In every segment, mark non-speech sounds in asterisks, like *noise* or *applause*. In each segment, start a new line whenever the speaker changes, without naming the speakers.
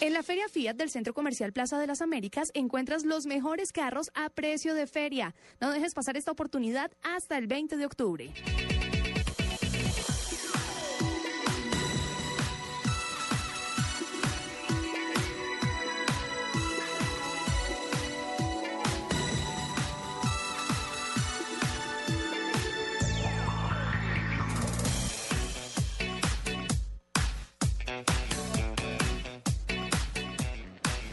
En la Feria Fiat del Centro Comercial Plaza de las Américas encuentras los mejores carros a precio de feria. No dejes pasar esta oportunidad hasta el 20 de octubre.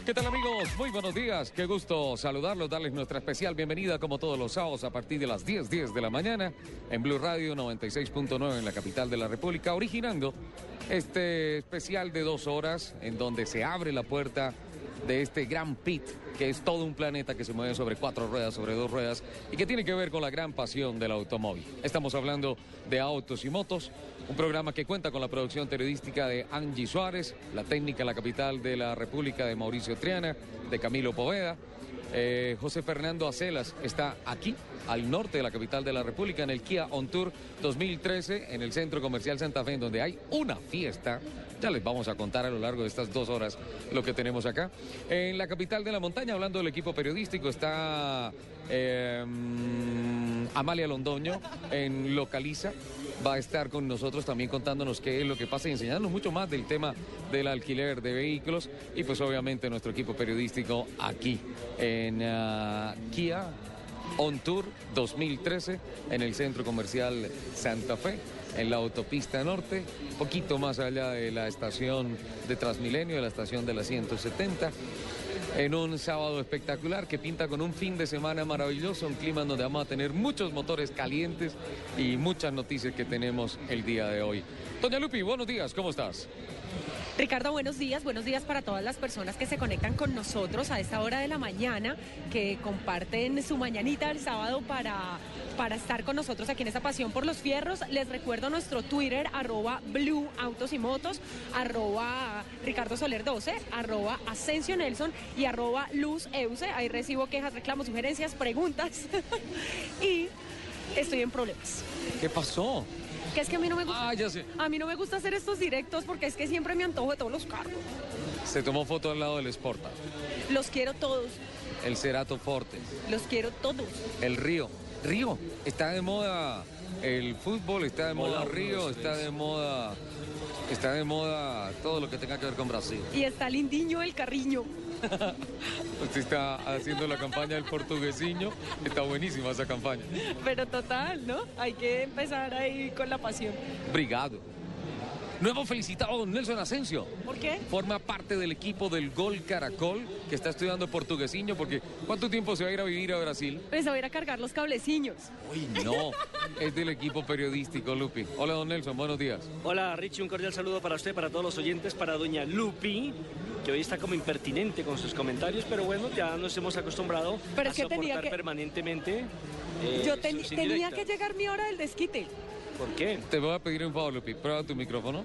¿Qué tal amigos? Muy buenos días. Qué gusto saludarlos, darles nuestra especial bienvenida como todos los sábados a partir de las 10, 10 de la mañana en Blue Radio 96.9 en la capital de la República, originando este especial de dos horas en donde se abre la puerta de este gran pit que es todo un planeta que se mueve sobre cuatro ruedas, sobre dos ruedas y que tiene que ver con la gran pasión del automóvil. Estamos hablando de autos y motos, un programa que cuenta con la producción periodística de Angie Suárez, la técnica en la capital de la República de Mauricio Triana, de Camilo Poveda. Eh, José Fernando Acelas está aquí, al norte de la capital de la República, en el Kia On Tour 2013, en el Centro Comercial Santa Fe, en donde hay una fiesta. Ya les vamos a contar a lo largo de estas dos horas lo que tenemos acá. En la capital de la montaña, hablando del equipo periodístico, está eh, Amalia Londoño en Localiza. Va a estar con nosotros también contándonos qué es lo que pasa y enseñándonos mucho más del tema del alquiler de vehículos. Y pues obviamente nuestro equipo periodístico aquí en uh, Kia On Tour 2013 en el Centro Comercial Santa Fe en la autopista norte, poquito más allá de la estación de Transmilenio, de la estación de la 170 en un sábado espectacular que pinta con un fin de semana maravilloso, un clima donde vamos a tener muchos motores calientes y muchas noticias que tenemos el día de hoy. Doña Lupi, buenos días, ¿cómo estás?
Ricardo, buenos días. Buenos días para todas las personas que se conectan con nosotros a esta hora de la mañana, que comparten su mañanita el sábado para, para estar con nosotros aquí en esta pasión por los fierros. Les recuerdo nuestro Twitter, arroba Blue Autos y Motos, arroba Ricardo Soler 12, arroba Asensio Nelson y arroba Luz Euse. Ahí recibo quejas, reclamos, sugerencias, preguntas *laughs* y estoy en problemas.
¿Qué pasó?
Que es que a mí no me gusta.
Ah, ya sé.
A mí no me gusta hacer estos directos porque es que siempre me antojo de todos los carros.
Se tomó foto al lado del Sporta,
Los quiero todos.
el Cerato Forte,
Los quiero todos.
el Río. Río, está de moda el fútbol, está de moda Río, está de moda, está de moda todo lo que tenga que ver con Brasil.
Y está Lindiño el Carriño. *laughs*
Usted está haciendo la campaña del portuguesiño, está buenísima esa campaña.
Pero total, ¿no? Hay que empezar ahí con la pasión.
Brigado. Hemos felicitado a don Nelson Asensio.
¿Por qué?
Forma parte del equipo del Gol Caracol, que está estudiando portuguesiño, porque ¿cuánto tiempo se va a ir a vivir a Brasil?
Pues voy a ir a cargar los cableciños.
Uy, no, *laughs* es del equipo periodístico, Lupi. Hola, don Nelson, buenos días.
Hola Richie, un cordial saludo para usted, para todos los oyentes, para doña Lupi, que hoy está como impertinente con sus comentarios, pero bueno, ya nos hemos acostumbrado
Pero
a
es que tenía
soportar
que-
permanentemente. eh,
Yo ten- tenía que llegar mi hora del desquite.
¿Por qué?
Te voy a pedir un favor, Lupi. Prueba tu micrófono.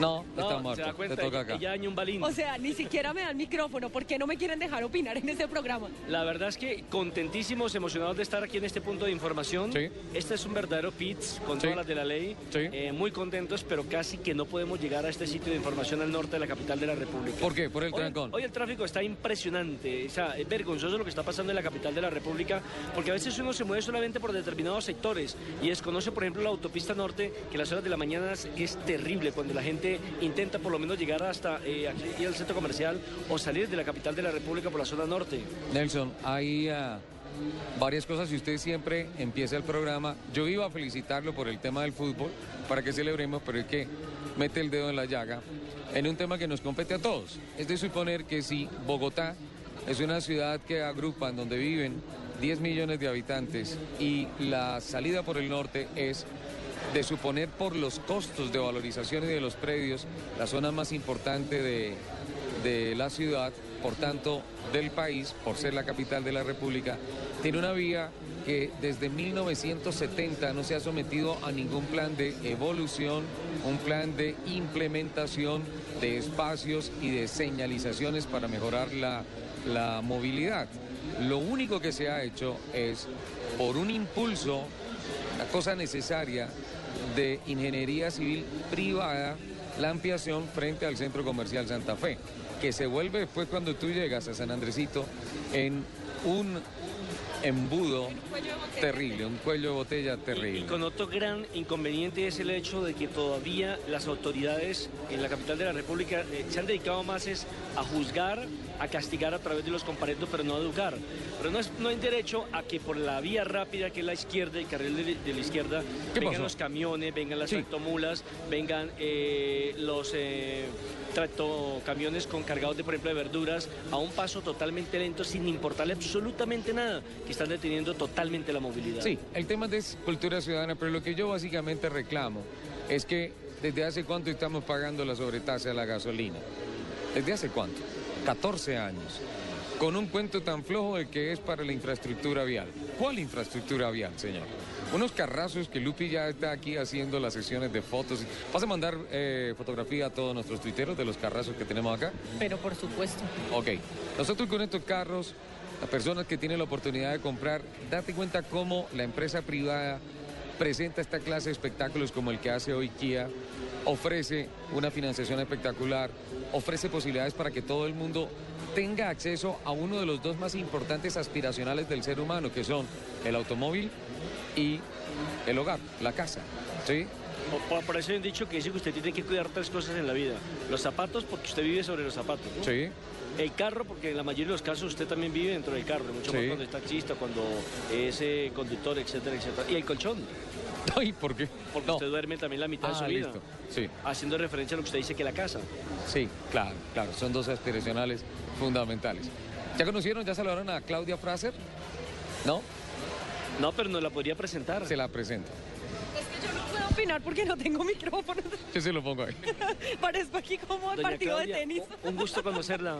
No, está
No, se
muerto.
da cuenta,
Te toca
ella,
acá.
ella un balín.
O sea, ni siquiera me dan micrófono. ¿Por qué no me quieren dejar opinar en este programa?
La verdad es que contentísimos, emocionados de estar aquí en este punto de información.
Sí.
Este es un verdadero pits con
Sí.
todas las de la ley.
Sí.
Eh, muy contentos, pero casi que no podemos llegar a este sitio de información al norte de la capital de la República.
¿Por qué? Por el
Hoy-
trancón.
Hoy el tráfico está impresionante, o sea, es vergonzoso lo que está pasando en la capital de la República, porque a veces uno se mueve solamente por determinados sectores y desconoce, por ejemplo, la autopista norte, que las horas de la mañana es terrible cuando la gente intenta por lo menos llegar hasta eh, aquí al centro comercial o salir de la capital de la República por la zona norte.
Nelson, hay ah, varias cosas y usted siempre empieza el programa. Yo iba a felicitarlo por el tema del fútbol para que celebremos, pero es que mete el dedo en la llaga en un tema que nos compete a todos. Es de suponer que si Bogotá es una ciudad que agrupa en donde viven 10 millones de habitantes y la salida por el norte es de suponer por los costos de valorización y de los predios la zona más importante de, de la ciudad, por tanto del país, por ser la capital de la República, tiene una vía que desde 1970 no se ha sometido a ningún plan de evolución, un plan de implementación de espacios y de señalizaciones para mejorar la, la movilidad. Lo único que se ha hecho es, por un impulso, la cosa necesaria de ingeniería civil privada, la ampliación frente al Centro Comercial Santa Fe, que se vuelve después cuando tú llegas a San Andresito en un embudo terrible, un cuello de botella terrible.
Y con otro gran inconveniente es el hecho de que todavía las autoridades en la capital de la República eh, se han dedicado más es a juzgar, a castigar a través de los comparendos, pero no a educar. Pero no, es, no hay derecho a que por la vía rápida que es la izquierda, el carril de, de la izquierda, vengan
pasó?
los camiones, vengan las
Sí.
tractomulas, vengan eh, los eh, tractocamiones con cargados de, por ejemplo, de verduras a un paso totalmente lento sin importarle absolutamente nada, que están deteniendo totalmente la movilidad.
Sí, el tema es cultura ciudadana, pero lo que yo básicamente reclamo es que desde hace cuánto estamos pagando la sobretasa de la gasolina. ¿Desde hace cuánto? 14 años. Con un cuento tan flojo de que es para la infraestructura vial. ¿Cuál infraestructura vial, señor? Unos carrazos que Lupi ya está aquí haciendo las sesiones de fotos. ¿Vas a mandar eh, fotografía a todos nuestros tuiteros de los carrazos que tenemos acá?
Pero por supuesto.
Ok, nosotros con estos carros, las personas que tienen la oportunidad de comprar, date cuenta cómo la empresa privada presenta esta clase de espectáculos como el que hace hoy Kia, ofrece una financiación espectacular, ofrece posibilidades para que todo el mundo tenga acceso a uno de los dos más importantes aspiracionales del ser humano, que son el automóvil y el hogar, la casa. ¿Sí?
O- Por, eso hay un dicho que dice que usted tiene que cuidar tres cosas en la vida. Los zapatos porque usted vive sobre los zapatos. ¿no?
Sí.
El carro porque en la mayoría de los casos usted también vive dentro del carro, mucho más cuando es taxista, cuando es eh, conductor, etcétera, etcétera. Y el colchón, *laughs*
Ay, ¿por qué?
porque
No.
usted duerme también la mitad de
Ah,
su vida.
listo. Sí.
Haciendo referencia a lo que usted dice que la casa.
Sí, claro, claro, son dos aspiracionales fundamentales. ¿Ya conocieron, ya saludaron a Claudia Fraser? ¿No?
No, pero nos la podría presentar.
Se la presento.
Es que yo no puedo opinar porque no tengo micrófono.
Yo se lo pongo ahí. *laughs*
Parezco aquí como el partido
Claudia,
de tenis.
un gusto conocerla.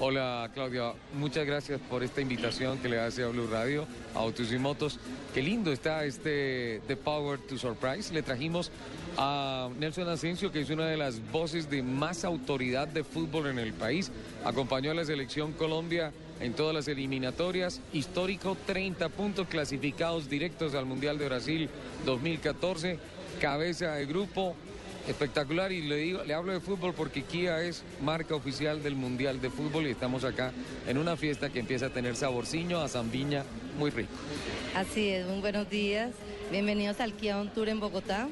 Hola Claudia, muchas gracias por esta invitación que le hace a Blue Radio, a Autos y Motos. Qué lindo está este The Power to Surprise. Le trajimos a Nelson Asensio, que es una de las voces de más autoridad de fútbol en el país. Acompañó a la selección Colombia en todas las eliminatorias. Histórico, 30 puntos clasificados directos al Mundial de Brasil 2014. Cabeza de grupo, Espectacular y le digo, le hablo de fútbol porque Kia es marca oficial del Mundial de Fútbol y estamos acá en una fiesta que empieza a tener saborciño a zambiña muy rico.
Así es, muy buenos días. Bienvenidos al Kia On Tour en Bogotá.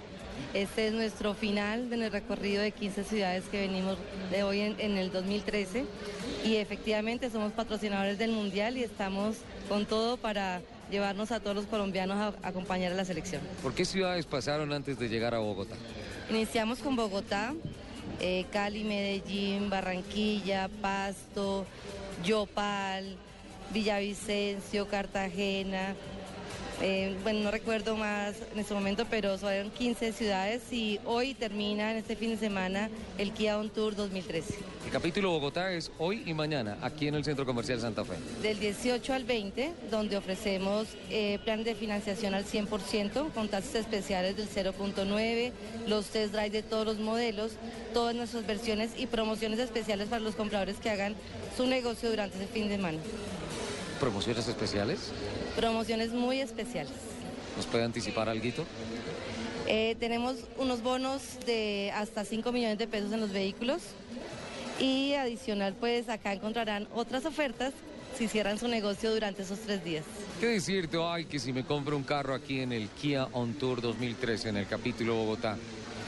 Este es nuestro final de nuestro recorrido de 15 ciudades que venimos de hoy en, en el 2013. Y efectivamente somos patrocinadores del Mundial y estamos con todo para llevarnos a todos los colombianos a, a acompañar a la selección.
¿Por qué ciudades pasaron antes de llegar a Bogotá?
Iniciamos con Bogotá, eh, Cali, Medellín, Barranquilla, Pasto, Yopal, Villavicencio, Cartagena. Eh, bueno, no recuerdo más en este momento, pero son 15 ciudades y hoy termina en este fin de semana el Kia On Tour 2013.
El capítulo Bogotá es hoy y mañana aquí en el Centro Comercial Santa Fe.
Del 18 al 20, donde ofrecemos eh, planes de financiación al 100%, con tasas especiales del 0.9, los test drive de todos los modelos, todas nuestras versiones y promociones especiales para los compradores que hagan su negocio durante ese fin de semana.
¿Promociones especiales?
Promociones muy especiales.
¿Nos puede anticipar algo?
Eh, tenemos unos bonos de hasta 5 millones de pesos en los vehículos y adicional pues acá encontrarán otras ofertas si cierran su negocio durante esos tres días.
¿Qué decirte? Ay, que si me compro un carro aquí en el Kia On Tour 2013 en el capítulo Bogotá,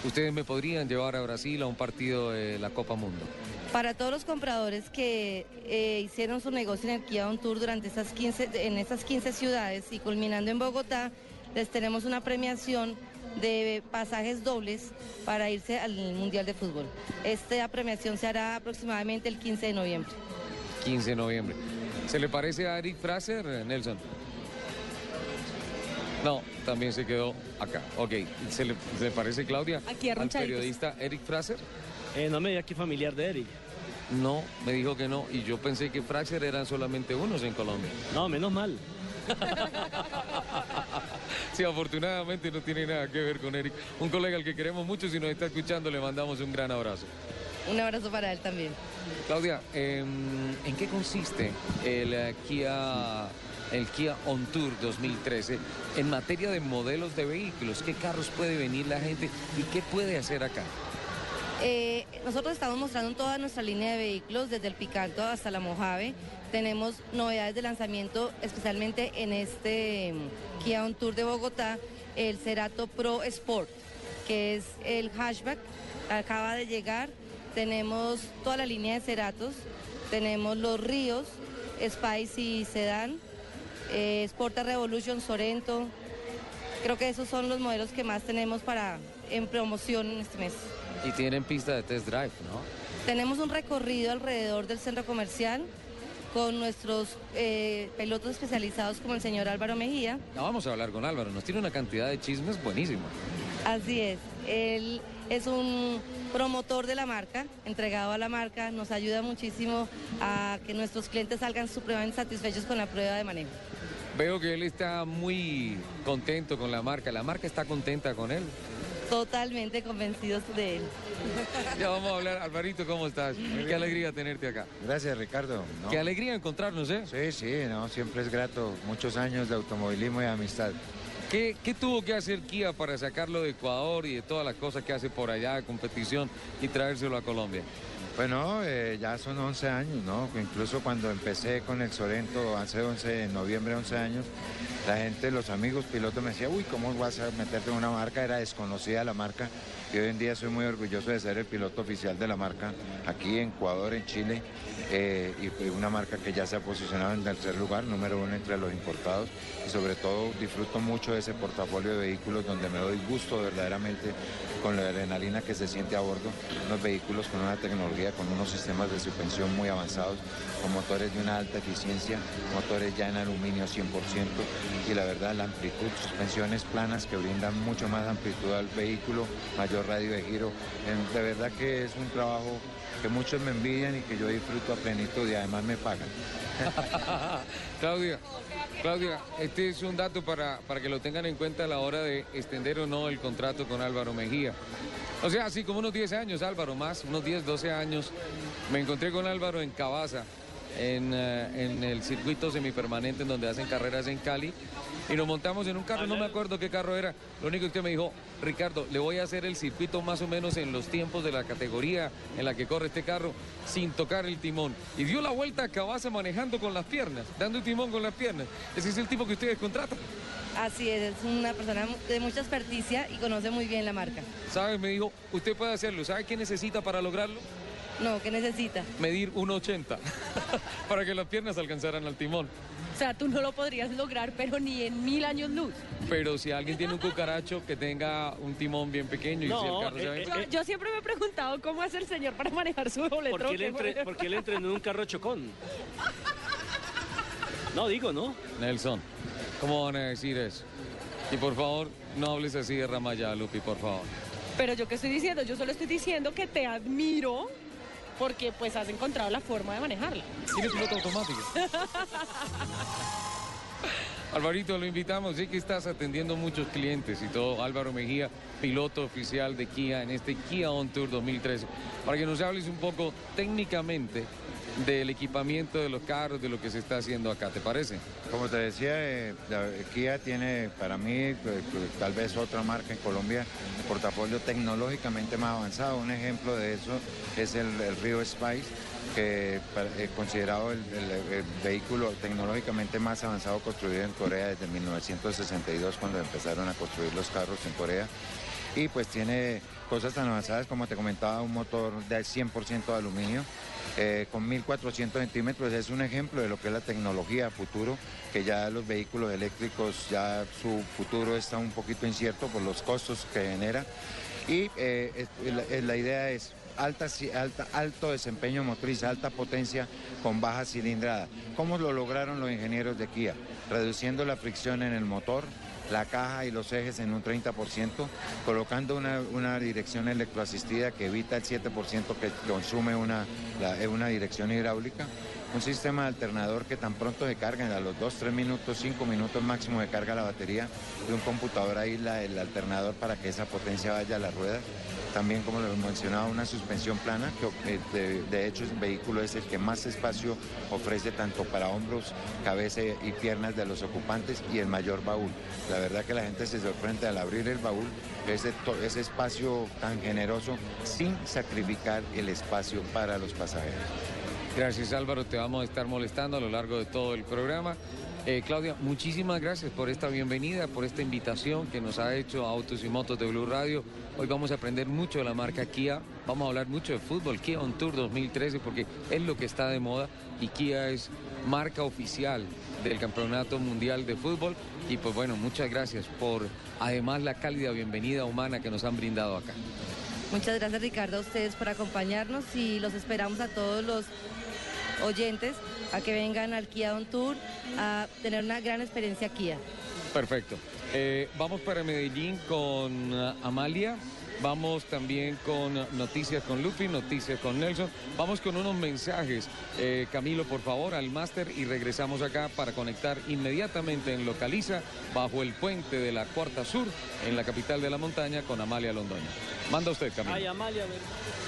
ustedes me podrían llevar a Brasil a un partido de la Copa Mundo.
Para todos los compradores que eh, hicieron su negocio en el Kia On Tour durante esas 15, en estas 15 ciudades y culminando en Bogotá, les tenemos una premiación de pasajes dobles para irse al Mundial de Fútbol. Esta premiación se hará aproximadamente el 15 de noviembre.
15 de noviembre. ¿Se le parece a Eric Fraser, Nelson? No, también se quedó acá. Ok, ¿se le, se le parece, Claudia,
Aquí
al periodista Eric Fraser?
Eh, no me diga aquí familiar de Eric.
No, me dijo que no. Y yo pensé que Fraser eran solamente unos en Colombia.
No, menos mal. *laughs*
Sí, afortunadamente no tiene nada que ver con Eric. Un colega al que queremos mucho, si nos está escuchando, le mandamos un gran abrazo.
Un abrazo para él también.
Claudia, em, ¿en qué consiste el eh, Kia, el Kia On Tour 2013 en materia de modelos de vehículos? ¿Qué carros puede venir la gente y qué puede hacer acá?
Eh, nosotros estamos mostrando toda nuestra línea de vehículos, desde el Picanto hasta la Mojave. Tenemos novedades de lanzamiento, especialmente en este mm, Kia On Tour de Bogotá, el Cerato Pro Sport, que es el hatchback, acaba de llegar. Tenemos toda la línea de Ceratos, tenemos los Ríos, Spice y Sedan, eh, Sporta Revolution, Sorento. Creo que esos son los modelos que más tenemos para en promoción en este mes.
Y tienen pista de test drive, ¿no?
Tenemos un recorrido alrededor del centro comercial con nuestros eh, pilotos especializados como el señor Álvaro Mejía.
Ya vamos a hablar con Álvaro, nos tiene una cantidad de chismes buenísimos.
Así es, él es un promotor de la marca, entregado a la marca, nos ayuda muchísimo a que nuestros clientes salgan supremamente satisfechos con la prueba de manejo.
Veo que él está muy contento con la marca, la marca está contenta con él.
Totalmente convencidos de él.
Ya vamos a hablar, Alvarito, ¿cómo estás? Qué alegría tenerte acá.
Gracias, Ricardo. No,
Qué alegría encontrarnos, ¿eh?
Sí, sí, no, siempre es grato. Muchos años de automovilismo y amistad.
¿Qué, qué tuvo que hacer Kia para sacarlo de Ecuador y de todas las cosas que hace por allá, competición, y traérselo a Colombia?
Bueno, eh, ya son 11 años, ¿no? Incluso cuando empecé con el Sorento, hace 11, en noviembre 11 años, la gente, los amigos pilotos me decían, uy, ¿cómo vas a meterte en una marca? Era desconocida la marca y hoy en día soy muy orgulloso de ser el piloto oficial de la marca aquí en Ecuador, en Chile, eh, y y una marca que ya se ha posicionado en tercer lugar, número uno entre los importados, y sobre todo disfruto mucho de ese portafolio de vehículos donde me doy gusto verdaderamente con la adrenalina que se siente a bordo, unos vehículos con una tecnología, con unos sistemas de suspensión muy avanzados, con motores de una alta eficiencia, motores ya en aluminio 100% y la verdad la amplitud, suspensiones planas que brindan mucho más amplitud al vehículo, mayor radio de giro. De verdad que es un trabajo que muchos me envidian y que yo disfruto a plenitud y además me pagan. *laughs*
Claudia, Claudia, este es un dato para, para que lo tengan en cuenta a la hora de extender o no el contrato con Álvaro Mejía. O sea, así como unos 10 años, Álvaro, más, unos 10, 12 años, me encontré con Álvaro en Cabaza, en, eh, en el circuito semipermanente en donde hacen carreras en Cali, y nos montamos en un carro, no me acuerdo qué carro era, lo único que me dijo, Ricardo, le voy a hacer el circuito más o menos en los tiempos de la categoría en la que corre este carro, sin tocar el timón. Y dio la vuelta a Cabaza manejando con las piernas, dando el timón con las piernas. Ese es el tipo que ustedes contratan.
Así es, es una persona de mucha experticia y conoce muy bien la marca.
¿Sabes? Me dijo, usted puede hacerlo. ¿Sabe qué necesita para lograrlo?
No, ¿qué necesita?
Medir 1,80 *laughs* para que las piernas alcanzaran al timón.
O sea, tú no lo podrías lograr, pero ni en mil años luz.
Pero si alguien tiene un cucaracho que tenga un timón bien pequeño y si el carro se ve...
Yo, yo siempre me he preguntado cómo hace el señor para manejar su doble
¿Por qué, entre-
por
qué le entrenó en un carro chocón? No, digo, ¿no?
Nelson, ¿cómo van a decir eso? Y por favor, no hables así de Ramaya, Lupi, por favor.
Pero yo qué estoy diciendo, yo solo estoy diciendo que te admiro porque pues has encontrado la forma de manejarla.
Tiene piloto automático. *laughs* Alvarito, lo invitamos, sé que estás atendiendo muchos clientes y todo. Álvaro Mejía, piloto oficial de Kia en este Kia On Tour 2013, para que nos hables un poco técnicamente del equipamiento de los carros, de lo que se está haciendo acá, ¿te parece?
Como te decía, eh, Kia tiene para mí, eh, tal vez otra marca en Colombia, un portafolio tecnológicamente más avanzado. Un ejemplo de eso es el, el Río Spice, que para- eh, considerado el, el- el vehículo tecnológicamente más avanzado construido en Corea desde 1962, cuando empezaron a construir los carros en Corea. y pues tiene cosas tan avanzadas como te comentaba, un motor de 100% de aluminio. Eh, con 1400 centímetros es un ejemplo de lo que es la tecnología futuro, que ya los vehículos eléctricos, ya su futuro está un poquito incierto por los costos que genera. Y eh, la, la idea es alta, alta, alto desempeño motriz, alta potencia con baja cilindrada. ¿Cómo lo lograron los ingenieros de Kia? Reduciendo la fricción en el motor, la caja y los ejes en un 30%, colocando una, una dirección electroasistida que evita el 7% que consume una, una dirección hidráulica, un sistema de alternador que tan pronto se carga, a los 2, 3 minutos, 5 minutos máximo de carga la batería, de un computador ahí la- el alternador para que esa potencia vaya a las ruedas. También, como lo mencionaba, una suspensión plana, que eh, de, hecho el vehículo es el que más espacio ofrece tanto para hombros, cabeza y piernas de los ocupantes y el mayor baúl. La verdad que la gente se sorprende al abrir el baúl, ese, ese espacio tan generoso sin sacrificar el espacio para los pasajeros.
Gracias Álvaro, te vamos a estar molestando a lo largo de todo el programa. Eh, Claudia, muchísimas gracias por esta bienvenida, por esta invitación que nos ha hecho Autos y Motos de Blue Radio. Hoy vamos a aprender mucho de la marca Kia, vamos a hablar mucho de fútbol, Kia On Tour 2013, porque es lo que está de moda y Kia es marca oficial del Campeonato Mundial de Fútbol. Y pues bueno, muchas gracias por además la cálida bienvenida humana que nos han brindado acá.
Muchas gracias Ricardo a ustedes por acompañarnos y los esperamos a todos los oyentes a que vengan al Kia On Tour a tener una gran experiencia Kia.
Perfecto. Eh, vamos para Medellín con ah, Amalia. Vamos también con noticias con Lupi, noticias con Nelson. Vamos con unos mensajes. Eh, Camilo, por favor, al máster y regresamos acá para conectar inmediatamente en Localiza, bajo el puente de la Cuarta Sur, en la capital de la montaña, con Amalia Londoño. Manda usted, Camilo.
Ay, Amalia, a ver.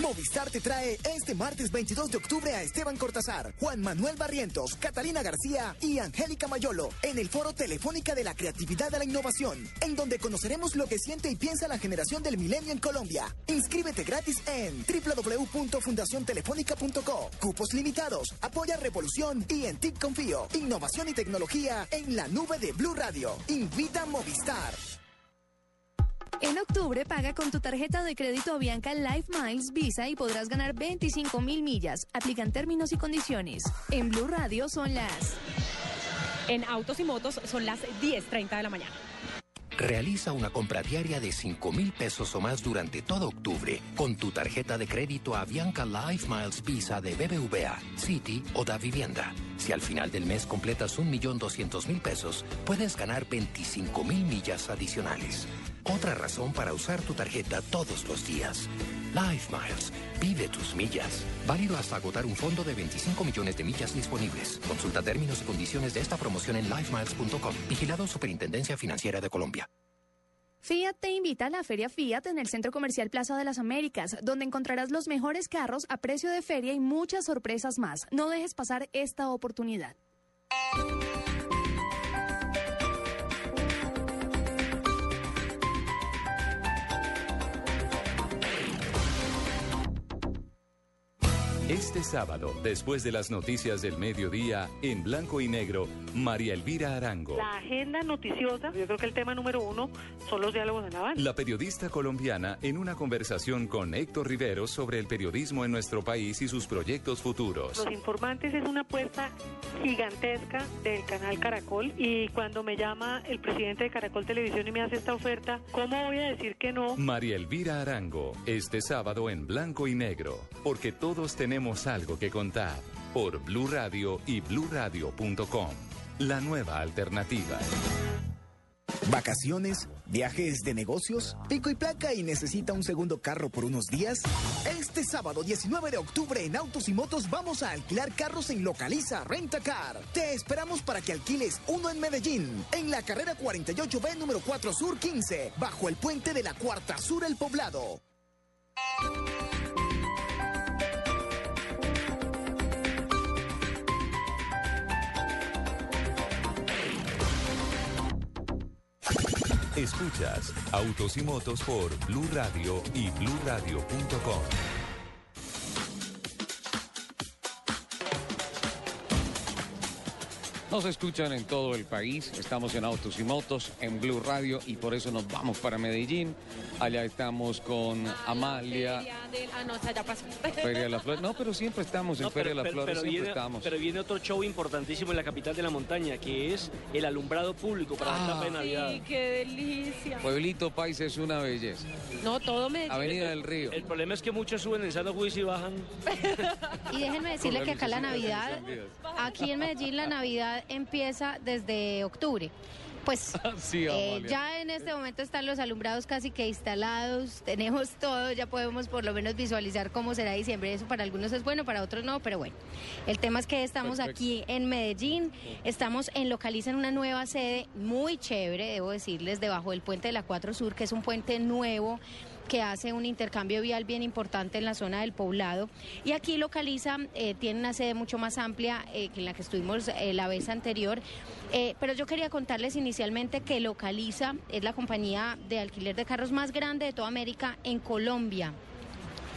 Movistar te trae este martes 22 de octubre a Esteban Cortázar, Juan Manuel Barrientos, Catalina García y Angélica Mayolo en el Foro Telefónica de la Creatividad de la Innovación, en donde conoceremos lo que siente y piensa la generación del milenio en Colombia. Inscríbete gratis en www.fundaciontelefónica.co. Cupos limitados, apoya Revolución y en TIC Confío. Innovación y tecnología en la nube de Blue Radio. Invita Movistar.
En octubre paga con tu tarjeta de crédito Avianca Life Miles Visa y podrás ganar 25 mil millas. Aplican términos y condiciones. En Blue Radio son las...
En Autos y Motos son las 10.30 de la mañana.
Realiza una compra diaria de 5 mil pesos o más durante todo octubre con tu tarjeta de crédito Avianca Life Miles Visa de BBVA, City o Da Vivienda. Si al final del mes completas 1.200.000 pesos, puedes ganar 25 mil millas adicionales. Otra razón para usar tu tarjeta todos los días. Life Miles. Vive tus millas. Válido hasta agotar un fondo de 25 millones de millas disponibles. Consulta términos y condiciones de esta promoción en lifemiles.com. Vigilado Superintendencia Financiera de Colombia.
Fiat te invita a la Feria Fiat en el Centro Comercial Plaza de las Américas, donde encontrarás los mejores carros a precio de feria y muchas sorpresas más. No dejes pasar esta oportunidad.
Este sábado, después de las noticias del mediodía, en blanco y negro, María Elvira Arango.
La agenda noticiosa, yo creo que el tema número uno son los diálogos de La Habana.
La periodista colombiana en una conversación con Héctor Riveros sobre el periodismo en nuestro país y sus proyectos futuros.
Los informantes es una apuesta gigantesca del canal Caracol y cuando me llama el presidente de Caracol Televisión y me hace esta oferta, ¿cómo voy a decir que no?
María Elvira Arango, este sábado en blanco y negro, porque todos tenemos algo que contar, por Blue Radio y bluradio.com. La nueva alternativa.
¿Vacaciones? ¿Viajes de negocios? ¿Pico y placa y necesita un segundo carro por unos días? Este sábado 19 de octubre en Autos y Motos vamos a alquilar carros en Localiza Rentacar. Te esperamos para que alquiles uno en Medellín, en la carrera 48B número 4 Sur 15, bajo el puente de la Cuarta Sur El Poblado.
Escuchas Autos y Motos por Blue Radio y BlueRadio.com.
Nos escuchan en todo el país, estamos en Autos y Motos, en Blue Radio y por eso nos vamos para Medellín. Allá estamos con Amalia,
del- Ah, no, ya pasó. *laughs*
Feria de las Flores. No, pero siempre estamos en
No,
Feria
pero,
de las
pero-
Flores,
pero
siempre
viene,
estamos.
pero viene otro show importantísimo en la capital de la montaña, que es el alumbrado público para la
Ah.
etapa de Navidad.
Sí, qué delicia.
Pueblito País es una belleza.
No, todo me
Avenida del Río.
El problema es que muchos suben en Sano Juicio y bajan. *laughs*
Y déjenme decirle que acá la Navidad, aquí en Medellín la Navidad empieza desde octubre. Pues *laughs*
Sí,
eh, ya en este momento están los alumbrados casi que instalados, *laughs* tenemos todo, ya podemos por lo menos visualizar cómo será diciembre. Eso para algunos es bueno, para otros no, pero bueno. El tema es que estamos
Perfecto.
aquí en Medellín, estamos en Localiza en una nueva sede muy chévere, debo decirles, debajo del puente de la 4 Sur, que es un puente nuevo que hace un intercambio vial bien importante en la zona del poblado. Y aquí localiza, eh, tiene una sede mucho más amplia eh, que en la que estuvimos eh, la vez anterior. Eh, pero yo quería contarles inicialmente que Localiza es la compañía de alquiler de carros más grande de toda América en Colombia.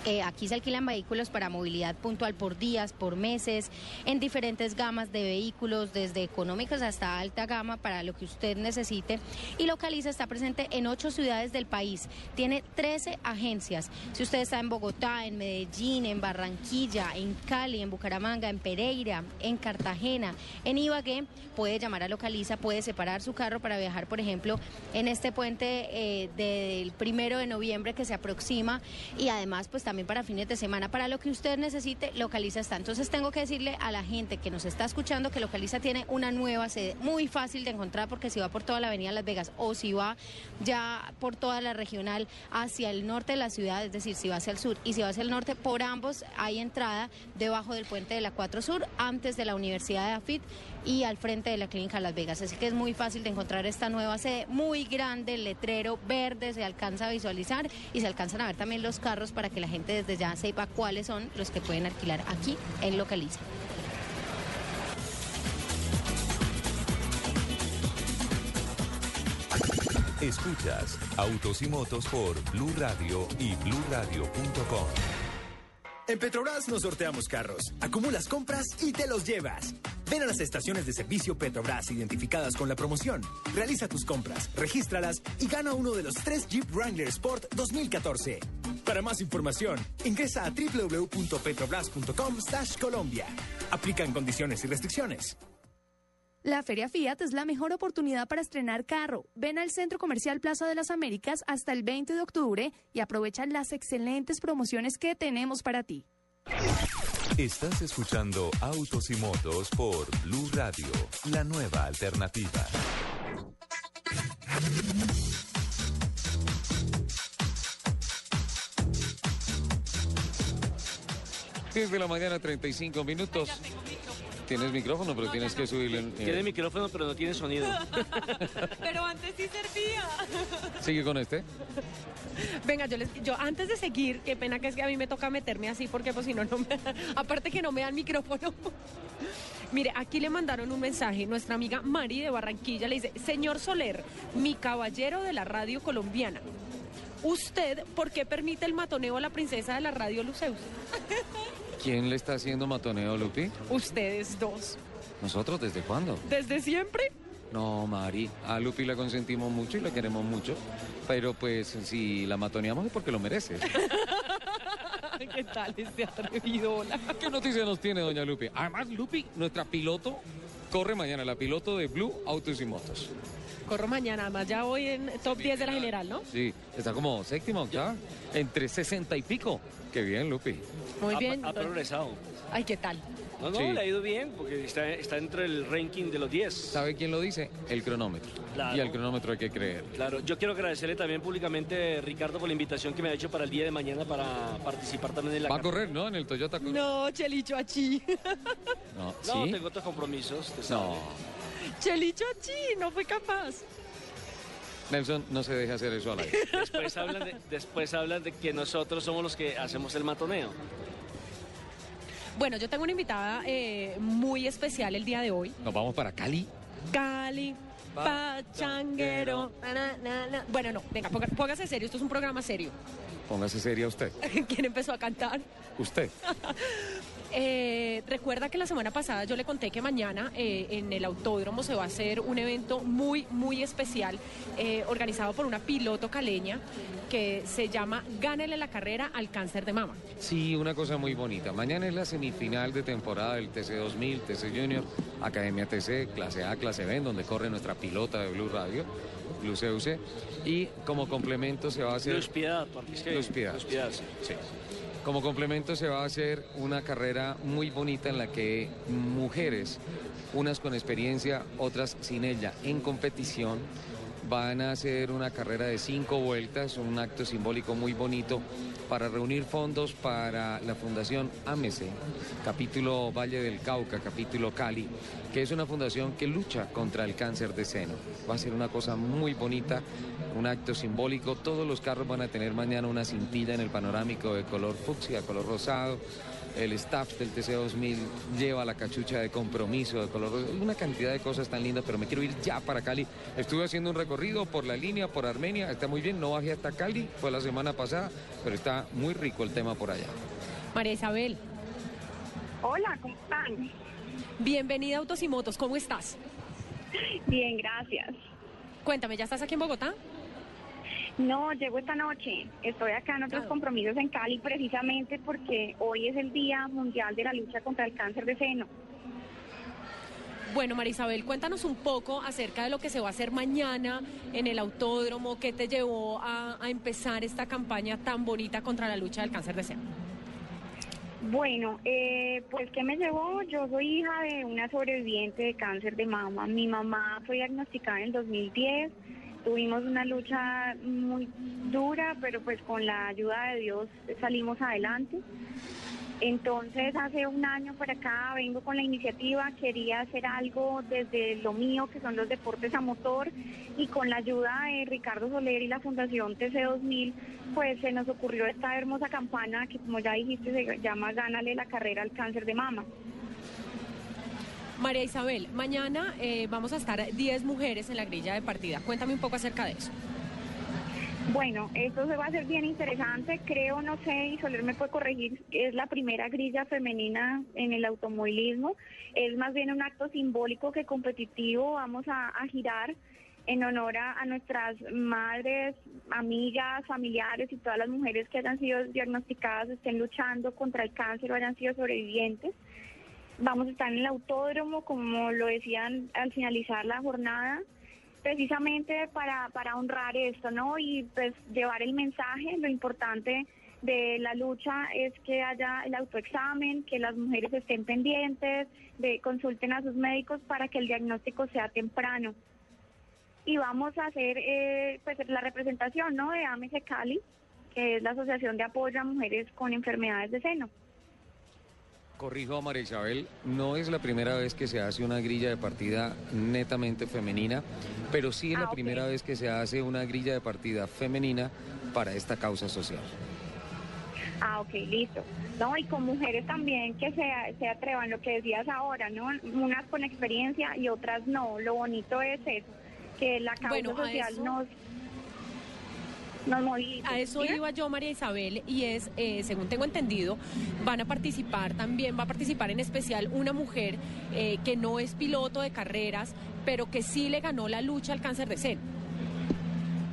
Eh, aquí se alquilan vehículos para movilidad puntual por días, por meses, en diferentes gamas de vehículos, desde económicos hasta alta gama, para lo que usted necesite. Y Localiza está presente en ocho ciudades del país. Tiene 13 agencias. Si usted está en Bogotá, en Medellín, en Barranquilla, en Cali, en Bucaramanga, en Pereira, en Cartagena, en Ibagué, puede llamar a Localiza, puede separar su carro para viajar, por ejemplo, en este puente eh, del primero de noviembre que se aproxima y además pues también para fines de semana. Para lo que usted necesite, Localiza está. Entonces tengo que decirle a la gente que nos está escuchando que Localiza tiene una nueva sede muy fácil de encontrar porque si va por toda la avenida Las Vegas o si va ya por toda la regional hacia el norte de la ciudad, es decir, si va hacia el sur y si va hacia el norte, por ambos hay entrada debajo del puente de la 4 Sur, antes de la Universidad de AFIT y al frente de la clínica Las Vegas. Así que es muy fácil de encontrar esta nueva sede, muy grande, el letrero verde, se alcanza a visualizar y se alcanzan a ver también los carros para que la gente desde ya sepa cuáles son los que pueden alquilar aquí en Localiza.
Escuchas Autos y Motos por Blue Radio y BlueRadio.com.
En Petrobras nos sorteamos carros, acumulas compras y te los llevas. Ven a las estaciones de servicio Petrobras identificadas con la promoción. Realiza tus compras, regístralas y gana uno de los tres Jeep Wrangler Sport 2014. Para más información, ingresa a www.petrobras.com Colombia. Aplican condiciones y restricciones.
La Feria Fiat es la mejor oportunidad para estrenar carro. Ven al Centro Comercial Plaza de las Américas hasta el 20 de octubre y aprovecha las excelentes promociones que tenemos para ti.
Estás escuchando Autos y Motos por Blue Radio, la nueva alternativa.
Desde la mañana, 35 minutos. Tienes micrófono, pero tienes que subirle. eh,
Tiene micrófono, pero no tiene sonido. *laughs*
Pero antes sí servía.
Sigue con este.
Venga, yo, les, yo antes de seguir, qué pena que es que a mí me toca meterme así porque pues si no, no me, aparte que no me dan micrófono. Mire, aquí le mandaron un mensaje, nuestra amiga Mari de Barranquilla le dice, señor Soler, mi caballero de la radio colombiana, ¿usted por qué permite el matoneo a la princesa de la radio Luceus?
¿Quién le está haciendo matoneo, Lupi?
Ustedes dos.
¿Nosotros desde cuándo?
¿Desde siempre?
No, Mari. A Lupi la consentimos mucho y la queremos mucho. Pero pues si la matoneamos es porque lo merece. *laughs*
¿Qué tal este atrevido? Hola.
¿Qué noticia nos tiene doña Lupi? Además, Lupi, nuestra piloto, corre mañana, la piloto de Blue Autos y Motos.
Corro mañana, además ya voy en top 10 de la general, ¿no?
Sí, está como séptima, ya, entre 60 y pico. Qué bien, Lupi.
Muy bien.
Ha, progresado.
Ay, ¿qué tal?
No, no,
Sí.
le ha ido bien porque está, está entre el ranking de los 10.
¿Sabe quién lo dice? El cronómetro.
Claro.
Y al cronómetro hay que creer.
Claro, yo quiero agradecerle también públicamente, Ricardo, por la invitación que me ha hecho para el día de mañana para participar también en la
Va a correr, ¿no? En el Toyota.
No, Chelicho Achi.
No,
No, tengo otros compromisos.
No.
sabe.
Chelicho Achi, no fue capaz.
Nelson, no se deje hacer eso al aire. *laughs*
Después hablan, de, después hablan de que nosotros somos los que hacemos el matoneo.
Bueno, yo tengo una invitada eh, muy especial el día de hoy.
Nos vamos para Cali.
Cali. Pachanguero. na, na, na, na. Bueno, no, venga, ponga- póngase serio, esto es un programa serio.
Póngase seria usted. *laughs*
¿Quién empezó a cantar?
Usted. *laughs*
Eh, recuerda que la semana pasada yo le conté que mañana eh, en el autódromo se va a hacer un evento muy, muy especial eh, organizado por una piloto caleña que se llama Gánele la carrera al cáncer de mama.
Sí, una cosa muy bonita. Mañana es la semifinal de temporada del TC2000, TC Junior, Academia TC, clase A, clase B, en donde corre nuestra pilota de Blue Radio, Blue CUC. Y como complemento se va a hacer...
Luz Piedad, porque es que-
Luz Piedad.
Luz Piedad, sí.
Sí. Como complemento se va a hacer una carrera muy bonita en la que mujeres, unas con experiencia, otras sin ella, en competición, van a hacer una carrera de cinco vueltas, un acto simbólico muy bonito para reunir fondos para la Fundación AMESE, capítulo Valle del Cauca, capítulo Cali, que es una fundación que lucha contra el cáncer de seno. Va a ser una cosa muy bonita, un acto simbólico. Todos los carros van a tener mañana una cintilla en el panorámico de color fucsia, color rosado. El staff del TC2000 lleva la cachucha de compromiso de color. Una cantidad de cosas tan lindas, pero me quiero ir ya para Cali. Estuve haciendo un recorrido por la línea, por Armenia. Está muy bien, no bajé hasta Cali, fue la semana pasada, pero está muy rico el tema por allá.
María Isabel.
Hola, ¿cómo están?
Bienvenida a Autos y Motos, ¿cómo estás?
Bien, gracias.
Cuéntame, ¿ya estás aquí en Bogotá?
No, llego esta noche. Estoy acá en otros compromisos en Cali precisamente porque hoy es el Día Mundial de la Lucha contra el Cáncer de Seno.
Bueno, María Isabel, cuéntanos un poco acerca de lo que se va a hacer mañana en el autódromo, qué te llevó a, a empezar esta campaña tan bonita contra la lucha del cáncer de seno.
Bueno, eh, pues ¿qué me llevó? Yo soy hija de una sobreviviente de cáncer de mama. Mi mamá fue diagnosticada en el 2010. Tuvimos una lucha muy dura, pero pues con la ayuda de Dios salimos adelante. Entonces, hace un año para acá vengo con la iniciativa, quería hacer algo desde lo mío, que son los deportes a motor, y con la ayuda de Ricardo Soler y la Fundación TC2000, pues se nos ocurrió esta hermosa campaña que, como ya dijiste, se llama Gánale la carrera al cáncer de mama.
María Isabel, mañana eh, vamos a estar 10 mujeres en la grilla de partida. Cuéntame un poco acerca de eso.
Bueno, esto se va a hacer bien interesante. Creo, no sé, y Soler me puede corregir, es la primera grilla femenina en el automovilismo. Es más bien un acto simbólico que competitivo. Vamos a, a girar en honor a, a nuestras madres, amigas, familiares y todas las mujeres que hayan sido diagnosticadas, estén luchando contra el cáncer o hayan sido sobrevivientes. Vamos a estar en el autódromo, como lo decían al finalizar la jornada precisamente para, para honrar esto, ¿no? Y pues llevar el mensaje, lo importante de la lucha es que haya el autoexamen, que las mujeres estén pendientes, de consulten a sus médicos para que el diagnóstico sea temprano. Y vamos a hacer eh, pues la representación, ¿no? De AMC Cali, que es la Asociación de Apoyo a Mujeres con Enfermedades de Seno.
Corrijo a María Isabel, no es la primera vez que se hace una grilla de partida netamente femenina, pero sí es la primera vez que se hace una grilla de partida femenina para esta causa social.
Ah, ok, listo. No, y con mujeres también que se, se atrevan, lo que decías ahora, ¿no? Unas con experiencia y otras no. Lo bonito es eso, que la causa
Bueno,
social
eso-
nos, nos.
A eso iba yo, María Isabel, y es, eh, según tengo entendido, van a participar también, va a participar en especial una mujer eh, que no es piloto de carreras, pero que sí le ganó la lucha al cáncer de seno.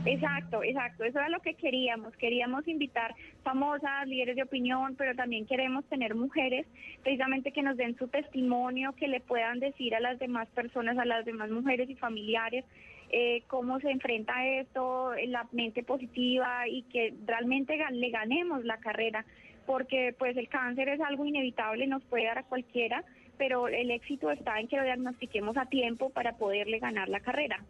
Exacto, exacto. Eso era lo que queríamos. Queríamos invitar famosas, líderes de opinión, pero también queremos tener mujeres precisamente que nos den su testimonio, que le puedan decir a las demás personas, a las demás mujeres y familiares, eh, cómo se enfrenta esto, la mente positiva y que realmente le ganemos la carrera, porque pues el cáncer es algo inevitable, nos puede dar a cualquiera, pero el éxito está en que lo diagnostiquemos a tiempo para poderle ganar la carrera.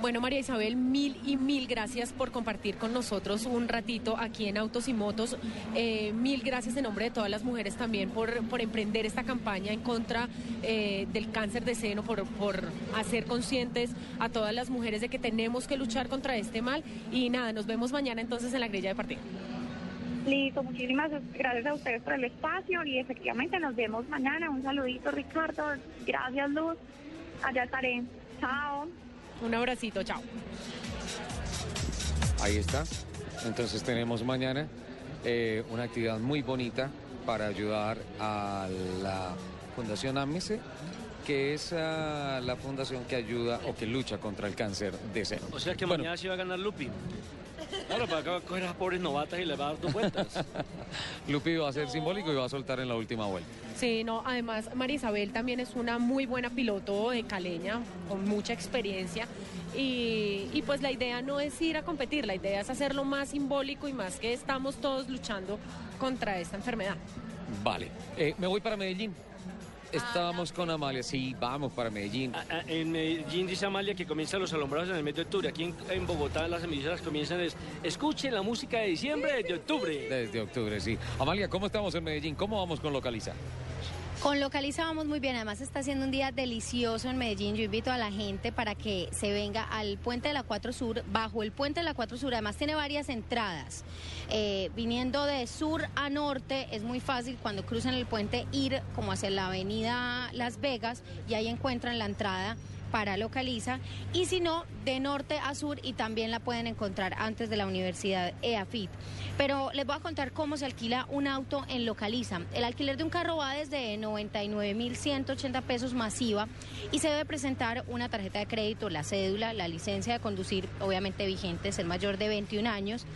Bueno, María Isabel, mil y mil gracias por compartir con nosotros un ratito aquí en Autos y Motos. Eh, mil gracias en nombre de todas las mujeres también por, por emprender esta campaña en contra eh, del cáncer de seno, por, por hacer conscientes a todas las mujeres de que tenemos que luchar contra este mal. Y nada, nos vemos mañana entonces en la grilla de partido.
Listo, muchísimas gracias a ustedes por el espacio y efectivamente nos vemos mañana. Un saludito, Ricardo. Gracias, Luz. Allá estaré. Chao.
Un abracito, chao.
Ahí está. Entonces tenemos mañana eh, una actividad muy bonita para ayudar a la Fundación AMICE, que es ah, la fundación que ayuda o que lucha contra el cáncer de seno.
O sea que
Bueno,
mañana sí va a ganar Lupi. Claro, para acá coger a las pobres novatas y le va a dar dos vueltas. *laughs*
Lupi va a ser simbólico y va a soltar en la última vuelta.
Sí, no, además María Isabel también es una muy buena piloto de caleña, con mucha experiencia. Y, y pues la idea no es ir a competir, la idea es hacerlo más simbólico y más que estamos todos luchando contra esta enfermedad.
Vale. Eh, me voy para Medellín. Estábamos con Amalia. Sí, vamos para Medellín.
Ah, En Medellín dice Amalia que comienzan los alumbrados en el mes de octubre. Aquí en, en Bogotá las emisoras comienzan es escuchen la música de diciembre desde octubre.
Desde octubre, sí. Amalia, ¿cómo estamos en Medellín? ¿Cómo vamos con Localiza?
Con Localiza vamos muy bien, además está siendo un día delicioso en Medellín. Yo invito a la gente para que se venga al puente de la 4 Sur, bajo el puente de la 4 Sur. Además tiene varias entradas. Eh, viniendo de sur a norte es muy fácil cuando cruzan el puente ir como hacia la avenida Las Vegas y ahí encuentran la entrada para Localiza y si no, de norte a sur y también la pueden encontrar antes de la Universidad EAFIT. Pero les voy a contar cómo se alquila un auto en Localiza. El alquiler de un carro va desde 99.180 pesos masiva y se debe presentar una tarjeta de crédito, la cédula, la licencia de conducir, obviamente vigente, ser mayor de 21 años.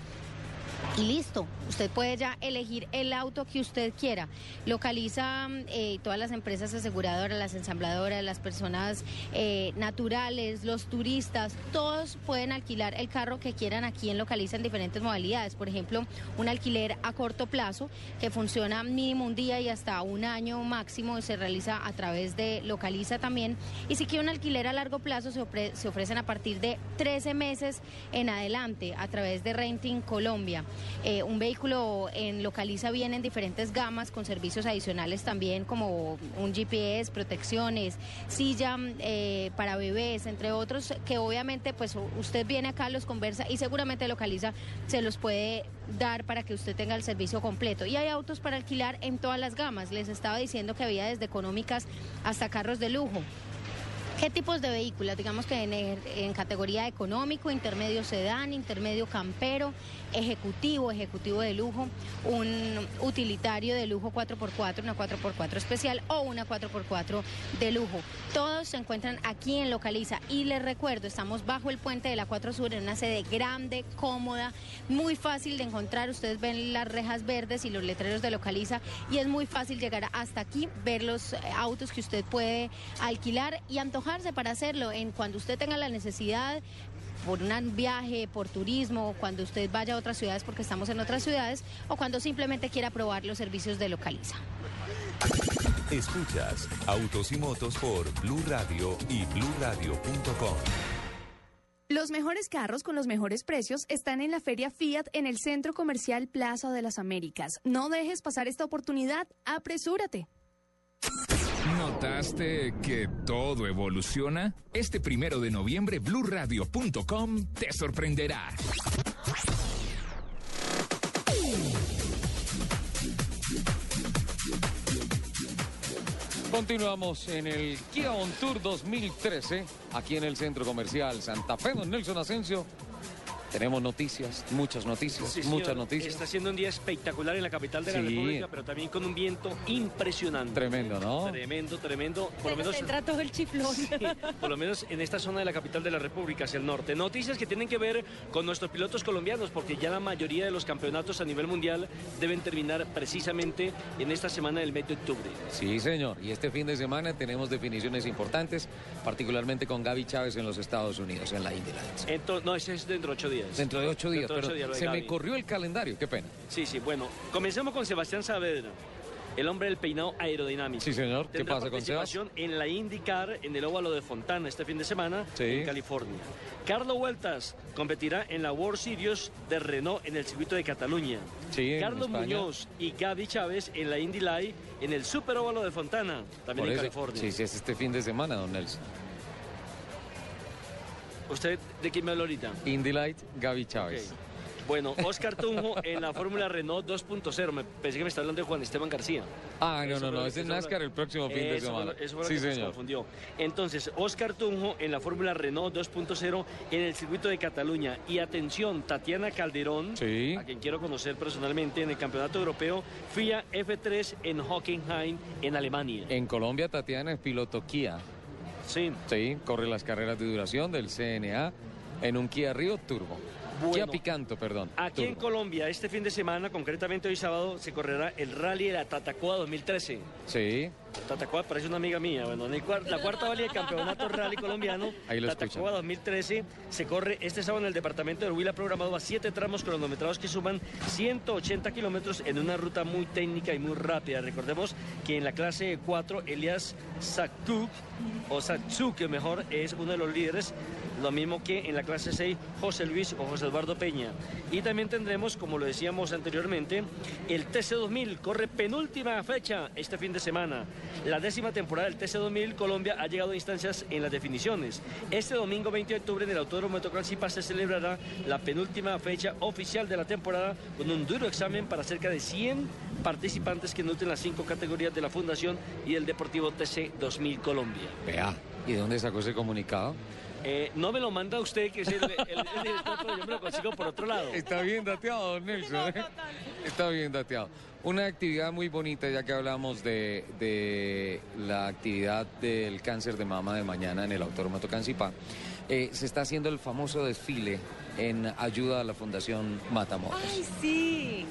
Y listo, usted puede ya elegir el auto que usted quiera. Localiza eh, todas las empresas aseguradoras, las ensambladoras, las personas eh, naturales, los turistas, todos pueden alquilar el carro que quieran aquí en Localiza en diferentes modalidades. Por ejemplo, un alquiler a corto plazo que funciona mínimo un día y hasta un año máximo se realiza a través de Localiza también. Y si quiere un alquiler a largo plazo se, se ofrecen a partir de 13 meses en adelante a través de Renting Colombia. Eh, un vehículo en Localiza viene en diferentes gamas con servicios adicionales también como un GPS, protecciones, silla eh, para bebés, entre otros, que obviamente pues usted viene acá, los conversa y seguramente Localiza se los puede dar para que usted tenga el servicio completo. Y hay autos para alquilar en todas las gamas. Les estaba diciendo que había desde económicas hasta carros de lujo. ¿Qué tipos de vehículos? Digamos que en, en categoría económico, intermedio sedán, intermedio campero, ejecutivo, ejecutivo de lujo, un utilitario de lujo 4x4, una 4x4 especial o una 4x4 de lujo. Todos se encuentran aquí en Localiza y les recuerdo, estamos bajo el puente de la 4 Sur en una sede grande, cómoda, muy fácil de encontrar. Ustedes ven las rejas verdes y los letreros de Localiza y es muy fácil llegar hasta aquí, ver los eh, autos que usted puede alquilar y antojarse para hacerlo en cuando usted tenga la necesidad por un viaje, por turismo, cuando usted vaya a otras ciudades porque estamos en otras ciudades o cuando simplemente quiera probar los servicios de Localiza.
Escuchas Autos y Motos por Blue Radio y bluradio.com.
Los mejores carros con los mejores precios están en la Feria Fiat en el Centro Comercial Plaza de las Américas. No dejes pasar esta oportunidad, apresúrate.
¿Notaste que todo evoluciona? Este primero de noviembre, bluradio.com te sorprenderá.
Continuamos en el Kia On Tour 2013, aquí en el Centro Comercial Santa Fe, don Nelson Asensio. Tenemos noticias, muchas noticias,
Sí, señor.
muchas noticias.
Está siendo un día espectacular en la capital de la
Sí.
República, pero también con un viento impresionante.
Tremendo, ¿no?
Tremendo, tremendo. Por lo menos
entra todo el chiflón.
por lo menos en esta zona de la capital de la República, hacia el norte. Noticias que tienen que ver con nuestros pilotos colombianos, porque ya la mayoría de los campeonatos a nivel mundial deben terminar precisamente en esta semana del mes de octubre.
Sí, señor. Y este fin de semana tenemos definiciones importantes, particularmente con Gaby Chávez en los Estados Unidos, en la Indy Lights.
Entonces, no, ese es dentro de ocho días.
Dentro de ocho días,
de
pero
ocho días,
se me corrió el calendario, qué pena.
Sí, sí, bueno, comencemos con Sebastián Saavedra, el hombre del peinado aerodinámico.
Sí, señor. ¿Qué
Tendrá
pasa con
participación en la IndyCar en el óvalo de Fontana este fin de semana
Sí.
en California. Carlos Huertas competirá en la World Series de Renault en el circuito de Cataluña.
Sí,
Carlos. Muñoz y Gaby Chávez en la Indy Light en el super óvalo de Fontana, también
Por
en
eso-
California.
Sí, sí, es este fin de semana, don Nelson.
¿Usted de quién me habla ahorita?
Indy Light, Gaby Chávez.
Bueno, Oscar Tunjo en la Fórmula Renault 2.0. Me pensé que me está hablando de Juan Esteban García.
Ah, no,
Eso
no, no, es en NASCAR el próximo fin de
fue
semana.
eso fue lo
Sí,
que
señor.
confundió. Entonces, Oscar Tunjo en la Fórmula Renault 2.0 en el circuito de Cataluña. Y atención, Tatiana Calderón, a quien quiero conocer personalmente en el Campeonato Europeo FIA F3 en Hockenheim, en Alemania.
En Colombia, Tatiana es piloto Kia.
Sí.
Sí, corre las carreras de duración del CNA en un Kia Río Turbo. Kia
Bueno.
Picanto, perdón.
Aquí en. Colombia, este fin de semana, concretamente hoy sábado, se correrá el Rally de la Tatacoa 2013.
Sí,
Tatacoa parece una amiga mía. Bueno, en el la cuarta valía del campeonato rally colombiano.
Ahí lo
Tatacoa
escuchan.
2013 se corre este sábado en el departamento de Huila, programado a siete tramos cronometrados que suman 180 kilómetros en una ruta muy técnica y muy rápida. Recordemos que en la clase 4, Elias Saktuk, o Satsuk, que mejor, es uno de los líderes. Lo mismo que en la clase 6, José Luis o José Eduardo Peña. Y también tendremos, como lo decíamos anteriormente, el TC2000 corre penúltima fecha este fin de semana. La décima temporada del TC2000 Colombia ha llegado a instancias en las definiciones. Este domingo 20 de octubre en el Autódromo de Tocalcipa se celebrará la penúltima fecha oficial de la temporada con un duro examen para cerca de 100 participantes que nutren las cinco categorías de la Fundación y el Deportivo TC 2000 Colombia.
Vea, ¿y de dónde sacó ese comunicado?
Eh, no me lo manda usted, que es el, el- el director, pero yo me lo consigo por otro lado.
Está bien dateado, don Nelson. ¿eh? Está bien dateado. Una actividad muy bonita, ya que hablamos de, de la actividad del cáncer de mama de mañana en el Autódromo Tocancipá. Eh, se está haciendo el famoso desfile en ayuda a la Fundación Matamoros.
Ay, sí.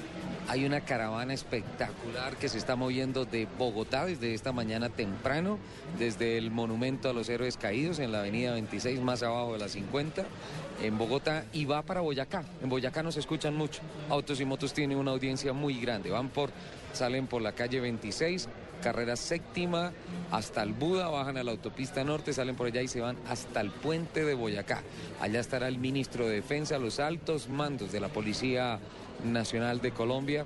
Hay una caravana espectacular que se está moviendo de Bogotá desde esta mañana temprano, desde el Monumento a los Héroes Caídos en la avenida 26, más abajo de la 50, en Bogotá, y va para Boyacá. En Boyacá nos escuchan mucho. Autos y Motos tiene una audiencia muy grande. Van por, salen por la calle 26, carrera séptima, hasta el Buda, bajan a la autopista norte, salen por allá y se van hasta el puente de Boyacá. Allá estará el ministro de Defensa, los altos mandos de la Policía Nacional de Colombia.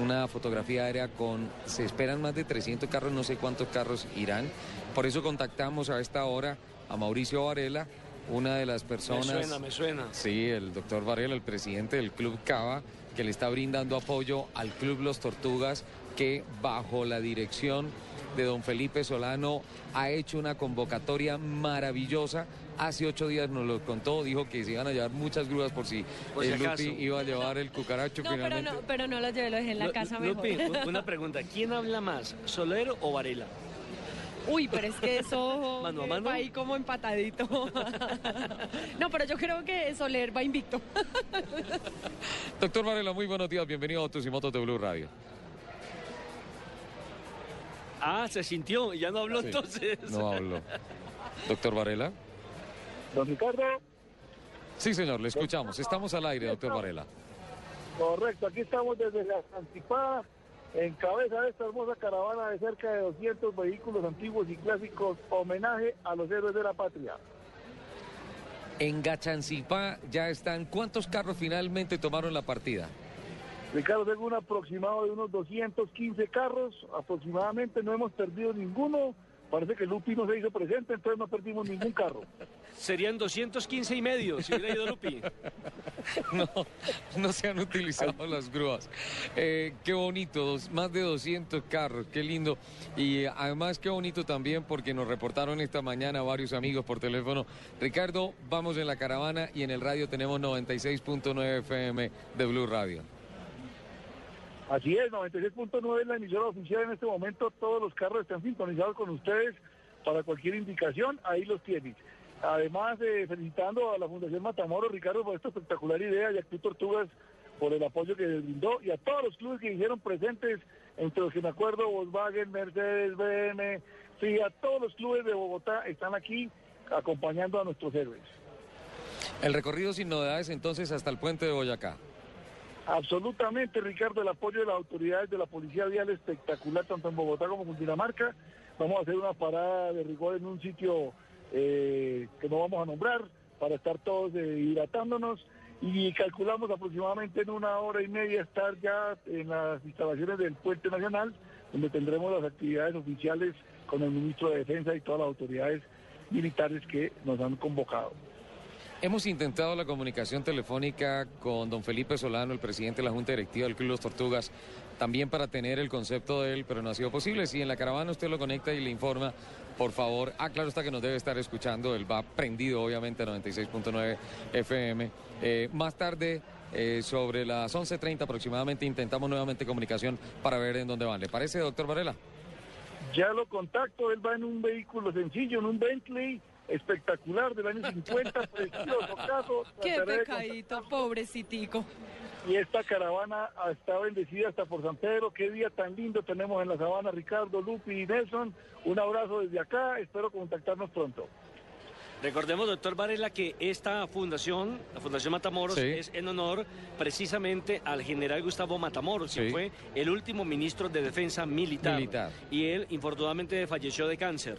Una fotografía aérea con, se esperan más de 300 carros, no sé cuántos carros irán. Por eso contactamos a esta hora a Mauricio Varela, una de las
Me
personas...
suena, me suena.
Sí, el doctor Varela, el presidente del Club Cava, que le está brindando apoyo al Club Los Tortugas, que bajo la dirección de don Felipe Solano ha hecho una convocatoria maravillosa. Hace ocho días nos lo contó, dijo que se iban a llevar muchas grúas por si,
Por si
el
acaso.
Lupi iba a llevar el cucaracho
No, pero
finalmente.
no, pero no lo llevé, lo dejé en la
Lu-
casa mejor.
Lupi, un- una *laughs* pregunta. ¿Quién habla más, Solero o Varela?
Uy, pero es que eso *laughs*
Mano a mano.
va ahí como empatadito. *laughs* no, pero yo creo que Soler va invicto.
Doctor Varela, muy buenos días, bienvenido a Autos y Motos de Blue Radio.
Ah, se sintió, ya no habló
Sí,
entonces.
No habló. Doctor Varela.
Don Ricardo.
Sí, señor, le escuchamos. Estamos al aire, doctor Varela.
Correcto, aquí estamos desde la Santipada, en cabeza de esta hermosa caravana de cerca de 200 vehículos antiguos y clásicos, homenaje a los héroes de la patria.
En Gachancipá ya están. ¿Cuántos carros finalmente tomaron la partida?
Ricardo, tengo un aproximado de unos 215 carros, aproximadamente no hemos perdido ninguno, parece que Lupi no se hizo presente, entonces no perdimos ningún carro. *laughs*
Serían 215 y medio si hubiera ido Lupi. *laughs*
No, no se han utilizado las grúas. Eh, qué bonito, dos- más de 200 carros, qué lindo. Y eh, además qué bonito también porque nos reportaron esta mañana varios amigos por teléfono. Ricardo, vamos en la caravana y en el radio tenemos 96.9 FM de Blue Radio.
Así es, 96.9 es la emisora oficial en este momento, todos los carros están sintonizados con ustedes para cualquier indicación, ahí los tienen. Además, eh, felicitando a la Fundación Matamoros, Ricardo, por esta espectacular idea y a Tortugas por el apoyo que les brindó y a todos los clubes que hicieron presentes, entre los que me acuerdo, Volkswagen, Mercedes, BM, Fiat, todos los clubes de Bogotá están aquí acompañando a nuestros héroes.
El recorrido sin novedades entonces hasta el puente de Boyacá.
Absolutamente, Ricardo, el apoyo de las autoridades de la Policía Vial espectacular, tanto en Bogotá como en Cundinamarca. Vamos a hacer una parada de rigor en un sitio eh, que no vamos a nombrar para estar todos eh, hidratándonos y calculamos aproximadamente en una hora y media estar ya en las instalaciones del Puente Nacional, donde tendremos las actividades oficiales con el ministro de Defensa y todas las autoridades militares que nos han convocado.
Hemos intentado la comunicación telefónica con don Felipe Solano, el presidente de la Junta Directiva del Club Los Tortugas, también para tener el concepto de él, pero no ha sido posible. Si en la caravana usted lo conecta y le informa, por favor, ah, claro está que nos debe estar escuchando, él va prendido obviamente a 96.9 FM. Eh, más tarde, eh, sobre las 11.30 aproximadamente, intentamos nuevamente comunicación para ver en dónde van. ¿Le parece, doctor Varela?
Ya lo contacto, él va en un vehículo sencillo, en un Bentley espectacular del año 50, precioso caso.
Qué pecadito, pobrecitico.
Y esta caravana está bendecida hasta por San Pedro. Qué día tan lindo tenemos en la sabana, Ricardo, Lupi y Nelson. Un abrazo desde acá, espero contactarnos pronto.
Recordemos, doctor Varela, que esta fundación, la Fundación Matamoros,
Sí.
es en honor precisamente al general Gustavo Matamoros, quien
Sí.
fue el último ministro de Defensa militar.
Militar.
Y él, infortunadamente, falleció de cáncer.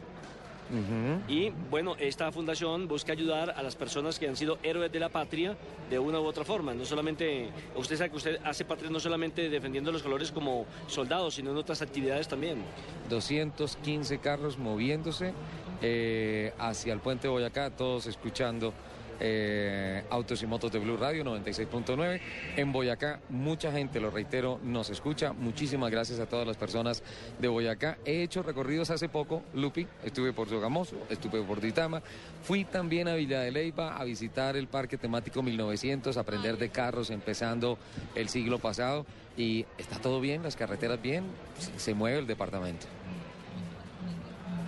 Y bueno, esta fundación busca ayudar a las personas que han sido héroes de la patria de una u otra forma. No solamente, usted sabe que usted hace patria no solamente defendiendo los colores como soldados, sino en otras actividades también.
215 carros moviéndose eh, hacia el puente de Boyacá, todos escuchando eh, Autos y Motos de Blue Radio 96.9. En Boyacá, mucha gente, lo reitero, nos escucha. Muchísimas gracias a todas las personas de Boyacá. He hecho recorridos hace poco, Lupi, estuve por Sogamoso, estuve por Ditama. Fui también a Villa de Leyva a visitar el Parque Temático 1900, a aprender de carros empezando el siglo pasado. Y está todo bien, las carreteras bien, se mueve el departamento.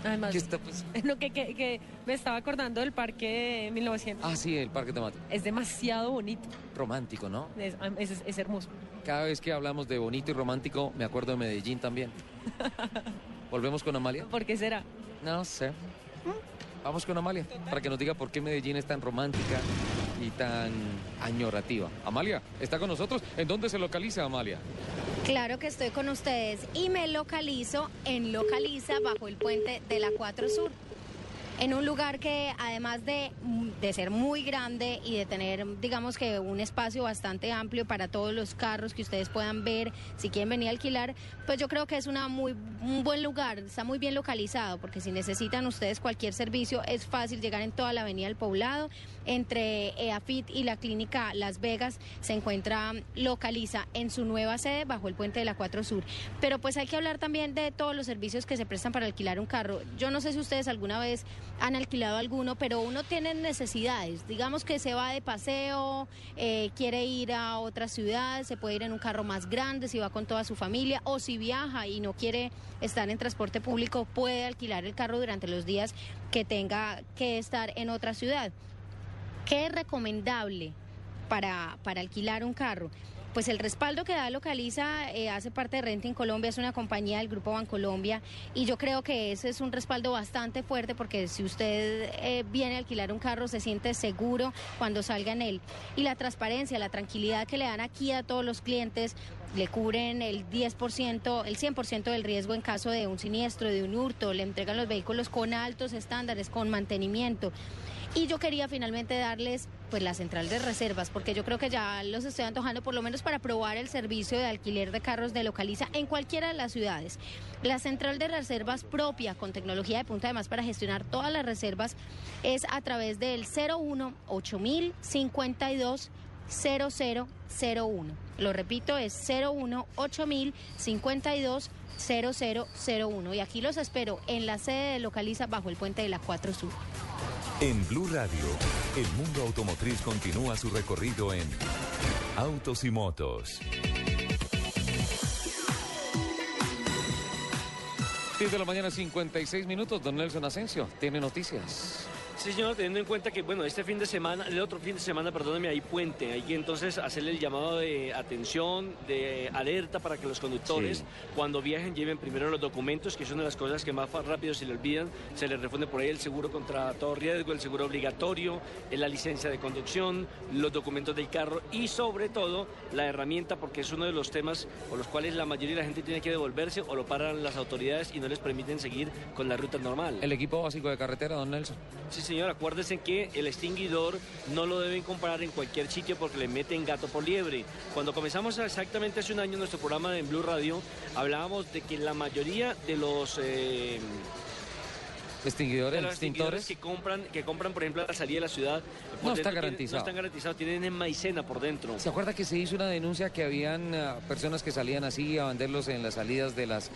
Además,
¿Qué está pas-
no, *laughs* que, que- que me estaba acordando del parque 1900.
Ah, sí, el parque temático.
Es demasiado bonito,
Romántico, ¿no?
es, es- es hermoso.
Cada vez que hablamos de bonito y romántico, me acuerdo de Medellín también. *laughs* ¿Volvemos con Amalia?
¿Por qué será?
No sé. Vamos con Amalia, para que nos diga por qué Medellín es tan romántica y tan añorativa. Amalia, ¿está con nosotros? ¿En dónde se localiza Amalia?
Claro que estoy con ustedes y me localizo en Localiza bajo el puente de la 4 Sur. En un lugar que además de, de ser muy grande y de tener, digamos que un espacio bastante amplio para todos los carros que ustedes puedan ver, si quieren venir a alquilar, pues yo creo que es una muy, un buen lugar, está muy bien localizado, porque si necesitan ustedes cualquier servicio, es fácil llegar en toda la avenida del poblado. Entre EAFIT y la clínica Las Vegas se encuentra Localiza en su nueva sede bajo el puente de la 4 Sur. Pero pues hay que hablar también de todos los servicios que se prestan para alquilar un carro. Yo no sé si ustedes alguna vez han alquilado alguno, pero uno tiene necesidades. Digamos que se va de paseo, eh, quiere ir a otra ciudad, se puede ir en un carro más grande si va con toda su familia o si viaja y no quiere estar en transporte público, puede alquilar el carro durante los días que tenga que estar en otra ciudad. ¿Qué es recomendable para, para alquilar un carro? Pues el respaldo que da Localiza eh, hace parte de Renting Colombia, es una compañía del Grupo Bancolombia y yo creo que ese es un respaldo bastante fuerte porque si usted eh, viene a alquilar un carro se siente seguro cuando salga en él. Y la transparencia, la tranquilidad que le dan aquí a todos los clientes, le cubren el 10%, el 100% del riesgo en caso de un siniestro, de un hurto, le entregan los vehículos con altos estándares, con mantenimiento. Y yo quería finalmente darles pues la central de reservas, porque yo creo que ya los estoy antojando por lo menos para probar el servicio de alquiler de carros de Localiza en cualquiera de las ciudades. La central de reservas propia con tecnología de punta además para gestionar todas las reservas es a través del 01 8052 0001. Lo repito, es 01 8052 0001. Y aquí los espero en la sede de Localiza bajo el puente de la 4 Sur.
En Blue Radio, el mundo automotriz continúa su recorrido en Autos y Motos.
10 de la mañana, 56 minutos. Don Nelson Asensio tiene noticias.
Sí, señor, teniendo en cuenta que, bueno, este fin de semana, el otro fin de semana, perdóneme, hay puente. Hay que entonces hacerle el llamado de atención, de alerta para que los conductores,
Sí.
cuando viajen, lleven primero los documentos, que es una de las cosas que más rápido se le olvidan. Se les responde por ahí el seguro contra todo riesgo, el seguro obligatorio, eh, la licencia de conducción, los documentos del carro y, sobre todo, la herramienta, porque es uno de los temas por los cuales la mayoría de la gente tiene que devolverse o lo paran las autoridades y no les permiten seguir con la ruta normal.
El equipo básico de carretera, don Nelson.
Sí, señor, acuérdense que el extinguidor no lo deben comprar en cualquier sitio porque le meten gato por liebre. Cuando comenzamos exactamente hace un año nuestro programa en Blue Radio, hablábamos de que la mayoría de los... eh,
Extinguidores,
los
extintores.
que compran, que compran, por ejemplo, a la salida de la ciudad.
No está garantizado.
no están garantizados, tienen en maicena por dentro.
¿Se acuerda que se hizo una denuncia que habían ah, personas que salían así a venderlos en las salidas de las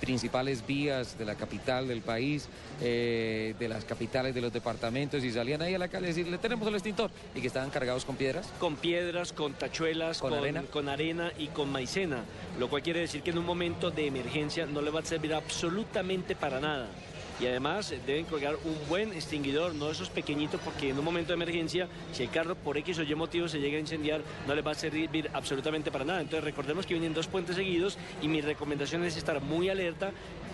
principales vías de la capital del país, eh, de las capitales de los departamentos y salían ahí a la calle a decirle tenemos el extintor y que estaban cargados con piedras?
Con piedras, con tachuelas,
¿Con arena?
con arena y con maicena. Lo cual quiere decir que en un momento de emergencia no le va a servir absolutamente para nada. Y además deben colgar un buen extinguidor, no esos pequeñitos, porque en un momento de emergencia, si el carro por X o Y motivo se llega a incendiar, no les va a servir absolutamente para nada. Entonces recordemos que vienen dos puentes seguidos y mi recomendación es estar muy alerta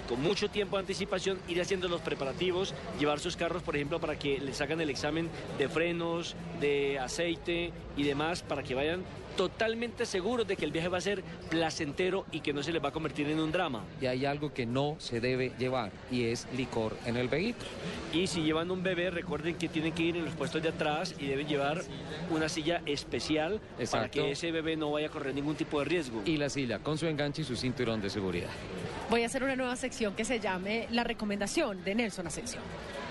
con mucho tiempo de anticipación, ir haciendo los preparativos, llevar sus carros, por ejemplo, para que les hagan el examen de frenos, de aceite y demás, para que vayan totalmente seguros de que el viaje va a ser placentero y que no se les va a convertir en un drama.
Y hay algo que no se debe llevar y es licor en el vehículo.
Y si llevan un bebé, recuerden que tienen que ir en los puestos de atrás y deben llevar una silla especial para que ese bebé no vaya a correr ningún tipo de riesgo.
Y la silla con su enganche y su cinturón de seguridad.
Voy a hacer una nueva sección que se llame La recomendación de Nelson Asensio.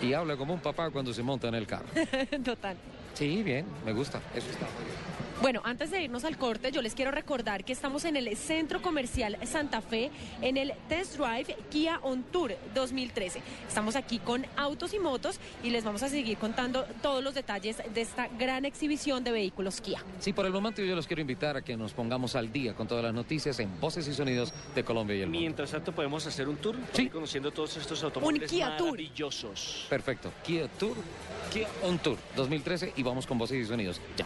Y habla como un papá cuando se monta en el carro. *laughs*
Total.
Sí, bien, me gusta. Eso está muy bien.
Bueno, antes de irnos al corte, yo les quiero recordar que estamos en el Centro Comercial Santa Fe en el Test Drive Kia On Tour 2013. Estamos aquí con autos y motos y les vamos a seguir contando todos los detalles de esta gran exhibición de vehículos Kia.
Sí, por el momento yo los quiero invitar a que nos pongamos al día con todas las noticias en Voces y Sonidos de Colombia y el mundo.
Mientras tanto, podemos hacer un tour ir conociendo todos estos automóviles
Kia Tour.
maravillosos.
Perfecto. Kia Tour, Kia On Tour 2013 y vamos con Voces y Sonidos. Ya.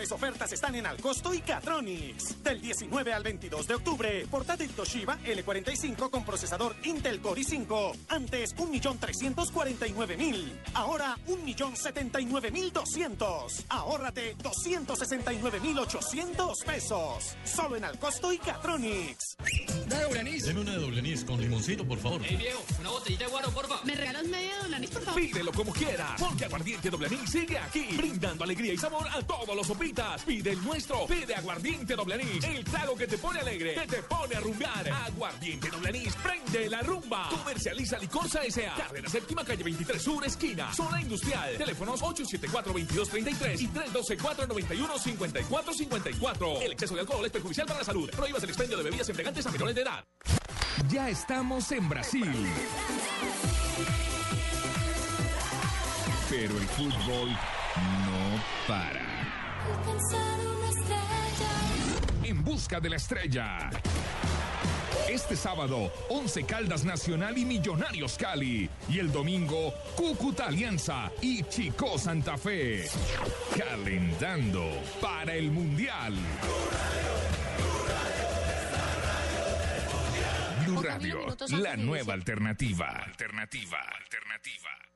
mejores ofertas están en Alcosto y Catronics. Del 19 al 22 de octubre, portátil Toshiba L45 con procesador Intel Core i5. Antes 1.349.000. Ahora 1.079.200. Ahórrate 269.800 pesos. Solo en Alcosto y Catronics.
Doble anís. Deme una doble anís con limoncito, por favor.
Ey, viejo, una botellita de guaro, porfa. ¿Me regalas media doble anís, por favor?
Pídelo como quiera, porque Aguardiente Doble Anís sigue aquí, brindando alegría y sabor a todos los Pide el nuestro, pide Aguardiente Doble Anís, el trago que te pone alegre, que te pone a rumbear. Aguardiente Doble Anís, prende la rumba. Comercializa Licorsa S.A. Carrera Séptima, calle 23 Sur, esquina, zona industrial. Teléfonos 874-2233 y 312-491-5454. El exceso de alcohol es perjudicial para la salud. Prohíbas el expendio de bebidas embriagantes a menores de edad.
Ya estamos en Brasil. Pero el fútbol no para. En busca de la estrella. Este sábado, 11 Caldas Nacional y Millonarios Cali. Y el domingo, Cúcuta Alianza y Chico Santa Fe. Calentando para el Mundial. Blue Radio, la nueva alternativa. Alternativa, alternativa.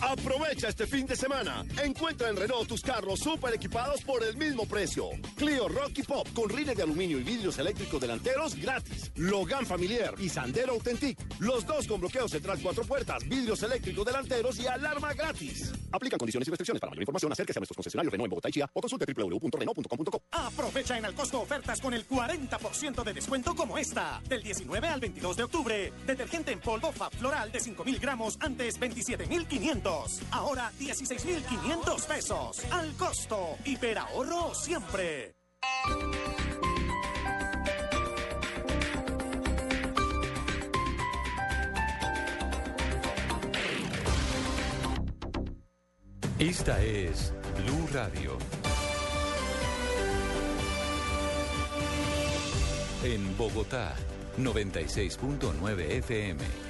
Aprovecha este fin de semana. Encuentra en Renault tus carros super equipados por el mismo precio. Clio Rocky Pop con rines de aluminio y vidrios eléctricos delanteros gratis. Logan Familiar y Sandero Authentic. Los dos con bloqueo central cuatro puertas, vidrios eléctricos delanteros y alarma gratis. Aplican condiciones y restricciones. Para mayor información, acérquese a nuestros concesionarios Renault en Bogotá y Chía o consulte www.renault.com.co.
Aprovecha en Alcosto ofertas con el 40% de descuento como esta. Del 19 al 22 de octubre. Detergente en polvo Fab Floral de 5.000 gramos antes 27.500. Ahora 16.500 pesos. Al costo. Hiperahorro siempre.
Esta es Blue Radio. En Bogotá, 96.9 FM.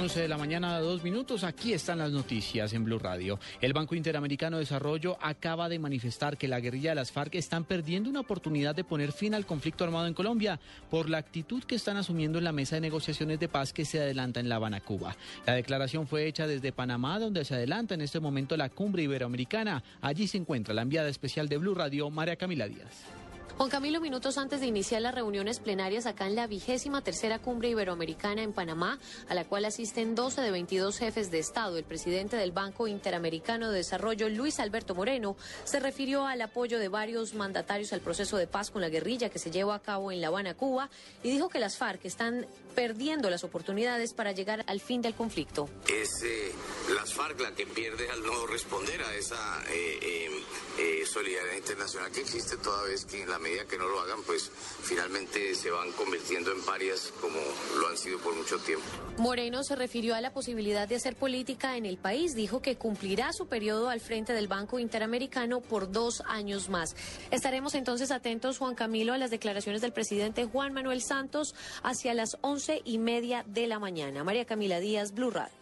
11 de la mañana, dos minutos. Aquí están las noticias en Blue Radio. El Banco Interamericano de Desarrollo acaba de manifestar que la guerrilla de las FARC están perdiendo una oportunidad de poner fin al conflicto armado en Colombia por la actitud que están asumiendo en la mesa de negociaciones de paz que se adelanta en La Habana, Cuba. La declaración fue hecha desde Panamá, donde se adelanta en este momento la cumbre iberoamericana. Allí se encuentra la enviada especial de Blue Radio, María Camila Díaz.
Juan Camilo, minutos antes de iniciar las reuniones plenarias acá en la vigésima tercera cumbre iberoamericana en Panamá, a la cual asisten 12 de 22 jefes de Estado, el presidente del Banco Interamericano de Desarrollo, Luis Alberto Moreno, se refirió al apoyo de varios mandatarios al proceso de paz con la guerrilla que se lleva a cabo en La Habana, Cuba, y dijo que las FARC están perdiendo las oportunidades para llegar al fin del conflicto.
Es eh, las FARC la que pierde al no responder a esa eh, eh, solidaridad internacional que existe toda vez que en la medida que no lo hagan, pues finalmente se van convirtiendo en parias como lo han sido por mucho tiempo.
Moreno se refirió a la posibilidad de hacer política en el país. Dijo que cumplirá su periodo al frente del Banco Interamericano por dos años más. Estaremos entonces atentos, Juan Camilo, a las declaraciones del presidente Juan Manuel Santos hacia las once y media de la mañana. María Camila Díaz, Blue Radio.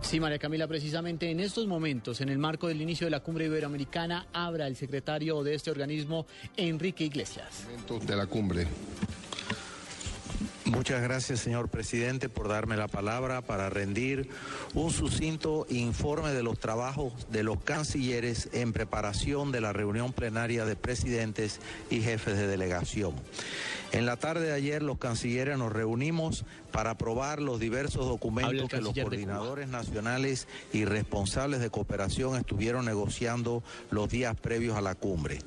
Sí, María Camila, precisamente en estos momentos, en el marco del inicio de la cumbre iberoamericana, abra el secretario de este organismo, Enrique Iglesias.
De la cumbre.
Muchas gracias, señor presidente, por darme la palabra para rendir un sucinto informe de los trabajos de los cancilleres en preparación de la reunión plenaria de presidentes y jefes de delegación. En la tarde de ayer, los cancilleres nos reunimos para aprobar los diversos documentos que los coordinadores nacionales y responsables de cooperación estuvieron negociando los días previos a la cumbre.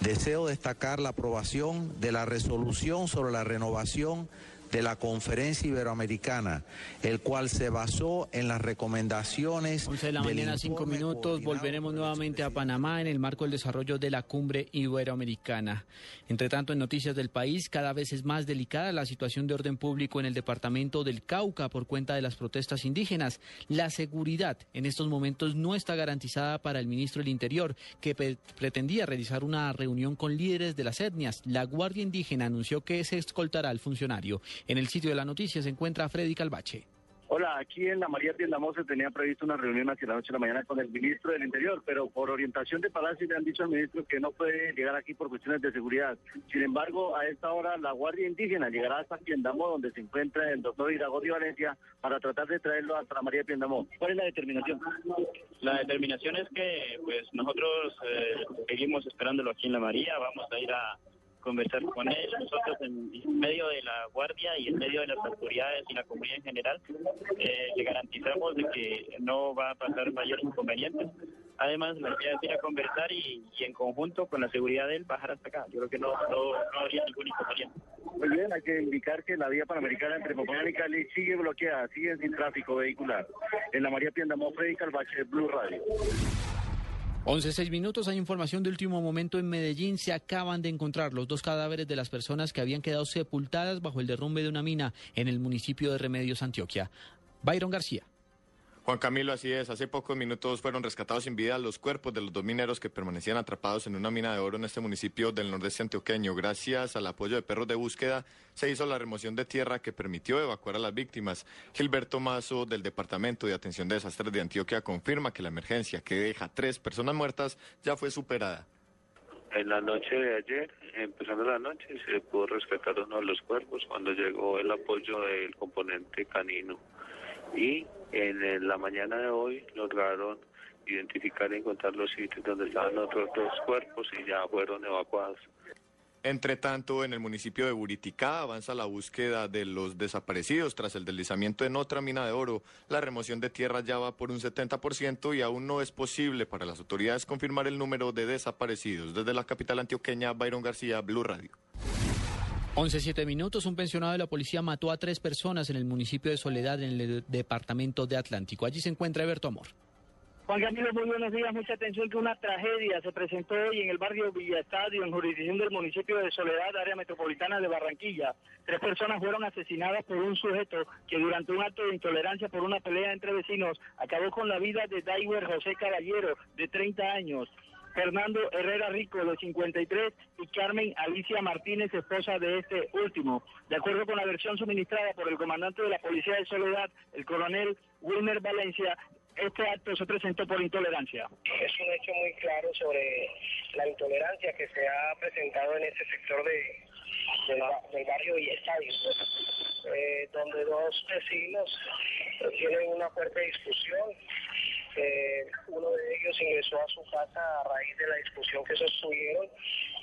Deseo destacar la aprobación de la resolución sobre la renovación de la conferencia iberoamericana, el cual se basó en las recomendaciones.
11 de la mañana, 5 minutos. Volveremos nuevamente a Panamá en el marco del desarrollo de la cumbre iberoamericana. Entre tanto, en noticias del país, cada vez es más delicada la situación de orden público en el departamento del Cauca por cuenta de las protestas indígenas. La seguridad en estos momentos no está garantizada para el ministro del Interior, que pretendía realizar una reunión con líderes de las etnias. La Guardia Indígena anunció que se escoltará al funcionario. En el sitio de la noticia se encuentra Freddy Calvache.
Hola, aquí en la María Tiendamos se tenía previsto una reunión hacia la noche de la mañana con el ministro del Interior, pero por orientación de Palacio le han dicho al ministro que no puede llegar aquí por cuestiones de seguridad. Sin embargo, a esta hora la Guardia Indígena llegará hasta Tiendamos, donde se encuentra el doctor Iragorri Valencia, para tratar de traerlo hasta la María Tiendamos. ¿Cuál es la determinación?
La determinación es que pues nosotros eh, seguimos esperándolo aquí en la María, vamos a ir a conversar con él. Nosotros en medio de la guardia y en medio de las autoridades y la comunidad en general eh, le garantizamos de que no va a pasar mayores inconvenientes. Además, la idea es ir a conversar y, y, en conjunto con la seguridad de él bajar hasta acá. Yo creo que no, no, no habría ningún inconveniente.
Muy bien, hay que indicar que la vía panamericana entre Popayán y Cali sigue bloqueada, sigue sin tráfico vehicular. En la María Piendamó, Freddy Calvache, Blue Radio.
11.6 minutos, hay información de último momento en Medellín. Se acaban de encontrar los dos cadáveres de las personas que habían quedado sepultadas bajo el derrumbe de una mina en el municipio de Remedios, Antioquia. Byron García.
Juan Camilo, así es. Hace pocos minutos fueron rescatados sin vida los cuerpos de los dos mineros que permanecían atrapados en una mina de oro en este municipio del nordeste antioqueño. Gracias al apoyo de perros de búsqueda, se hizo la remoción de tierra que permitió evacuar a las víctimas. Gilberto Mazo, del Departamento de Atención de Desastres de Antioquia, confirma que la emergencia que deja tres personas muertas ya fue superada.
En la noche de ayer, empezando la noche, se pudo rescatar uno de los cuerpos cuando llegó el apoyo del componente canino y en la mañana de hoy lograron identificar y encontrar los sitios donde estaban otros dos cuerpos y ya fueron evacuados.
Entre tanto, en el municipio de Buriticá avanza la búsqueda de los desaparecidos tras el deslizamiento en otra mina de oro. La remoción de tierra ya va por un 70% y aún no es posible para las autoridades confirmar el número de desaparecidos. Desde la capital antioqueña, Byron García, Blue Radio.
11.7 minutos, un pensionado de la policía mató a tres personas en el municipio de Soledad, en el departamento de Atlántico. Allí se encuentra Eberto Amor.
Juan Camilo, muy buenos días. Mucha atención que una tragedia se presentó hoy en el barrio Villa Estadio, en jurisdicción del municipio de Soledad, área metropolitana de Barranquilla. Tres personas fueron asesinadas por un sujeto que durante un acto de intolerancia por una pelea entre vecinos acabó con la vida de Daiwer José Caballero, de 30 años. Fernando Herrera Rico, de 53, y Carmen Alicia Martínez, esposa de este último. De acuerdo con la versión suministrada por el comandante de la Policía de Soledad, el coronel Wilmer Valencia, este acto se presentó por intolerancia.
Es un hecho muy claro sobre la intolerancia que se ha presentado en este sector de, del, barrio y estadio, eh, donde dos vecinos tienen una fuerte discusión eh, uno de ellos ingresó a su casa a raíz de la discusión que sostuvieron,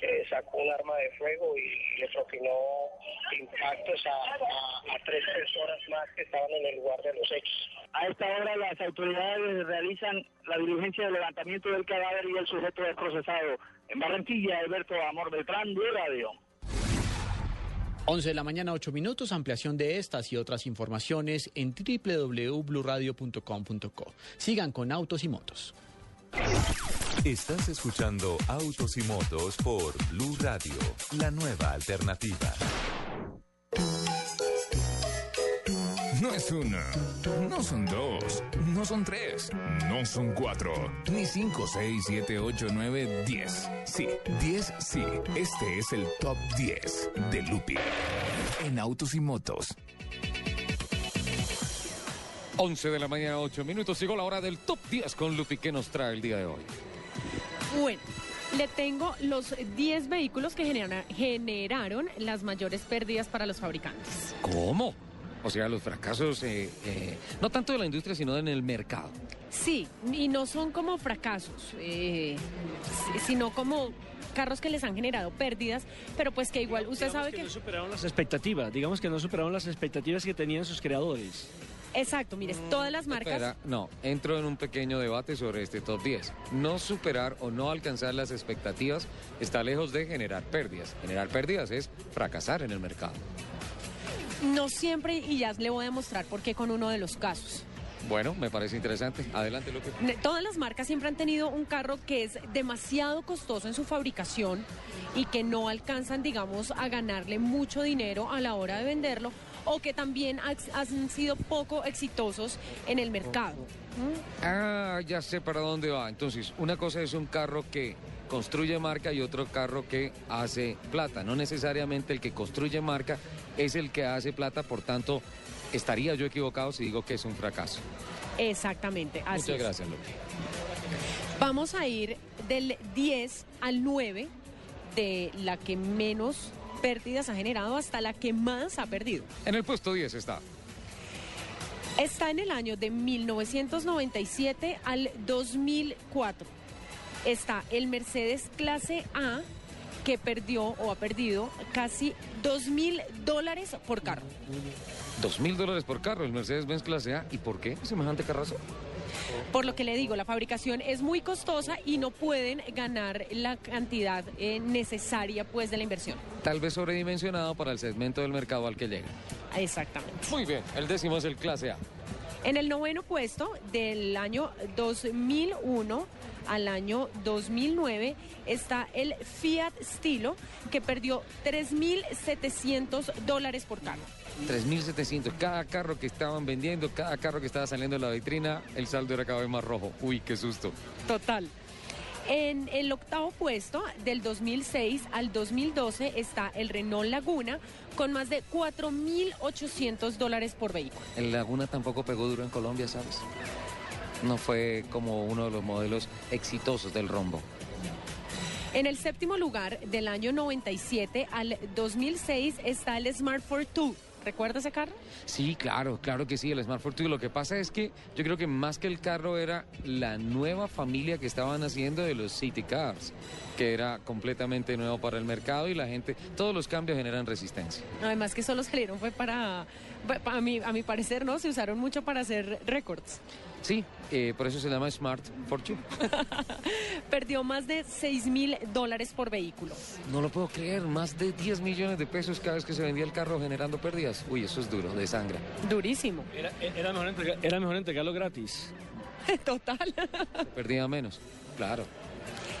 eh, sacó un arma de fuego y le propinó impactos a, tres personas más que estaban en el lugar de los hechos.
A esta hora las autoridades realizan la diligencia de levantamiento del cadáver y el sujeto procesado En Barranquilla, Alberto Amor Beltrán, de Radio.
11 de la mañana, 8 minutos. Ampliación de estas y otras informaciones en www.bluradio.com.co. Sigan con Autos y Motos.
Estás escuchando Autos y Motos por Blue Radio, la nueva alternativa.
No es una, no son dos, no son tres, no son cuatro, ni cinco, seis, siete, ocho, nueve, diez. Sí, diez, sí. Este es el top 10 de Lupi en autos y motos.
11 de la mañana, 8 minutos. Llegó la hora del top 10 con Lupi. ¿Qué nos trae el día de hoy?
Bueno. Le tengo los 10 vehículos que generaron las mayores pérdidas para los fabricantes.
¿Cómo? O sea, los fracasos, eh, eh, no tanto de la industria, sino en el mercado.
Sí, y no son como fracasos, eh, sino como carros que les han generado pérdidas, pero pues que igual usted sabe que,
que... no superaron las expectativas, digamos que no superaron las expectativas que tenían sus creadores.
Exacto, mire, todas las marcas...
no, entro en un pequeño debate sobre este top 10. No superar o no alcanzar las expectativas está lejos de generar pérdidas. Generar pérdidas es fracasar en el mercado.
No siempre, y ya le voy a mostrar por qué con uno de los casos.
Bueno, me parece interesante. Adelante, que...
Todas las marcas siempre han tenido un carro que es demasiado costoso en su fabricación y que no alcanzan, digamos, a ganarle mucho dinero a la hora de venderlo o que también han sido poco exitosos en el mercado.
Ah, ya sé para dónde va. Entonces, una cosa es un carro que construye marca y otro carro que hace plata. No necesariamente el que construye marca es el que hace plata, por tanto, estaría yo equivocado si digo que es un fracaso.
Exactamente.
Así Muchas gracias, Lupe.
Vamos a ir del 10 al 9 de la que menos pérdidas ha generado hasta la que más ha perdido.
En el puesto 10 está.
Está en el año de 1997 al 2004. Está el Mercedes clase A que perdió o ha perdido casi 2 mil dólares por carro.
2 mil dólares por carro, el Mercedes-Benz clase A. ¿Y por qué semejante carrazo?
Por lo que le digo, la fabricación es muy costosa y no pueden ganar la cantidad eh, necesaria pues de la inversión.
Tal vez sobredimensionado para el segmento del mercado al que llega.
Exactamente.
Muy bien, el décimo es el clase A.
En el noveno puesto del año 2001 al año 2009 está el Fiat Stilo que perdió 3.700 dólares por carro.
3.700. Cada carro que estaban vendiendo, cada carro que estaba saliendo de la vitrina, el saldo era cada vez más rojo. Uy, qué susto.
Total. En el octavo puesto, del 2006 al 2012, está el Renault Laguna con más de 4.800 dólares por vehículo.
El Laguna tampoco pegó duro en Colombia, ¿sabes? No fue como uno de los modelos exitosos del rombo.
En el séptimo lugar, del año 97 al 2006, está el Smart Fortwo ¿Recuerda ese carro?
Sí, claro, claro que sí, el Smart Fortwo. Lo que pasa es que yo creo que más que el carro era la nueva familia que estaban haciendo de los City Cars, que era completamente nuevo para el mercado y la gente, todos los cambios generan resistencia.
Además que solo salieron fue para, a mi, a mi parecer, ¿no? Se usaron mucho para hacer récords.
Sí, eh, por eso se llama Smart Fortune. *laughs*
Perdió más de 6 mil dólares por vehículo.
No lo puedo creer, más de 10 millones de pesos cada vez que se vendía el carro generando pérdidas. Uy, eso es duro, de sangre.
Durísimo.
Era, mejor, entregarlo gratis. *laughs*
Total.
Perdía menos, claro.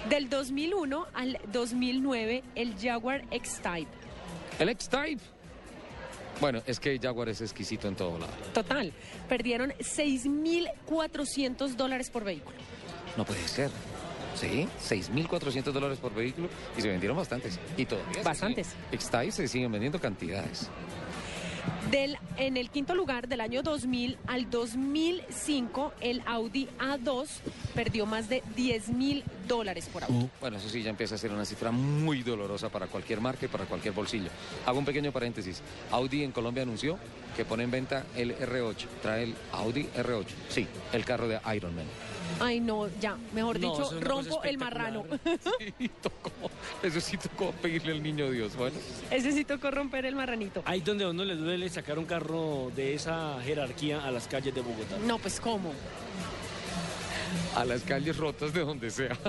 Del 2001 al 2009, el Jaguar X-Type.
El X-Type. Bueno, es que Jaguar es exquisito en todo lado.
Total. Perdieron 6.400 dólares por vehículo.
No puede ser. Sí, 6.400 dólares por vehículo y se vendieron bastantes. Y todavía.
Bastantes.
X-Type se siguen vendiendo cantidades.
Del, en el quinto lugar, del año 2000 al 2005, el Audi A2 perdió más de 10 mil dólares por auto.
Bueno, eso sí ya empieza a ser una cifra muy dolorosa para cualquier marca y para cualquier bolsillo. Hago un pequeño paréntesis. Audi en Colombia anunció que pone en venta el R8. Trae el Audi R8. Sí, el carro de Iron Man.
Ay, no, ya, mejor
No,
dicho, rompo el marrano.
Eso *laughs* sí tocó pedirle al niño Dios. Bueno.
Ese sí tocó romper el marranito.
Ahí donde a uno le duele sacar un carro de esa jerarquía a las calles de Bogotá.
No, pues ¿cómo?
A las calles rotas de donde sea. *laughs*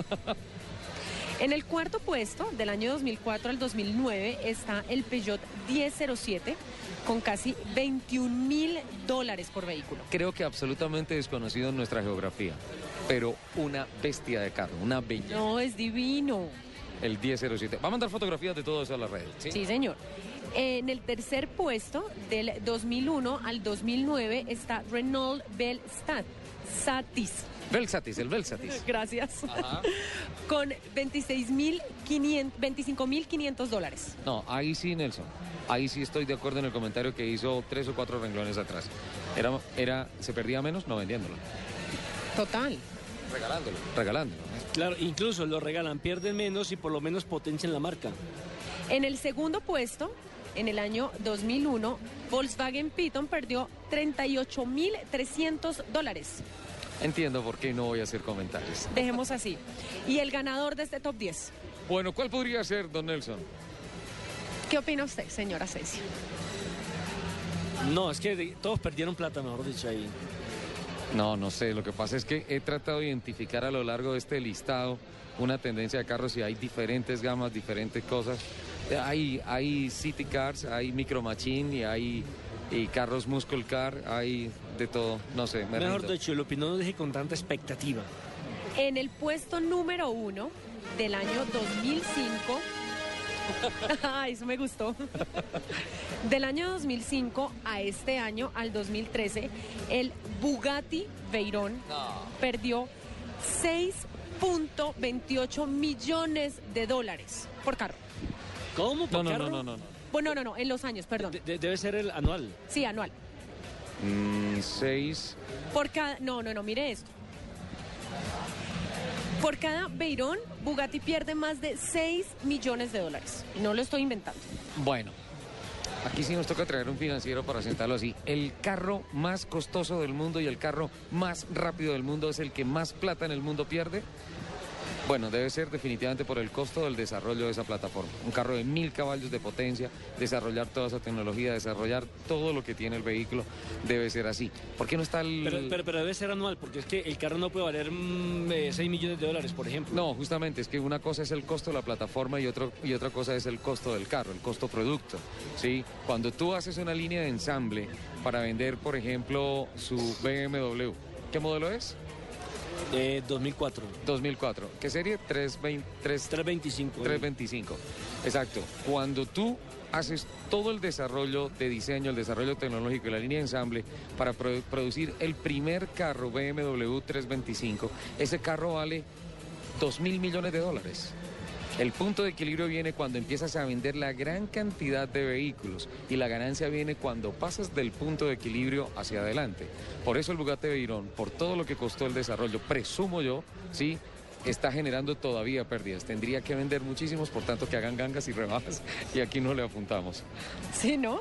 En el cuarto puesto, del año 2004 al 2009, está el Peugeot 1007 con casi 21 mil dólares por vehículo.
Creo que absolutamente desconocido en nuestra geografía. Pero una bestia de carro, una bella.
No, es divino.
El 1007. Va a mandar fotografías de todo eso a las redes. ¿sí?
Sí, señor. En el tercer puesto, del 2001 al 2009, está Renault Bellstat Satis.
Belsatis, el Belsatis. *laughs*
Gracias.
Ajá.
Con 26.500 25.500 dólares.
No, ahí sí, Nelson. Ahí sí estoy de acuerdo en el comentario que hizo tres o cuatro renglones atrás. Era, era, se perdía menos no vendiéndolo.
Total.
Regalándolo. Regalándolo.
Claro, incluso lo regalan, pierden menos y por lo menos potencian la marca.
En el segundo puesto, en el año 2001, Volkswagen Piton perdió 38.300 dólares.
Entiendo por qué no voy a hacer comentarios.
Dejemos así. Y el ganador de este top 10.
Bueno, ¿cuál podría ser, don Nelson?
¿Qué opina usted, señora Ceci?
No, es que todos perdieron plata, mejor dicho, ahí.
No, no sé. Lo que pasa es que he tratado de identificar a lo largo de este listado una tendencia de carros y hay diferentes gamas, diferentes cosas. Hay, hay city cars, hay micro machine y hay y carros muscle car, hay de todo. No sé, me
Mejor
rindo.
dicho, el opinión no deje con tanta expectativa.
En el puesto número uno del año 2005. *laughs* Ay, eso me gustó. *laughs* Del año 2005 a este año, al 2013, el Bugatti Veyron perdió 6.28 millones de dólares por carro.
¿Cómo?
No,
¿Por
no,
carro?
no, no, no. no.
Bueno, no, no, en los años, perdón.
De- debe ser el anual.
Sí, anual.
Mm, seis.
Por cada. No, no, no, mire esto. Por cada Veyron, Bugatti pierde más de 6 millones de dólares. No lo estoy inventando.
Bueno, aquí sí nos toca traer un financiero para sentarlo así. El carro más costoso del mundo y el carro más rápido del mundo es el que más plata en el mundo pierde. Bueno, debe ser definitivamente por el costo del desarrollo de esa plataforma. Un carro de mil caballos de potencia, desarrollar toda esa tecnología, desarrollar todo lo que tiene el vehículo, debe ser así. ¿Por qué no está el...?
Pero, pero, pero debe ser anual, porque es que el carro no puede valer 6 millones de dólares, por ejemplo.
No, justamente, es que una cosa es el costo de la plataforma y, otro, y otra cosa es el costo del carro, el costo producto. ¿sí? Cuando tú haces una línea de ensamble para vender, por ejemplo, su BMW, ¿qué modelo es?
De 2004.
2004. ¿Qué serie? 320,
325.
325. Exacto. Cuando tú haces todo el desarrollo de diseño, el desarrollo tecnológico y la línea de ensamble para produ- producir el primer carro BMW 325, ese carro vale 2 mil millones de dólares. El punto de equilibrio viene cuando empiezas a vender la gran cantidad de vehículos y la ganancia viene cuando pasas del punto de equilibrio hacia adelante. Por eso el Bugatti Veyron, por todo lo que costó el desarrollo, presumo yo, sí, está generando todavía pérdidas. Tendría que vender muchísimos, por tanto que hagan gangas y rebajas y aquí no le apuntamos.
Sí, ¿no?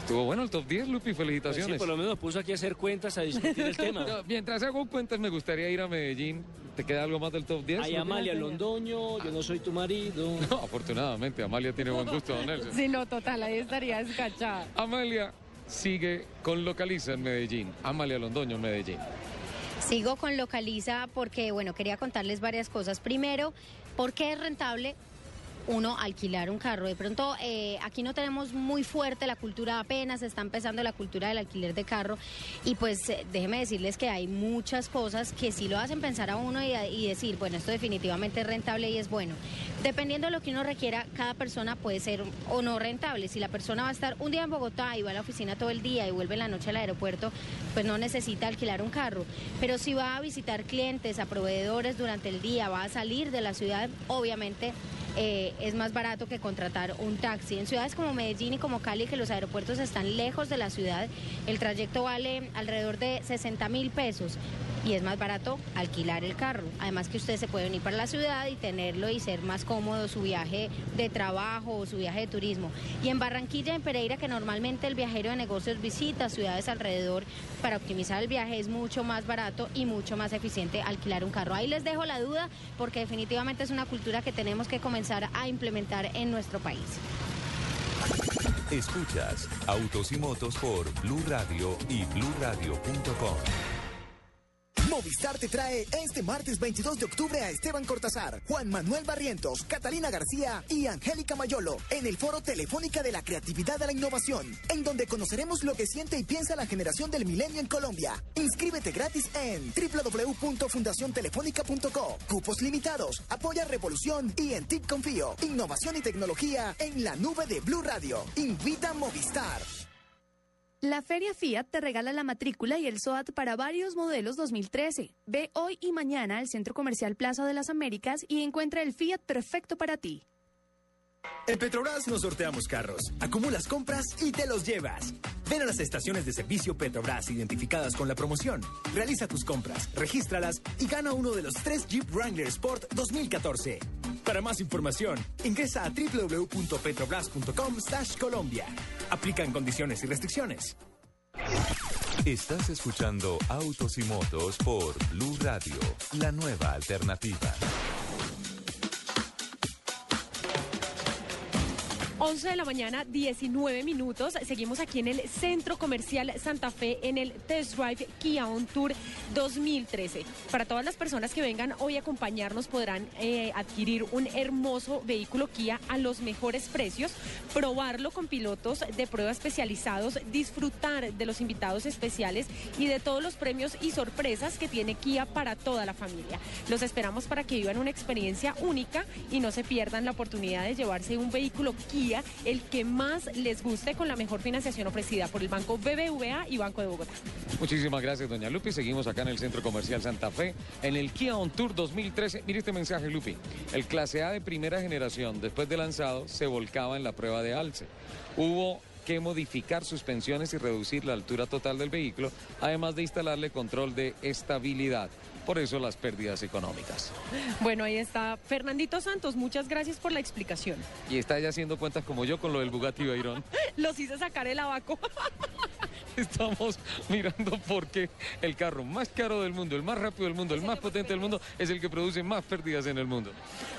Estuvo bueno el top 10, Lupi,
Pues sí,
felicitaciones.
por lo menos puso aquí a hacer cuentas, a discutir el *laughs* tema.
No, Mientras hago cuentas, me gustaría ir a Medellín. ¿Te queda algo más del top 10?
Hay? Amalia Londoño, yo no soy tu marido. *laughs*
No, afortunadamente, Amalia tiene buen gusto, don Nelson.
Sí, no, total, ahí estaría escachada.
Amalia sigue con Localiza en Medellín. Amalia Londoño en Medellín.
Sigo con Localiza porque, bueno, quería contarles varias cosas. Primero, ¿por qué es rentable uno alquilar un carro. De pronto eh, aquí no tenemos muy fuerte la cultura, apenas está empezando la cultura del alquiler de carro y pues eh, déjeme decirles que hay muchas cosas que sí lo hacen pensar a uno y, decir, bueno, esto definitivamente es rentable y es bueno. Dependiendo de lo que uno requiera, cada persona puede ser o no rentable. Si la persona va a estar un día en Bogotá y va a la oficina todo el día y vuelve en la noche al aeropuerto, pues no necesita alquilar un carro. Pero si va a visitar clientes, a proveedores durante el día, va a salir de la ciudad, obviamente eh, es más barato que contratar un taxi. En ciudades como Medellín y como Cali, que los aeropuertos están lejos de la ciudad, el trayecto vale alrededor de 60 mil pesos y es más barato alquilar el carro. Además que usted se puede venir para la ciudad y tenerlo y ser más cómodo su viaje de trabajo o su viaje de turismo. Y en Barranquilla, en Pereira, que normalmente el viajero de negocios visita ciudades alrededor para optimizar el viaje, es mucho más barato y mucho más eficiente alquilar un carro. Ahí les dejo la duda porque definitivamente es una cultura que tenemos que comenzar a implementar en nuestro país.
Escuchas Autos y Motos por Blue Radio y bluradio.com.
Movistar te trae este martes 22 de octubre a Esteban Cortázar, Juan Manuel Barrientos, Catalina García y Angélica Mayolo en el Foro Telefónica de la Creatividad a la Innovación, en donde conoceremos lo que siente y piensa la generación del milenio en Colombia. Inscríbete gratis en www.fundaciontelefónica.co. Cupos limitados, apoya Revolución y en TIC Confío. Innovación y tecnología en la nube de Blue Radio. Invita Movistar.
La Feria Fiat te regala la matrícula y el SOAT para varios modelos 2013. Ve hoy y mañana al Centro Comercial Plaza de las Américas y encuentra el Fiat perfecto para ti.
En Petrobras nos sorteamos carros, acumulas compras y te los llevas. Ven a las estaciones de servicio Petrobras identificadas con la promoción. Realiza tus compras, regístralas y gana uno de los tres Jeep Wrangler Sport 2014. Para más información, ingresa a www.petrobras.com Colombia. Aplican condiciones y restricciones.
Estás escuchando Autos y Motos por Blue Radio, la nueva alternativa.
11 de la mañana, 19 minutos. Seguimos aquí en el Centro Comercial Santa Fe en el Test Drive Kia On Tour 2013. Para todas las personas que vengan hoy a acompañarnos podrán eh, adquirir un hermoso vehículo Kia a los mejores precios, probarlo con pilotos de prueba especializados, disfrutar de los invitados especiales y de todos los premios y sorpresas que tiene Kia para toda la familia. Los esperamos para que vivan una experiencia única y no se pierdan la oportunidad de llevarse un vehículo Kia el que más les guste con la mejor financiación ofrecida por el Banco BBVA y Banco de Bogotá.
Muchísimas gracias, doña Lupi. Seguimos acá en el Centro Comercial Santa Fe, en el Kia On Tour 2013. Mire este mensaje, Lupi. El clase A de primera generación, después de lanzado, se volcaba en la prueba de alce. Hubo que modificar suspensiones y reducir la altura total del vehículo, además de instalarle control de estabilidad. Por eso las pérdidas económicas.
Bueno, ahí está Fernandito Santos. Muchas gracias por la explicación.
Y está ya haciendo cuentas como yo con lo del Bugatti Veyron. *laughs*
Los hice sacar el abaco. *laughs*
Estamos mirando por qué el carro más caro del mundo, el más rápido del mundo, el más potente del mundo, es el que produce más pérdidas en el mundo.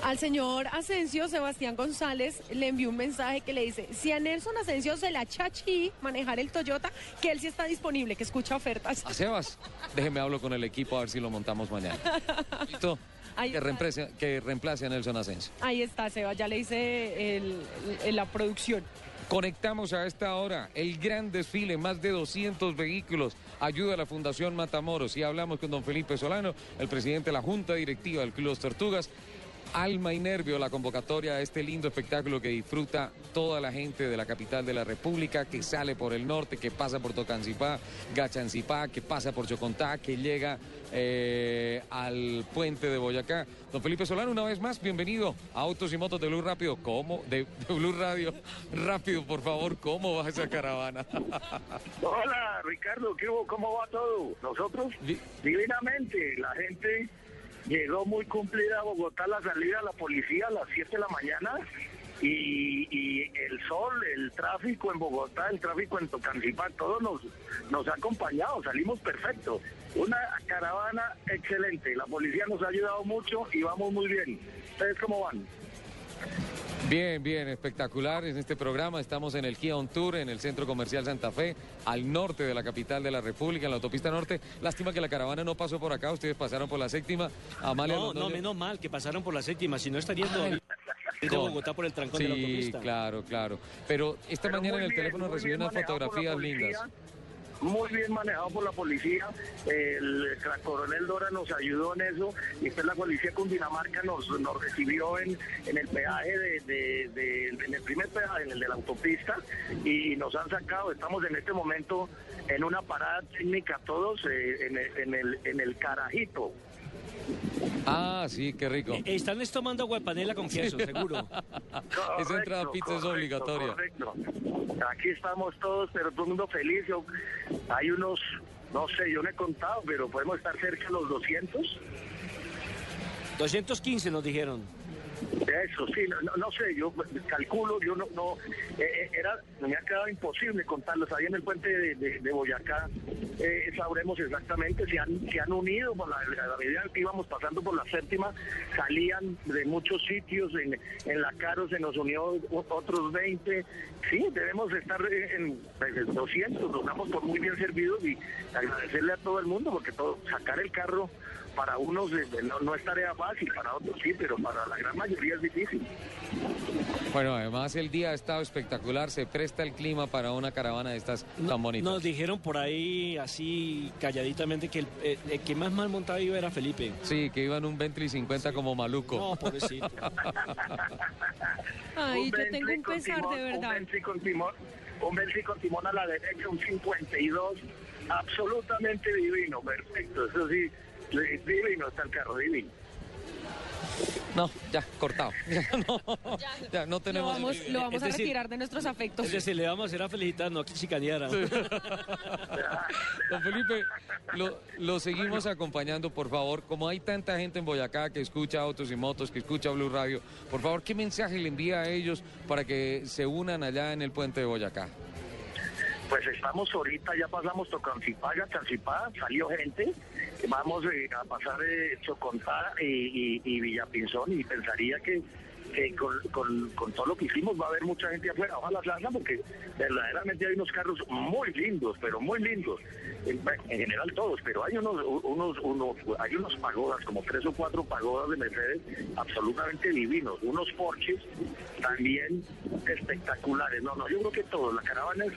Al señor Asensio, Sebastián González, le envió un mensaje que le dice, si a Nelson Asensio se la chachi manejar el Toyota, que él sí está disponible, que escucha ofertas.
A Sebas, déjeme hablo con el equipo a ver si lo montamos mañana. *laughs* ¿Listo? que, reemplace, que reemplace a Nelson Asensio.
Ahí está, Sebas, ya le hice la producción.
Conectamos a esta hora el gran desfile, más de 200 vehículos. Ayuda a la Fundación Matamoros y hablamos con don Felipe Solano, el presidente de la Junta Directiva del Club Los Tortugas alma y nervio la convocatoria a este lindo espectáculo que disfruta toda la gente de la capital de la República, que sale por el norte, que pasa por Tocancipá, Gachancipá, que pasa por Chocontá, que llega eh, al puente de Boyacá. Don Felipe Solano, una vez más, bienvenido a Autos y Motos de Blue Rápido. ¿Cómo? De, Blue Radio. Rápido, por favor, ¿cómo va esa caravana? *laughs*
Hola, Ricardo, ¿cómo va todo? Nosotros, divinamente, la gente Llegó muy cumplida a Bogotá la salida de la policía a las 7 de la mañana y, el sol, el tráfico en Bogotá, el tráfico en Tocancipá, todo nos, nos ha acompañado, salimos perfecto. Una caravana excelente, la policía nos ha ayudado mucho y vamos muy bien. ¿Ustedes cómo van?
Bien, bien, espectacular en este programa. Estamos en el Kia On Tour, en el Centro Comercial Santa Fe, al norte de la capital de la República, en la autopista norte. Lástima que la caravana no pasó por acá, ustedes pasaron por la séptima.
no, no, menos mal que pasaron por la séptima, si no estaría... de Bogotá por el trancón de la
Sí,
autopista.
claro, claro. Pero esta
Pero
mañana en el
bien,
teléfono recibí unas fotografías
policía,
lindas.
Muy bien manejado por la policía. El coronel Dora nos ayudó en eso y después la policía Cundinamarca nos, nos recibió en, en el peaje, de, de- en el primer peaje, en el de la autopista y nos han sacado. Estamos en este momento en una parada técnica todos eh, en, el, en, el, en el Carajito.
Ah, sí, qué rico.
Eh, Están es tomando agua de panela con queso, seguro. *laughs*
Esa entrada a pizza es
correcto,
obligatoria.
correcto. Aquí estamos todos, pero todo el mundo feliz. Yo- hay unos, no sé, yo no he contado, pero podemos estar cerca de los 200.
215 nos dijeron.
Eso, sí, no, no, sé, yo calculo, yo no, no eh, eh, era, me ha quedado imposible contarlos. Ahí en el puente de, Boyacá eh, sabremos exactamente si han, se han unido, por la, la medida que íbamos pasando por la séptima, salían de muchos sitios, en, en la Caro se nos unió otros 20. Sí, debemos estar en, en 200, nos damos por muy bien servidos y agradecerle a todo el mundo porque todo, sacar el carro para unos no, no es tarea fácil, para otros sí, pero para la gran mayoría es difícil.
Bueno, además el día ha estado espectacular, se presta el clima para una caravana de estas tan bonitas.
Nos dijeron por ahí, así calladitamente, que el, eh, el que más mal montado iba era Felipe.
Sí, que iban un Bentley 50 como maluco.
No, pobrecito. *laughs*
Ay, yo tengo un
con
pesar
timón,
de verdad.
Un Bentley con timón, un Bentley con timón a la derecha, un 52, absolutamente divino, perfecto, eso sí, divino está el carro, divino.
No, ya, cortado. *laughs* Ya no, ya no
Lo
tenemos...
vamos, lo vamos a
decir,
retirar de nuestros afectos.
Es decir, le vamos a hacer a felicitar, no a chicanear. ¿ah?
Don Felipe, lo, lo seguimos acompañando, por favor. Como hay tanta gente en Boyacá que escucha Autos y Motos, que escucha Blue Radio, por favor, ¿qué mensaje le envía a ellos para que se unan allá en el puente de Boyacá?
Pues estamos ahorita, ya pasamos Tocancipá, Tancipá, salió gente, vamos eh, a pasar eh, Chocontá y, y, y Villapinzón y pensaría que, con, con- con todo lo que hicimos va a haber mucha gente afuera, ojalá salga porque verdaderamente hay unos carros muy lindos, pero muy lindos, en, en general todos, pero hay unos, unos, unos, hay unos pagodas, como tres o cuatro pagodas de Mercedes absolutamente divinos, unos Porsches también espectaculares, no, no, yo creo que todo, la caravana es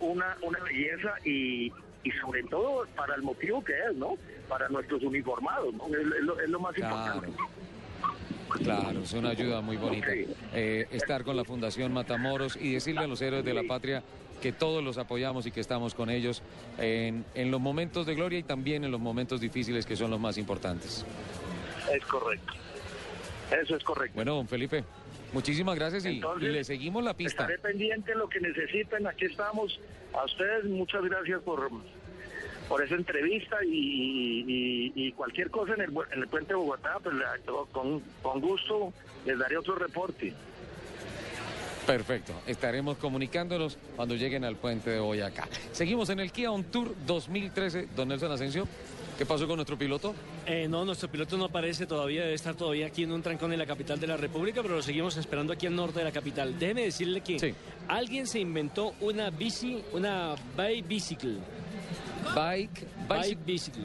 una, una belleza y, y sobre todo para el motivo que es, ¿no? Para nuestros uniformados, ¿no? Es, es lo, es lo más importante.
Claro, es una ayuda muy bonita. Eh, estar con la Fundación Matamoros y decirle a los héroes de la patria que todos los apoyamos y que estamos con ellos en, en los momentos de gloria y también en los momentos difíciles que son los más importantes.
Es correcto. Eso es correcto.
Bueno, don Felipe, muchísimas gracias y, y
Entonces,
le seguimos la pista.
Estaré pendiente de lo que necesiten, aquí estamos. A ustedes muchas gracias por, por esa entrevista y, y- y cualquier cosa en el, bu- en el puente de Bogotá, pues con, con gusto les daré otro reporte.
Perfecto, estaremos comunicándonos cuando lleguen al puente de Boyacá. Seguimos en el Kia On Tour 2013, don Nelson Asensio. ¿Qué pasó con nuestro piloto?
Eh, no, nuestro piloto no aparece todavía, debe estar todavía aquí en un trancón en la capital de la República, pero lo seguimos esperando aquí al norte de la capital. Déjeme decirle que alguien se inventó una bici, una bike bicycle.
Bike,
bike bicycle.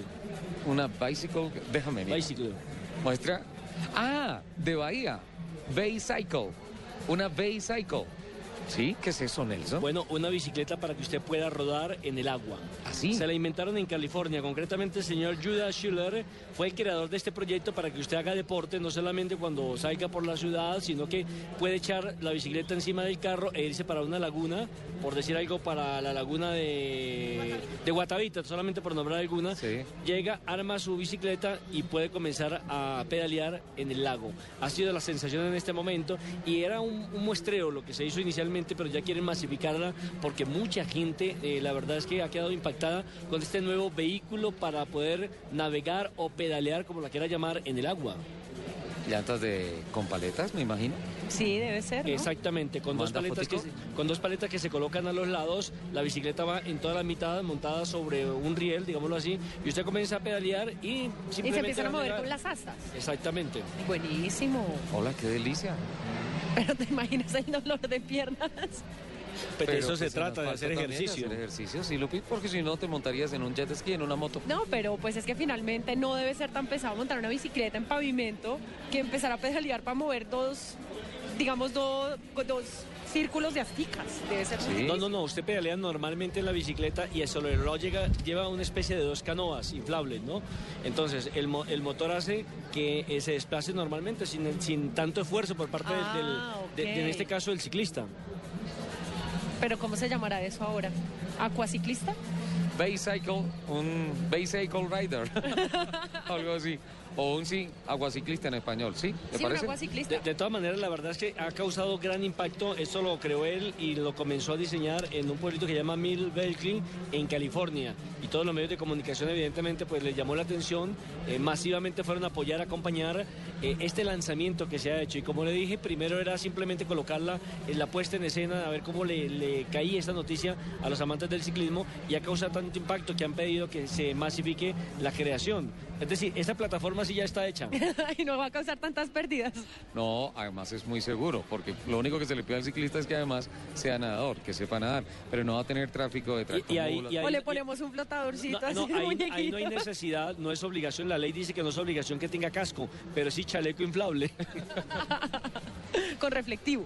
Una bicycle, déjame mirar.
Bicycle.
Muestra. Ah, de Bahía. Baycycle. Una Baycycle. ¿Sí? ¿Qué es eso, Nelson?
Bueno, una bicicleta para que usted pueda rodar en el agua.
¿Así?
Se la inventaron en California. Concretamente, el señor Judah Schuller fue el creador de este proyecto para que usted haga deporte, no solamente cuando salga por la ciudad, sino que puede echar la bicicleta encima del carro e irse para una laguna, por decir algo, para la laguna de, de Guatavita, solamente por nombrar alguna. Llega, arma su bicicleta y puede comenzar a pedalear en el lago. Ha sido la sensación en este momento y era un, un muestreo lo que se hizo inicialmente, pero ya quieren masificarla porque mucha gente, eh, la verdad es que ha quedado impactada con este nuevo vehículo para poder navegar o pedalear, como la quiera llamar, en el agua.
Llantas de con paletas, me imagino.
Sí, debe ser. ¿no?
Exactamente, con dos,
¿Manda
paletas que se,
fotico?
con dos paletas que se colocan a los lados, la bicicleta va en toda la mitad montada sobre un riel, digámoslo así, y usted comienza a pedalear y
Y
simplemente...
se empiezan a mover con las asas.
Exactamente.
Buenísimo.
Hola, qué delicia.
Pero te imaginas el dolor de piernas.
Pero de eso se
pues,
trata, de hacer ejercicio.
hacer ejercicio, sí, Lupi, porque si no te montarías en un jet ski, en una moto.
No, pero pues es que finalmente no debe ser tan pesado montar una bicicleta en pavimento que empezar a pedalear para mover dos, digamos, dos, dos círculos de asticas. Debe ser muy
No, no, no, usted pedalea normalmente en la bicicleta y el Solerro llega, lleva una especie de dos canoas inflables, ¿no? Entonces, el, mo- el motor hace que eh, se desplace normalmente sin, sin tanto esfuerzo por parte del- del,
Ah,
de- de, en este caso, del ciclista.
Pero ¿cómo se llamará eso ahora? ¿Acuaciclista?
Bicycle, un bicycle rider, *laughs* algo así. O un sí, aguaciclista en español, ¿sí? ¿Le parece?
De, de todas maneras, la verdad es que ha causado gran impacto. Esto lo creó él y lo comenzó a diseñar en un pueblito que se llama Mill Berkeley, en California. Y todos los medios de comunicación, evidentemente, pues les llamó la atención. Eh, masivamente fueron a apoyar, a acompañar eh, este lanzamiento que se ha hecho. Y como le dije, primero era simplemente colocarla en la puesta en escena, a ver cómo le, le caía esta noticia a los amantes del ciclismo y ha causado tanto impacto que han pedido que se masifique la creación. Es decir, esta plataforma sí ya está hecha. *laughs*
y no va a causar tantas pérdidas.
No, además es muy seguro, porque lo único que se le pide al ciclista es que además sea nadador, que sepa nadar, pero no va a tener tráfico de
y ahí-
tractomulas.
y ahí-
o le ponemos un flotadorcito
No,
así
no,
de
ahí, ahí no hay necesidad, no es obligación. La ley dice que no es obligación que tenga casco, pero sí chaleco inflable. *laughs*
Con reflectivo.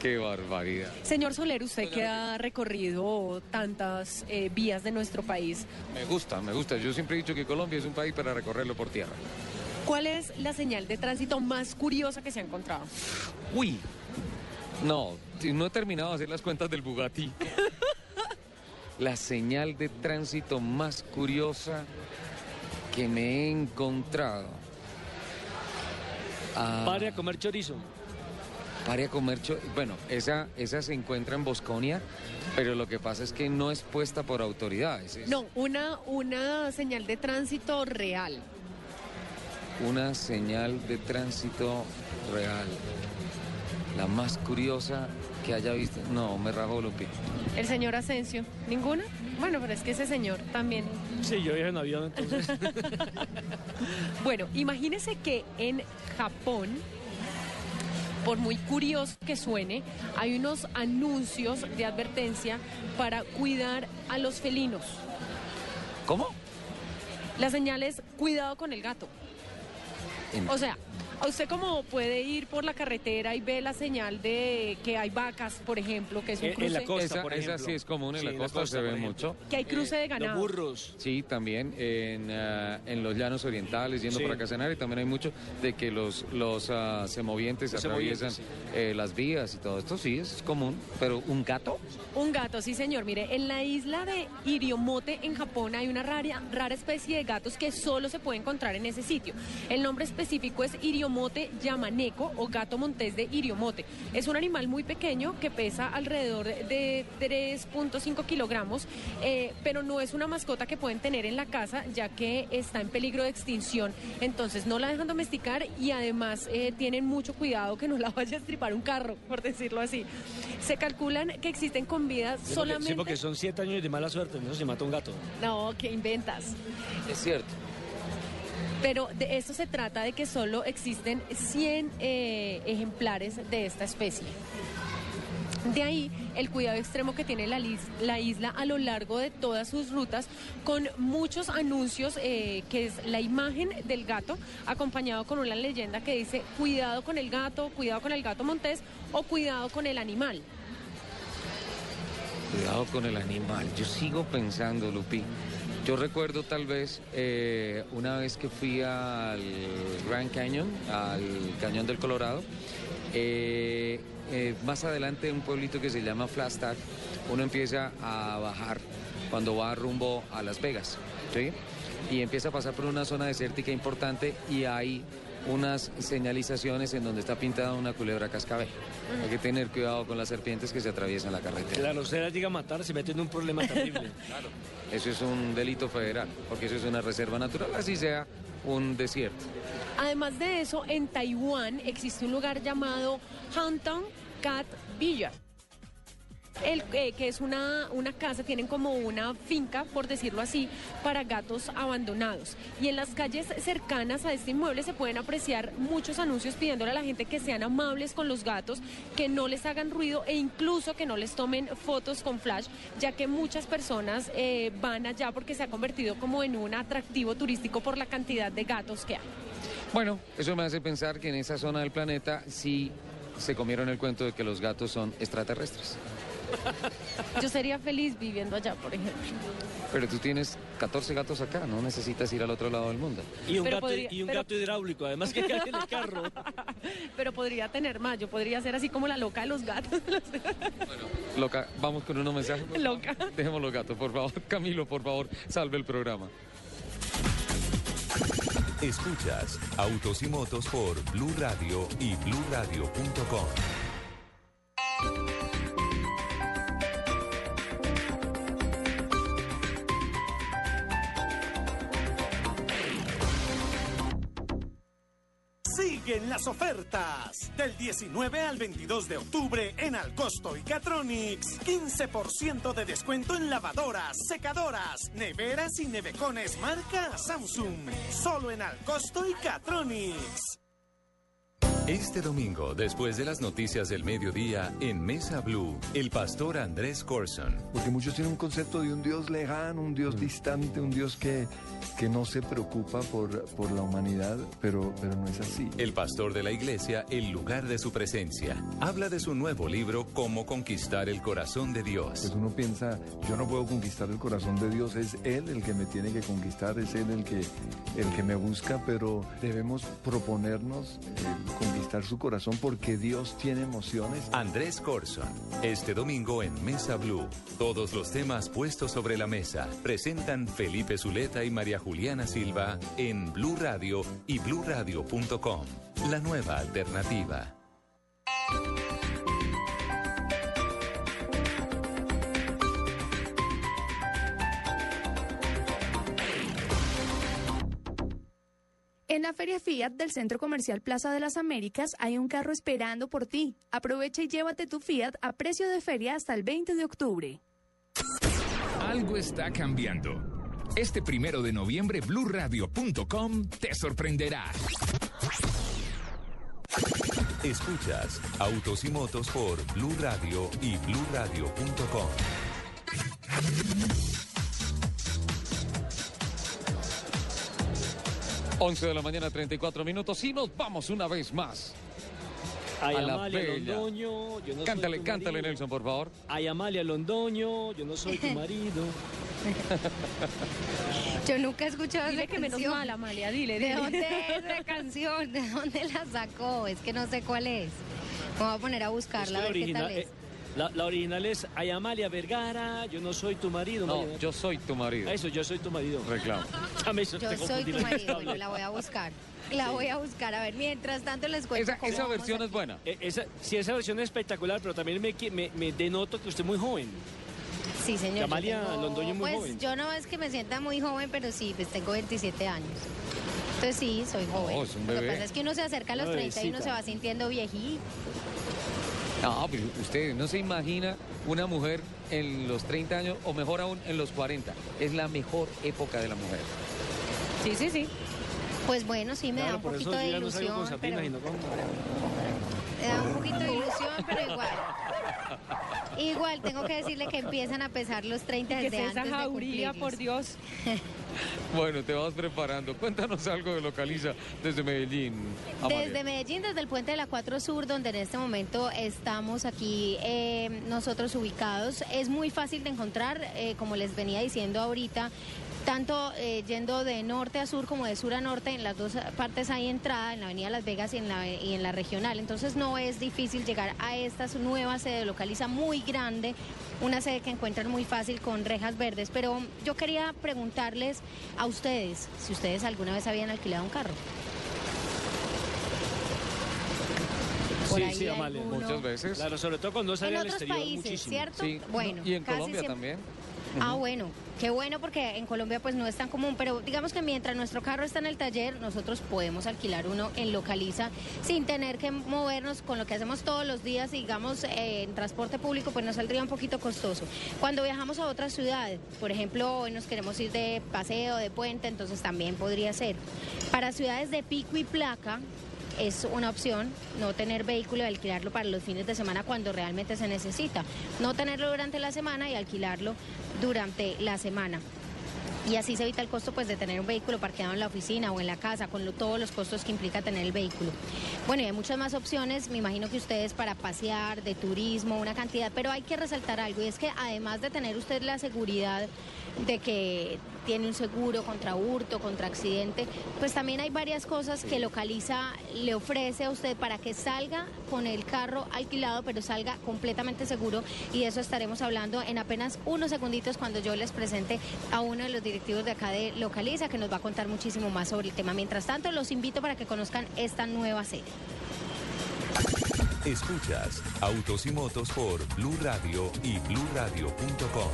Qué barbaridad.
Señor Soler, usted que ha recorrido tantas eh, vías de nuestro país,
Me gusta, me gusta. Yo siempre he dicho que Colombia es un país para recorrerlo por tierra.
¿cuál es la señal de tránsito más curiosa que se ha encontrado?
Uy, no, no he terminado de hacer las cuentas del Bugatti. *laughs* La señal de tránsito más curiosa que me he encontrado. Ah,
Pare a comer chorizo.
Pare a comer Bueno, esa, esa se encuentra en Bosconia, pero lo que pasa es que no es puesta por autoridades. Es
No, una, una señal de tránsito real.
una señal de tránsito real. La más curiosa que haya visto. No, me rajó Lupi.
El señor Asensio, ¿ninguna? Bueno, pero es que ese señor también.
Sí, yo viajo en avión, entonces. *laughs*
Bueno, imagínese que en Japón, por muy curioso que suene, hay unos anuncios de advertencia para cuidar a los felinos.
¿Cómo?
La señal es cuidado con el gato.
En-
O sea, a usted como puede ir por la carretera y ve la señal de que hay vacas, por ejemplo, que es un cruce.
en la costa, esa, esa sí es común, en
Sí,
la
en la
costa, se ve mucho.
Que hay cruce de ganado.
Los burros.
Sí, también en, ah, en los llanos orientales, yendo
Sí.
por acá a Casanare, también hay mucho de que los, los ah, semovientes
Los
atraviesan
semovientes,
eh, las vías y todo esto, sí, es común. Pero un gato,
Un gato, sí señor. Mire, en la isla de Iriomote, en Japón, hay una rara, rara especie de gatos que solo se puede encontrar en ese sitio. El nombre específico es Iriomote yamaneko o gato montés de Iriomote. Es un animal muy pequeño que pesa alrededor de 3.5 kilogramos, eh, pero no es una mascota que pueden tener en la casa ya que está en peligro de extinción. Entonces no la dejan domesticar y además eh, tienen mucho cuidado que no la *laughs* vaya a estripar un carro, por decirlo así. Se calculan que existen con vida
Sí, porque-
solamente...
Sí, porque son siete años de mala suerte, no se mata un gato.
No, que inventas.
es cierto.
Pero de esto se trata de que solo existen 100 eh, ejemplares de esta especie. De ahí el cuidado extremo que tiene la, la isla a lo largo de todas sus rutas, con muchos anuncios, eh, que es la imagen del gato, acompañado con una leyenda que dice cuidado con el gato, cuidado con el gato montés o cuidado con el animal.
Cuidado con el animal. Yo sigo pensando, Lupi. Yo recuerdo tal vez eh, una vez que fui al Grand Canyon, al Cañón del Colorado, eh, eh, más adelante en un pueblito que se llama Flagstaff, uno empieza a bajar cuando va rumbo a Las Vegas, ¿sí? Y empieza a pasar por una zona desértica importante y hay unas señalizaciones en donde está pintada una culebra cascabel. Hay que tener cuidado con las serpientes que se atraviesan la carretera.
Claro, usted llega a matar, se mete en un problema *laughs* terrible.
Eso es un delito federal, porque eso es una reserva natural, así sea un desierto.
Además de eso, en Taiwán existe un lugar llamado Hantown Cat Villa. El, eh, que es una, una casa, tienen como una finca, por decirlo así, para gatos abandonados. Y en las calles cercanas a este inmueble se pueden apreciar muchos anuncios pidiéndole a la gente que sean amables con los gatos, que no les hagan ruido e incluso que no les tomen fotos con flash, ya que muchas personas eh, van allá porque se ha convertido como en un atractivo turístico por la cantidad de gatos que hay.
Bueno, eso me hace pensar que en esa zona del planeta sí se comieron el cuento de que los gatos son extraterrestres.
Yo sería feliz viviendo allá, por ejemplo.
Pero tú tienes 14 gatos acá, no necesitas ir al otro lado del mundo.
Y un,
Pero
gato,
podría-
y un
pero-
gato hidráulico, además que cae en el carro. *laughs*
Pero podría tener más, yo podría ser así como la loca de los gatos.
Loca, vamos con unos mensajes.
Loca.
Dejemos los gatos, por favor. *laughs* Camilo, por favor, salve el programa.
Escuchas Autos y Motos por Blue Radio y BlueRadio.com.
las ofertas del 19 al 22 de octubre en Alcosto y Catronics. 15% de descuento en lavadoras, secadoras, neveras y nevecones marca Samsung. Solo en Alcosto y Catronics.
Este domingo, después de las noticias del mediodía, en Mesa Blue, el pastor Andrés Corson.
Porque muchos tienen un concepto de un Dios lejano, un Dios distante, un Dios que, que no se preocupa por, por la humanidad, pero, pero no es así.
El pastor de la iglesia, el lugar de su presencia. Habla de su nuevo libro, Cómo conquistar el corazón de Dios.
Pues uno piensa, yo no puedo conquistar el corazón de Dios, es Él el que me tiene que conquistar, es Él el que, el que me busca, pero debemos proponernos eh, conquistar su corazón porque Dios tiene emociones.
Andrés Corson, este domingo en Mesa Blue. Todos los temas puestos sobre la mesa presentan Felipe Zuleta y María Juliana Silva en Blue Radio y BlueRadio.com. La nueva alternativa.
En la Feria Fiat del Centro Comercial Plaza de las Américas hay un carro esperando por ti. Aprovecha y llévate tu Fiat a precio de feria hasta el 20 de octubre.
Algo está cambiando. Este primero de noviembre, blurradio.com te sorprenderá.
Escuchas Autos y Motos por Blue Radio y blurradio.com.
11 de la mañana, 34 minutos y nos vamos una vez más.
Ay,
a la
Amalia
bella.
Londoño, yo no
cántale,
soy
cántale,
marido.
Nelson, por favor.
Ay, Amalia Londoño, yo no soy tu *laughs* marido. *laughs*
yo nunca he escuchado
dile que
canción.
menos mal, Amalia, dile,
¿De dónde es *laughs* la canción? ¿De dónde la sacó? Es que no sé cuál es. Me voy a poner a buscarla,
es que
a ver qué tal
eh,
es
la, la original es Ay, Amalia Vergara, yo no soy tu marido.
No,
María.
yo soy tu marido.
Eso, yo soy tu marido.
Reclamo. *laughs*
Yo
te
soy tu marido, bueno, la voy a buscar. La voy a buscar. A ver, mientras tanto les cuento
Esa,
cómo
esa
vamos
versión es buena.
Eh, esa, sí, esa versión es espectacular, pero también me, me, me denoto que usted es muy joven.
Sí, señor. yo
Amalia
tengo-
Londoño es muy
pues,
joven.
yo no es que me sienta muy joven, pero sí, pues tengo 27 años. Entonces sí, soy joven.
Oh, es un
Lo que pasa es que uno se acerca a los
Una
30 y uno se va sintiendo viejito.
No, pero usted no se imagina una mujer en los 30 años o mejor aún en los 40. Es la mejor época de la mujer.
Sí, sí, sí.
Pues bueno, sí me da un poquito
eso
de
no
ilusión, pero me da un poquito de ilusión, pero igual. Igual tengo que decirle que empiezan a pesar los 30
Que
desde
es esa
antes de
jauría,
cumplirlos.
por Dios.
Bueno, te vas preparando. Cuéntanos algo de Localiza desde Medellín. Amalia.
Desde Medellín, desde el puente de la 4 Sur, donde en este momento estamos aquí eh, nosotros ubicados, es muy fácil de encontrar, eh, como les venía diciendo ahorita, tanto eh, yendo de norte a sur como de sur a norte, en las dos partes hay entrada, en la avenida Las Vegas y en la, y en la regional, entonces no es difícil llegar a esta nueva sede localiza muy grande, una sede que encuentran muy fácil con rejas verdes, pero yo quería preguntarles a ustedes si ustedes alguna vez habían alquilado un carro. Por
Sí,
ahí
sí, Amalia.
alguno.
Muchas veces.
Claro, sobre todo cuando
En
sale al
otros
exterior
países,
muchísimo.
¿cierto?
Sí,
Bueno,
y en
casi
Colombia
siempre-
también.
Ah, bueno, qué bueno porque en Colombia pues no es tan común, pero digamos que mientras nuestro carro está en el taller, nosotros podemos alquilar uno en Localiza sin tener que movernos con lo que hacemos todos los días, digamos, eh, en transporte público, pues nos saldría un poquito costoso. Cuando viajamos a otra ciudad, por ejemplo, hoy nos queremos ir de paseo, de puente, entonces también podría ser. Para ciudades de pico y placa, es una opción no tener vehículo y alquilarlo para los fines de semana cuando realmente se necesita. No tenerlo durante la semana y alquilarlo durante la semana. Y así se evita el costo pues, de tener un vehículo parqueado en la oficina o en la casa, con todos los costos que implica tener el vehículo. Bueno, y hay muchas más opciones, me imagino que ustedes para pasear, de turismo, una cantidad, pero hay que resaltar algo, y es que además de tener usted la seguridad de que tiene un seguro contra hurto, contra accidente, pues también hay varias cosas que Localiza le ofrece a usted para que salga con el carro alquilado, pero salga completamente seguro y de eso estaremos hablando en apenas unos segunditos cuando yo les presente a uno de los directivos de acá de Localiza que nos va a contar muchísimo más sobre el tema. Mientras tanto, los invito para que conozcan esta nueva serie.
Escuchas Autos y Motos por Blue Radio y bluradio.com.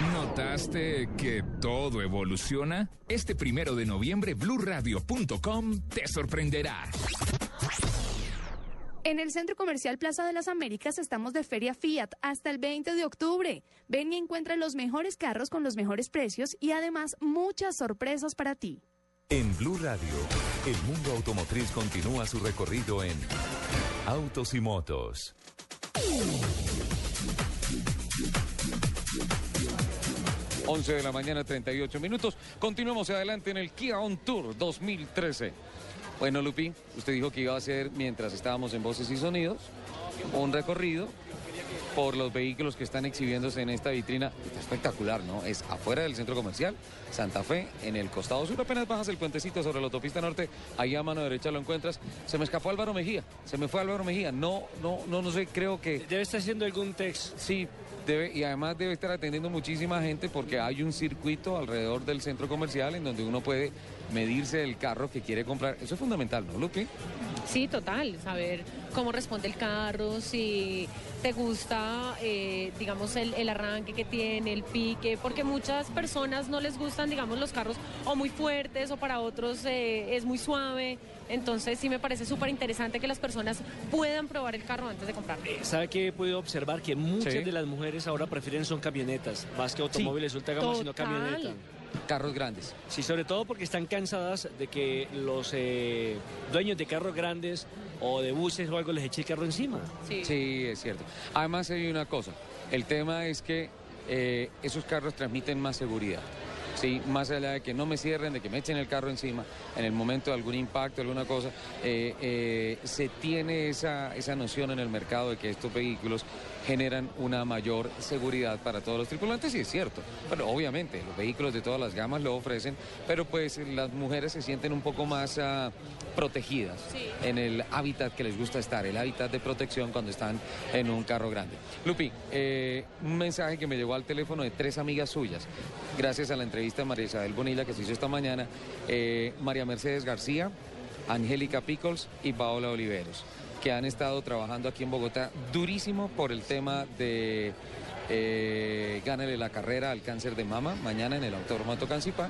¿Notaste que todo evoluciona? Este primero de noviembre, bluradio.com te sorprenderá.
En el Centro Comercial Plaza de las Américas estamos de Feria Fiat hasta el 20 de octubre. Ven y encuentra los mejores carros con los mejores precios y además muchas sorpresas para ti.
En Blue Radio, el mundo automotriz continúa su recorrido en Autos y Motos.
11 de la mañana, 38 minutos. Continuamos adelante en el Kia On Tour 2013. Bueno, Lupi, usted dijo que iba a hacer, mientras estábamos en Voces y Sonidos, un recorrido por los vehículos que están exhibiéndose en esta vitrina. Está espectacular, ¿no? Es afuera del centro comercial, Santa Fe, en el costado sur. Apenas bajas el puentecito sobre la autopista norte, ahí a mano derecha lo encuentras. Se me escapó Álvaro Mejía, se me fue Álvaro Mejía. No, no, no, no sé, creo que...
Debe estar haciendo algún text.
Sí, Y además debe estar atendiendo muchísima gente porque hay un circuito alrededor del centro comercial en donde uno puede medirse el carro que quiere comprar. Eso es fundamental, ¿no, Lupi?
Sí, total, saber cómo responde el carro, si te gusta, eh, digamos, el, el, arranque que tiene, el pique, porque muchas personas no les gustan, digamos, los carros o muy fuertes o para otros eh, es muy suave. Entonces sí me parece súper interesante que las personas puedan probar el carro antes de comprarlo.
¿Sabe que he podido observar? Que muchas
Sí.
de las mujeres ahora prefieren son camionetas, más que automóviles ultra gama, sino camioneta.
Carros grandes.
Sí, sobre todo porque están cansadas de que los eh, dueños de carros grandes o de buses o algo les eche el carro encima.
Sí. es cierto. Además hay una cosa, el tema es que eh, esos carros transmiten más seguridad. Sí, más allá de que no me cierren, de que me echen el carro encima en el momento de algún impacto, alguna cosa, eh, eh, se tiene esa, esa noción en el mercado de que estos vehículos generan una mayor seguridad para todos los tripulantes y es cierto. Pero obviamente los vehículos de todas las gamas lo ofrecen, pero pues las mujeres se sienten un poco más ah, protegidas en el hábitat que les gusta estar, el hábitat de protección cuando están en un carro grande. Lupi, eh, un mensaje que me llegó al teléfono de tres amigas suyas, gracias a la entrevista de María Isabel Bonilla que se hizo esta mañana, eh, María Mercedes García, Angélica Pickles y Paola Oliveros, que han estado trabajando aquí en Bogotá durísimo por el tema de eh, gánale la carrera al cáncer de mama mañana en el Autódromo de Tocancipá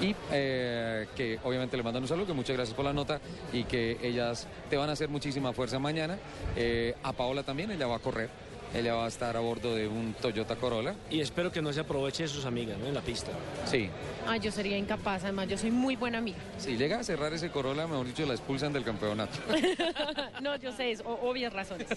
y eh, que obviamente le mandan un saludo, que muchas gracias por la nota y que ellas te van a hacer muchísima fuerza mañana. Eh, a Paola también, ella va a correr, ella va a estar a bordo de un Toyota Corolla.
Y espero que no se aproveche de sus amigas ¿no? en la pista.
Sí,
Ah, yo sería incapaz, además yo soy muy buena amiga.
si llega a cerrar ese Corolla, mejor dicho, la expulsan del campeonato. *laughs*
no, yo sé, es obvias razones.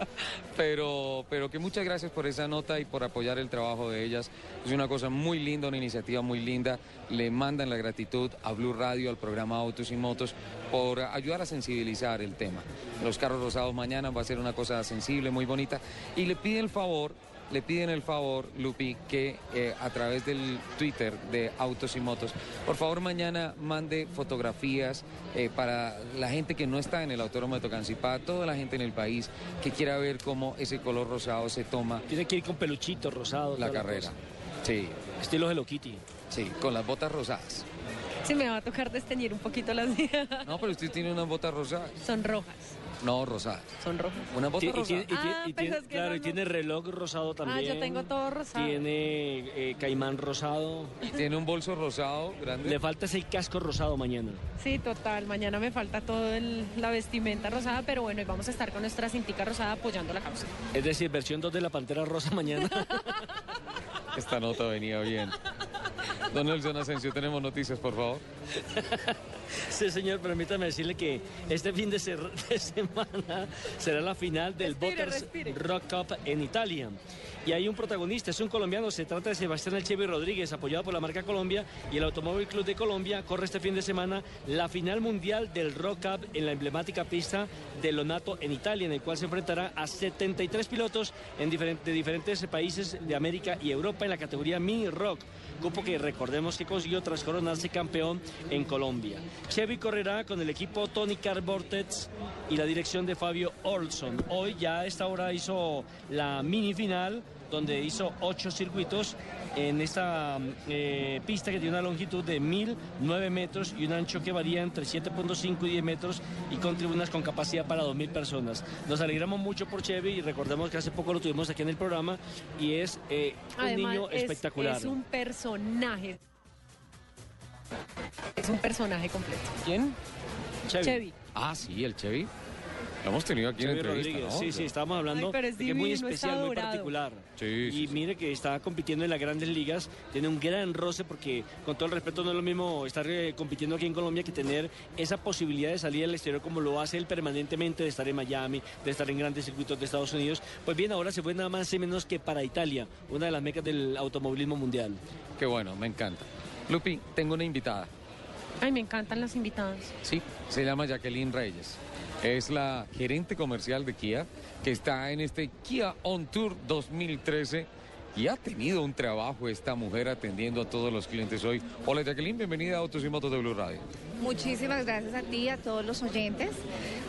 *laughs*
pero, pero que muchas gracias por esa nota y por apoyar el trabajo de ellas. Es una cosa muy linda, una iniciativa muy linda. Le mandan la gratitud a Blue Radio, al programa Autos y Motos, por ayudar a sensibilizar el tema. Los carros rosados mañana va a ser una cosa sensible, muy bonita. Y le piden el favor, le piden el favor, Lupi, que eh, a través del Twitter de Autos y Motos, por favor mañana mande fotografías eh, para la gente que no está en el Autódromo de Tocancipá, toda la gente en el país que quiera ver cómo ese color rosado se toma.
Tiene que ir con peluchitos rosados.
La carrera.
cosa.
Sí.
Estilo Hello Kitty.
Sí, con las botas rosadas.
Sí, me va a tocar desteñir un poquito las mías. *laughs*
No, pero usted tiene unas botas rosadas.
Son rojas.
No, rosada.
Son rojas.
Una bota
y
rosada.
tiene- y tiene-
Ah,
y
pero
tiene-
es que
claro,
no,
y tiene reloj rosado también.
Ah, yo tengo todo rosado.
Tiene eh, caimán rosado.
Y tiene un bolso rosado grande.
Le falta ese casco rosado mañana.
Sí, total. Mañana me falta todo el- la vestimenta rosada, pero bueno, y vamos a estar con nuestra cintica rosada apoyando la causa.
Es decir, versión 2 de la Pantera Rosa mañana. *laughs*
Esta nota venía bien. Don Nelson Asensio, tenemos noticias, por favor. *laughs*
Sí, señor, permítame decirle que este fin de, *laughs* semana será la final del
respire.
Rock Cup en Italia. Y hay un protagonista, es un colombiano, se trata de Sebastián Elchevi Rodríguez, apoyado por la marca Colombia y el Automóvil Club de Colombia. Corre este fin de semana la final mundial del Rock Cup en la emblemática pista de Lonato en Italia, en el cual se enfrentará a 73 pilotos en diferen- de diferentes países de América y Europa en la categoría Mini Rock, cupo que recordemos que consiguió tras coronarse campeón en Colombia. Chevy correrá con el equipo Tony Car Vortex y la dirección de Fabio Olson. Hoy ya a esta hora hizo la mini final donde hizo ocho circuitos en esta eh, pista que tiene una longitud de 1009 metros y un ancho que varía entre 7.5 y 10 metros y con tribunas con capacidad para 2.000 personas. Nos alegramos mucho por Chevy y recordemos que hace poco lo tuvimos aquí en el programa y es eh, un niño
es-
espectacular.
Es un personaje. Es un personaje completo.
¿Quién?
Chevy.
Ah, sí, el Chevy. Lo hemos tenido aquí en entrevista,
Rodríguez,
¿no?
sí, sí, estábamos hablando
Ay, pero es
de que es muy especial, muy particular.
Sí,
y mire que está compitiendo en las grandes ligas, tiene un gran roce porque con todo el respeto no es lo mismo estar eh, compitiendo aquí en Colombia que tener esa posibilidad de salir al exterior como lo hace él permanentemente, de estar en Miami, de estar en grandes circuitos de Estados Unidos. Pues bien, ahora se fue nada más y menos que para Italia, una de las mecas del automovilismo mundial.
Qué bueno, me encanta. Lupi, tengo una invitada.
Ay, me encantan las invitadas.
Sí, se llama Jacqueline Reyes. Es la gerente comercial de Kia que está en este Kia On Tour 2013 y ha tenido un trabajo esta mujer atendiendo a todos los clientes hoy. Hola Jacqueline, bienvenida a Autos y Motos de Blue Radio.
Muchísimas gracias a ti y a todos los oyentes.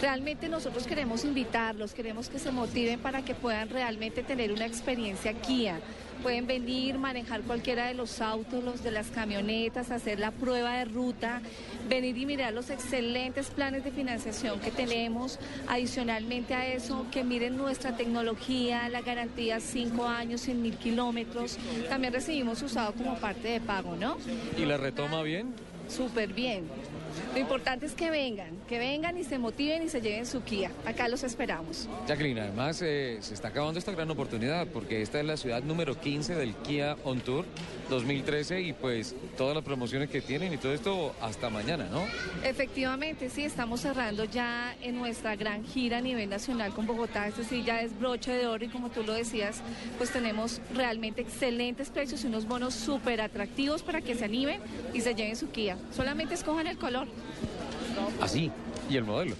Realmente nosotros queremos invitarlos, queremos que se motiven para que puedan realmente tener una experiencia Kia. Pueden venir, manejar cualquiera de los autos, los de las camionetas, hacer la prueba de ruta, venir y mirar los excelentes planes de financiación que tenemos. Adicionalmente a eso, que miren nuestra tecnología, la garantía 5 años, 100 mil kilómetros. También recibimos usado como parte de pago, ¿no?
¿Y la retoma bien?
Súper bien. Lo importante es que vengan, que vengan y se motiven y se lleven su Kia. Acá los esperamos.
Jacqueline, además eh, se está acabando esta gran oportunidad porque esta es la ciudad número 15 del Kia On Tour 2013 y pues todas las promociones que tienen y todo esto hasta mañana, ¿no?
Efectivamente, sí, estamos cerrando ya en nuestra gran gira a nivel nacional con Bogotá. Este sí ya es broche de oro y como tú lo decías, pues tenemos realmente excelentes precios y unos bonos súper atractivos para que se animen y se lleven su Kia. Solamente escojan el color
Así, y el modelo.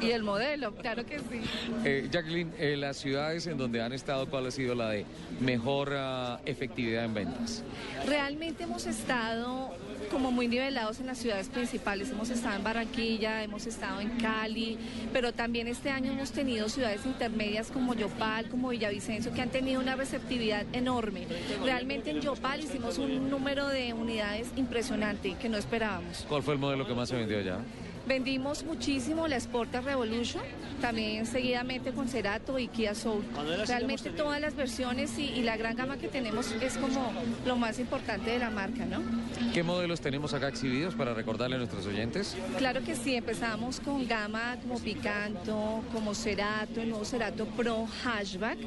y el modelo, claro que sí.
Eh, Jacqueline, eh, las ciudades en donde han estado, ¿cuál ha sido la de mejor ah, efectividad en ventas?
Realmente hemos estado como muy nivelados en las ciudades principales. Hemos estado en Barranquilla, hemos estado en Cali, pero también este año hemos tenido ciudades intermedias como Yopal, como Villavicencio, que han tenido una receptividad enorme. Realmente en Yopal hicimos un número de unidades impresionante que no esperábamos.
¿Cuál fue el modelo que más se vendió allá?
Vendimos muchísimo la Sporta Revolution, también seguidamente con Cerato y Kia Soul. Realmente todas las versiones y, y la gran gama que tenemos es como lo más importante de la marca, ¿no?
¿Qué modelos tenemos acá exhibidos para recordarle a nuestros oyentes?
Claro que sí, empezamos con gama como Picanto, como Cerato, el nuevo Cerato Pro Hatchback.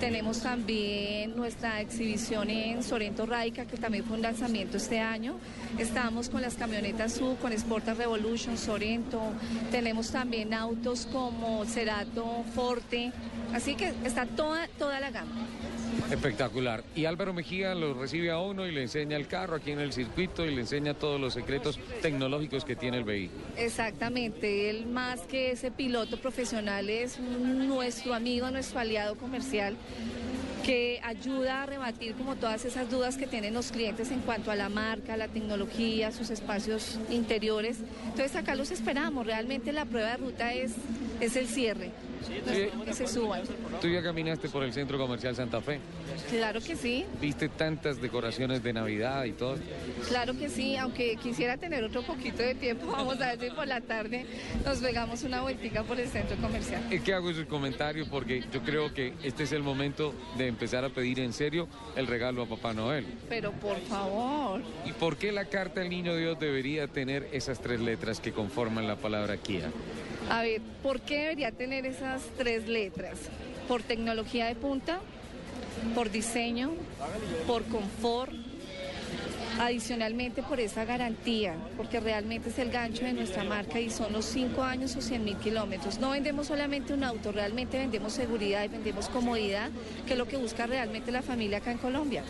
Tenemos también nuestra exhibición en Sorento Raica, que también fue un lanzamiento este año. Estamos con las camionetas SUV, con Sporta Revolution, Sorento. Tenemos también autos como Cerato Forte. Así que está toda, toda la gama.
Espectacular. Y Álvaro Mejía lo recibe a uno y le enseña el carro aquí en el circuito y le enseña todos los secretos tecnológicos que tiene el vehículo.
Exactamente, él más que ese piloto profesional es nuestro amigo, nuestro aliado comercial que ayuda a rebatir como todas esas dudas que tienen los clientes en cuanto a la marca, la tecnología, sus espacios interiores. Entonces acá los esperamos, realmente la prueba de ruta es es el cierre.
Sí.
Que se suban.
Tú ya caminaste por el centro comercial Santa Fe.
Claro que sí,
Viste tantas decoraciones de Navidad y todo.
claro que sí, aunque quisiera tener otro poquito de tiempo, *laughs* vamos a ver si por la tarde nos pegamos una vueltica por el centro comercial.
Es que hago ese comentario porque yo creo que este es el momento de empezar a pedir en serio el regalo a Papá Noel.
Pero por favor,
¿Y por qué la carta del Niño Dios debería tener esas tres letras que conforman la palabra Kia?
a ver, ¿por qué debería tener esas tres letras? ¿Por tecnología de punta? ¿Por diseño? ¿Por confort? Adicionalmente por esa garantía, porque realmente es el gancho de nuestra marca y son los cinco años o 100 mil kilómetros. No vendemos solamente un auto, realmente vendemos seguridad y vendemos comodidad, que es lo que busca realmente la familia acá en Colombia.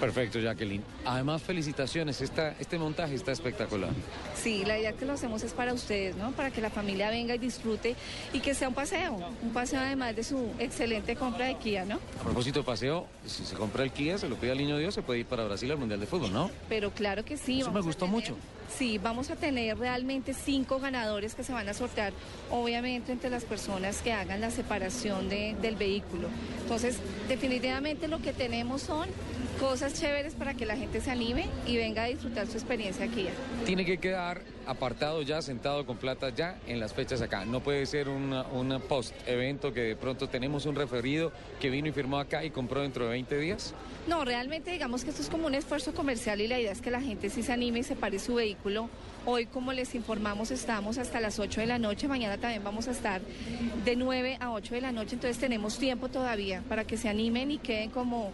Perfecto, Jacqueline. Además, felicitaciones. Esta, este montaje está espectacular.
Sí, la idea que lo hacemos es para ustedes, ¿no? Para que la familia venga y disfrute y que sea un paseo, un paseo además de su excelente compra de Kia, ¿no?
A propósito de paseo, si se compra el Kia, se lo pide al Niño Dios, se puede ir para Brasil al Mundial de Fútbol, ¿no?
Pero claro que sí.
Eso me gustó
tener-
mucho.
Sí, vamos a tener realmente cinco ganadores que se van a sortear, obviamente entre las personas que hagan la separación de- del vehículo. Entonces, definitivamente lo que tenemos son cosas chéveres para que la gente se anime y venga a disfrutar su experiencia aquí.
Tiene que quedar apartado ya, sentado con plata ya en las fechas acá. No puede ser un post-evento que de pronto tenemos un referido que vino y firmó acá y compró dentro de 20 días.
No, realmente digamos que esto es como un esfuerzo comercial y la idea es que la gente sí se anime y separe su vehículo. Hoy, como les informamos, estamos hasta las 8 de la noche, mañana también vamos a estar de 9 a 8 de la noche, entonces tenemos tiempo todavía para que se animen y queden como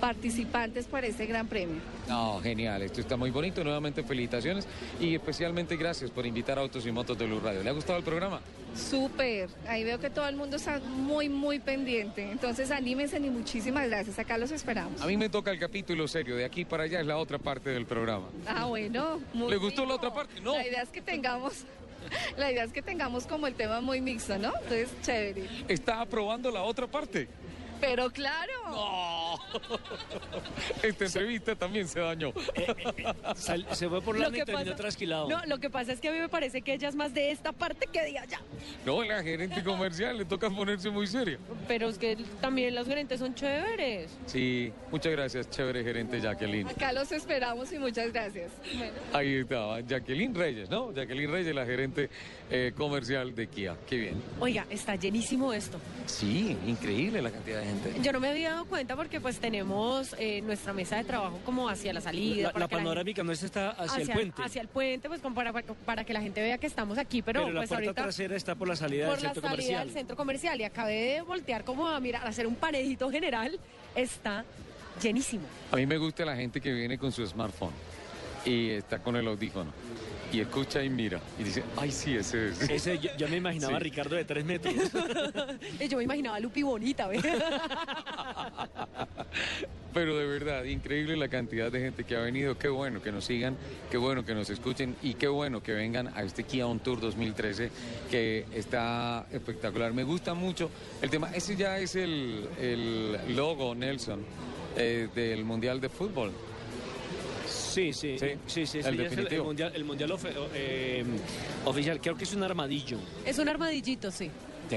participantes para este gran premio.
No, genial, esto está muy bonito. Nuevamente felicitaciones y especialmente gracias por invitar a Autos y Motos de Luz Radio. ¿Le ha gustado el programa?
Súper, ahí veo que todo el mundo está muy, muy pendiente, entonces anímense y muchísimas gracias, acá los esperamos.
A mí me toca el capítulo serio, de aquí para allá es la otra parte del programa.
Ah, bueno. muy
¿Le gustó la otra parte? No.
La idea es que tengamos, *laughs* la idea es que tengamos como el tema muy mixto, ¿no? Entonces, chévere.
¿Está aprobando la otra parte?
Pero claro. *laughs*
Esta entrevista también se dañó. *laughs*
se fue por la y terminó trasquilado.
No, lo que pasa es que a mí me parece que ella es más de esta parte que de allá.
No, la gerente comercial le toca ponerse muy seria.
Pero es que también los gerentes son chéveres.
Sí, muchas gracias, chévere gerente Jacqueline.
Acá los esperamos y muchas gracias. Bueno.
Ahí estaba, Jacqueline Reyes, ¿no? Jacqueline Reyes, la gerente eh, comercial de Kia. Qué bien.
Oiga, está llenísimo esto.
Sí, increíble la cantidad de gente.
Yo no me había dado cuenta porque pues tenemos eh, nuestra mesa de trabajo como hacia la salida.
La, panorámica nuestra está hacia, el puente.
Hacia el puente, pues como para, para que la gente vea que estamos aquí, pero,
pero la
pues
puerta
ahorita
trasera está por la salida
por
del
la
centro
salida
comercial.
del centro comercial y acabé de voltear como a mirar, a hacer un panejito general, está llenísimo.
A mí me gusta la gente que viene con su smartphone y está con el audífono y escucha y mira y dice, ay, sí, ese es. *laughs*
Ese, yo, yo me imaginaba a. Ricardo de tres metros. *laughs*
Yo me imaginaba a Lupi bonita, ¿ves? *laughs*
Pero de verdad, increíble la cantidad de gente que ha venido. Qué bueno que nos sigan, qué bueno que nos escuchen y qué bueno que vengan a este Kia On Tour 2013 que está espectacular. Me gusta mucho el tema. Ese ya es el, el logo, Nelson, eh, del Mundial de Fútbol.
Sí, sí, sí, sí, sí,
el
es el, mundial, el mundial ofe- eh, oficial. Creo que es un armadillo.
es un armadillito, sí.
Sí,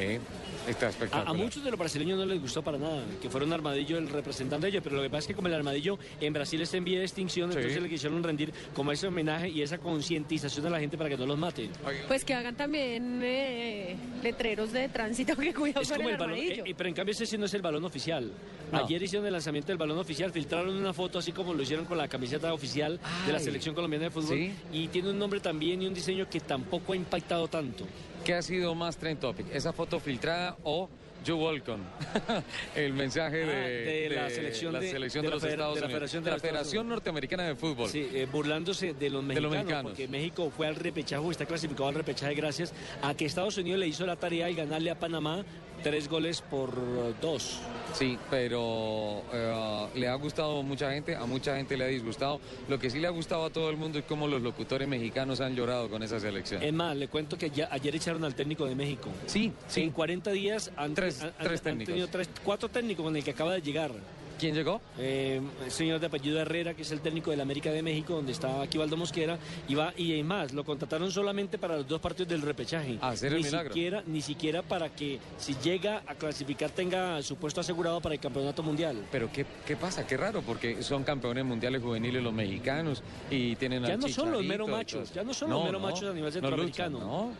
está
A,
espectacular.
a muchos de los brasileños no les gustó para nada que fuera un armadillo el representante de ellos, pero lo que pasa es que como el armadillo en Brasil está en vía de extinción,
Sí.
entonces le quisieron rendir como ese homenaje y esa concientización a la gente para que no los maten.
Pues que hagan también eh, letreros de tránsito que cuidado
Es
con
como
el
el balón,
armadillo.
eh, pero en cambio ese sí no es el balón oficial.
No.
Ayer hicieron el lanzamiento del balón oficial, filtraron una foto así como lo hicieron con la camiseta oficial de la selección colombiana de fútbol
Sí.
y tiene un nombre también y un diseño que tampoco ha impactado tanto.
¿Qué ha sido más trend topic? ¿Esa foto filtrada o Joe Walcon? *laughs* el mensaje
Ah,
de,
la selección
la
de-
selección
de
de,
la
los Estados
de la
Unidos.
Federación
la Federación Norteamericana de Fútbol.
Sí, eh, burlándose de los,
De
mexicanos,
los mexicanos.
porque México fue al repechaje, está clasificado al repechaje gracias a que Estados Unidos le hizo la tarea y ganarle a Panamá tres goles por dos.
Sí, pero eh, le ha gustado a mucha gente, a mucha gente le ha disgustado. Lo que sí le ha gustado a todo el mundo es cómo los locutores mexicanos han llorado con esa selección.
Es más, le cuento que ya, ayer echaron al técnico de México.
Sí, sí.
En 40 días han,
Tres-
han-
tres
han
técnicos.
tenido tres- cuatro técnicos con el que acaba de llegar.
¿Quién llegó?
Eh, el señor de apellido Herrera, que es el técnico del América de México, donde estaba Aquivaldo Mosquera, y va y más, lo contrataron solamente para los dos partidos del repechaje.
A hacer el
ni
milagro.
siquiera, ni siquiera para que si llega a clasificar tenga su puesto asegurado para el campeonato mundial.
Pero ¿qué, qué pasa? Qué raro, porque son campeones mundiales juveniles los mexicanos y tienen
Ya no son los mero machos, ya no son los mero machos a nivel
no
centroamericano.
luchan, ¿no?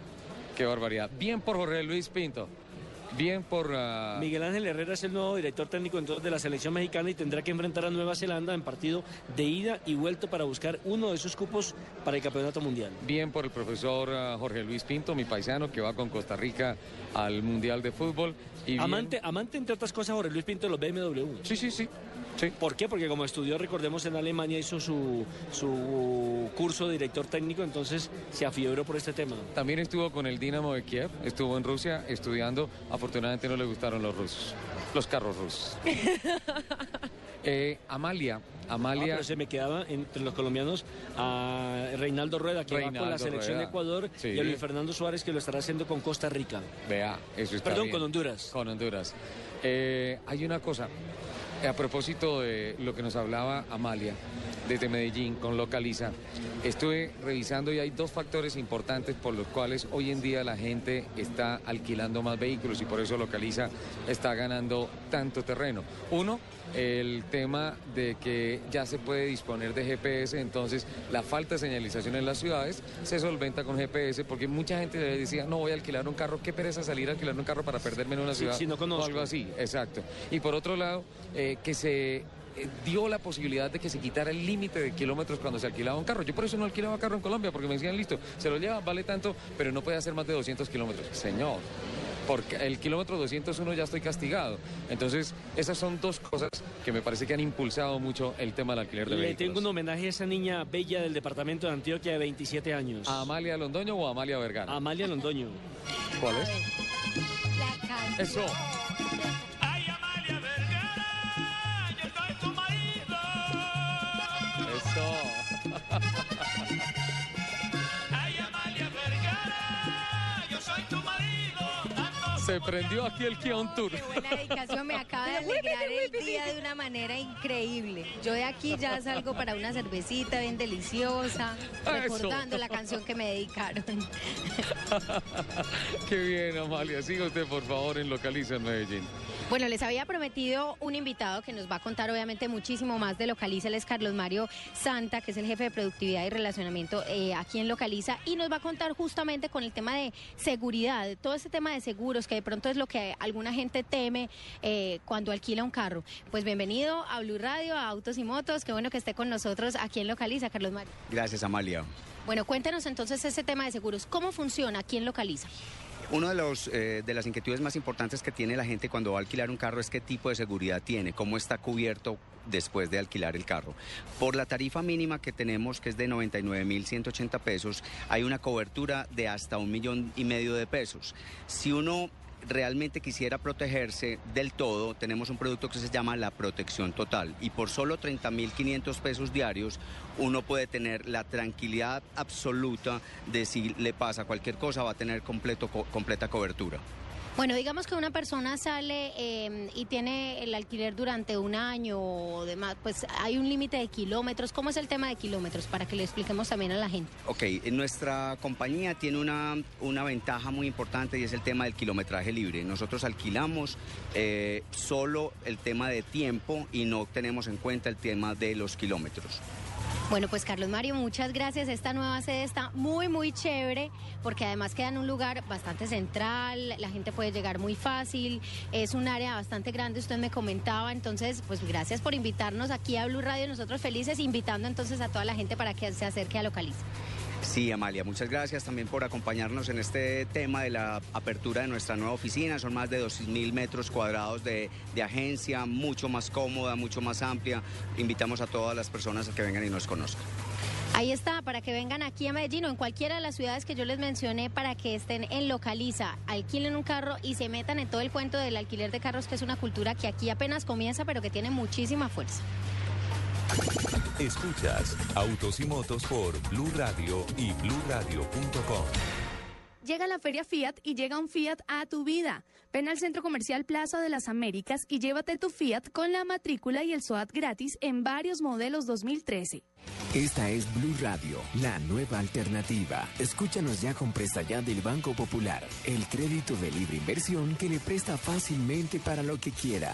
Qué barbaridad. Bien por Jorge Luis Pinto. Bien por... ah,
Miguel Ángel Herrera es el nuevo director técnico entonces de la selección mexicana y tendrá que enfrentar a Nueva Zelanda en partido de ida y vuelta para buscar uno de esos cupos para el campeonato mundial.
Bien por el profesor ah, Jorge Luis Pinto, mi paisano, que va con Costa Rica al Mundial de Fútbol. Y bien-
Amante, amante, entre otras cosas, Jorge Luis Pinto de los BMW.
Sí, sí, sí.
¿Por qué? Porque como estudió, recordemos, en Alemania, hizo su, su curso de director técnico, entonces se afiebró por este tema.
También estuvo con el Dinamo de Kiev, estuvo en Rusia estudiando. Afortunadamente no le gustaron los rusos, los carros rusos. *laughs* Eh, Amalia,
Ah,
Amalia.
pero se me quedaba entre los colombianos a Reinaldo Rueda, que va con la selección
Rueda.
de Ecuador,
Sí.
y a Luis Fernando Suárez, que lo estará haciendo con Costa Rica.
Vea, eso está
Perdón,
bien.
con Honduras.
Con Honduras. Eh, hay una cosa, a propósito de lo que nos hablaba Amalia desde Medellín con Localiza, estuve revisando y hay dos factores importantes por los cuales hoy en día la gente está alquilando más vehículos y por eso Localiza está ganando tanto terreno. Uno, el tema de que ya se puede disponer de GPS, entonces la falta de señalización en las ciudades se solventa con GPS porque mucha gente decía, no voy a alquilar un carro, qué pereza salir a alquilar un carro para perderme en una
Sí,
ciudad.
si no conozco.
O algo así, exacto. Y por otro lado, eh, que se eh, dio la posibilidad de que se quitara el límite de kilómetros cuando se alquilaba un carro. Yo por eso no alquilaba carro en Colombia, porque me decían, listo, se lo lleva, vale tanto, pero no puede hacer más de 200 kilómetros. Señor, porque el kilómetro 201 ya estoy castigado. Entonces, esas son dos cosas que me parece que han impulsado mucho el tema del alquiler de
Le
vehículos.
tengo un homenaje a esa niña bella del departamento de Antioquia de 27 años.
¿A Amalia Londoño o a Amalia Vergara?
Amalia Londoño.
¿Cuál es? Eso. Se prendió aquí el Kion Tour.
Buena dedicación, me acaba de alegrar el día de una manera increíble. Yo de aquí ya salgo para una cervecita bien deliciosa,
Eso.
recordando la canción que me dedicaron. *laughs*
Qué bien, Amalia. Siga usted, por favor, en Localiza en Medellín.
Bueno, les había prometido un invitado que nos va a contar obviamente muchísimo más de Localiza. Él es Carlos Mario Santa, que es el jefe de productividad y relacionamiento eh, aquí en Localiza, y nos va a contar justamente con el tema de seguridad, todo este tema de seguros, que de pronto es lo que alguna gente teme eh, cuando alquila un carro. Pues bienvenido a Blue Radio, a Autos y Motos. Qué bueno que esté con nosotros aquí en Localiza, Carlos Mario.
Gracias, Amalia.
Bueno, cuéntenos entonces ese tema de seguros. ¿Cómo funciona aquí en Localiza?
Una de, los, eh, de las inquietudes más importantes que tiene la gente cuando va a alquilar un carro es qué tipo de seguridad tiene, cómo está cubierto después de alquilar el carro. Por la tarifa mínima que tenemos, que es de 99.180 pesos, hay una cobertura de hasta un millón y medio de pesos. Si uno realmente quisiera protegerse del todo, tenemos un producto que se llama la protección total y por solo 30.500 pesos diarios uno puede tener la tranquilidad absoluta de si le pasa cualquier cosa va a tener completo, co- completa cobertura.
Bueno, digamos que una persona sale eh, y tiene el alquiler durante un año o demás, pues hay un límite de kilómetros. ¿Cómo es el tema de kilómetros? Para que le expliquemos también a la gente.
Ok, nuestra compañía tiene una, una ventaja muy importante y es el tema del kilometraje libre. Nosotros alquilamos eh, solo el tema de tiempo y no tenemos en cuenta el tema de los kilómetros.
Bueno, pues Carlos Mario, muchas gracias. Esta nueva sede está muy, muy chévere porque además queda en un lugar bastante central, la gente puede llegar muy fácil, es un área bastante grande, usted me comentaba, entonces, pues gracias por invitarnos aquí a Blue Radio, nosotros felices, invitando entonces a toda la gente para que se acerque a Localiza.
Sí, Amalia, muchas gracias también por acompañarnos en este tema de la apertura de nuestra nueva oficina. Son más de 2.000 metros cuadrados de, de agencia, mucho más cómoda, mucho más amplia. Invitamos a todas las personas a que vengan y nos conozcan.
Ahí está, para que vengan aquí a Medellín o en cualquiera de las ciudades que yo les mencioné para que estén en Localiza, alquilen un carro y se metan en todo el cuento del alquiler de carros, que es una cultura que aquí apenas comienza, pero que tiene muchísima fuerza.
Escuchas Autos y Motos por Blue Radio y bluradio.com.
Llega la feria Fiat y llega un Fiat a tu vida.
Ven al Centro Comercial Plaza de las Américas y llévate tu Fiat con la matrícula y el SOAT gratis en varios modelos 2013.
Esta es Blue Radio, la nueva alternativa. Escúchanos ya con Presta Ya del Banco Popular, el crédito de libre inversión que le presta fácilmente para lo que quiera.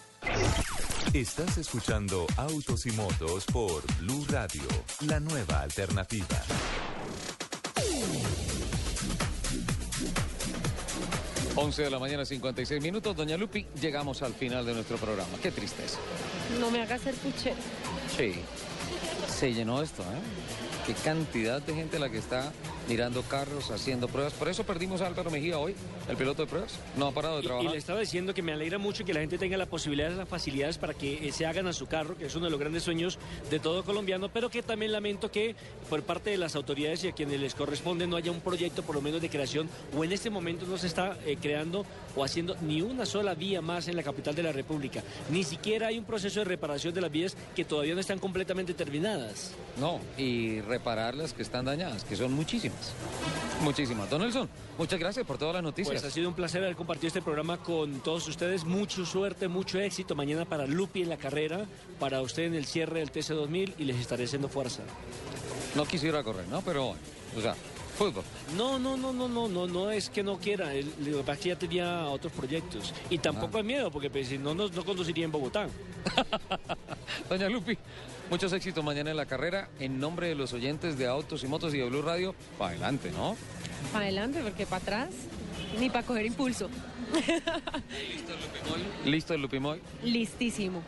Estás escuchando Autos y Motos por Blue Radio, la nueva alternativa.
Once de la mañana, 56 minutos. Doña Lupi, llegamos al final de nuestro programa. Qué tristeza.
No me hagas ser puchero.
Sí. Se llenó esto, ¿eh? Qué cantidad de gente la que está mirando carros, haciendo pruebas. Por eso perdimos a Álvaro Mejía hoy, el piloto de pruebas. No ha parado de
Y,
trabajar.
y le estaba diciendo que me alegra mucho que la gente tenga la posibilidad, las facilidades para que eh, se hagan a su carro, que es uno de los grandes sueños de todo colombiano, pero que también lamento que por parte de las autoridades y a quienes les corresponde no haya un proyecto por lo menos de creación o en este momento no se está eh, creando o haciendo ni una sola vía más en la capital de la República. Ni siquiera hay un proceso de reparación de las vías que todavía no están completamente terminadas.
No, y reparar las que están dañadas, que son muchísimas. Muchísimas. Don Nelson, muchas gracias por todas las noticias.
Pues ha sido un placer haber compartido este programa con todos ustedes. Mucha suerte, mucho éxito mañana para Lupi en la carrera, para usted en el cierre del TC2000 y les estaré haciendo fuerza.
No quisiera correr, ¿no? Pero bueno, o sea, fútbol.
No, no, no, no, no, no, no es que no quiera. Lo que pasa es que ya tenía otros proyectos. Y tampoco hay miedo, porque pues, si no, no, no conduciría en Bogotá. *laughs*
Doña Lupi, muchos éxitos mañana en la carrera. En nombre de los oyentes de Autos y Motos y de Blue Radio, para adelante, ¿no?
Para adelante, porque para atrás, ni para coger impulso. *laughs*
¿Listo el Lupimoy?
Listísimo.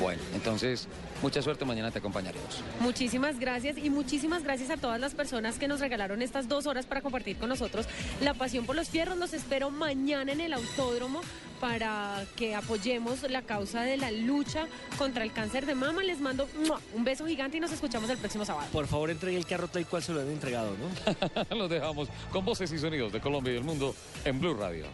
Bueno, entonces, mucha suerte, mañana te acompañaremos.
Muchísimas gracias y muchísimas gracias a todas las personas que nos regalaron estas dos horas para compartir con nosotros la pasión por los fierros. Los espero mañana en el autódromo para que apoyemos la causa de la lucha contra el cáncer de mama. Les mando un beso gigante y nos escuchamos el próximo sábado.
Por favor, entregue el carro tal cual se lo han entregado, ¿no? *laughs*
Los dejamos con voces y sonidos de Colombia y el mundo en Blue Radio.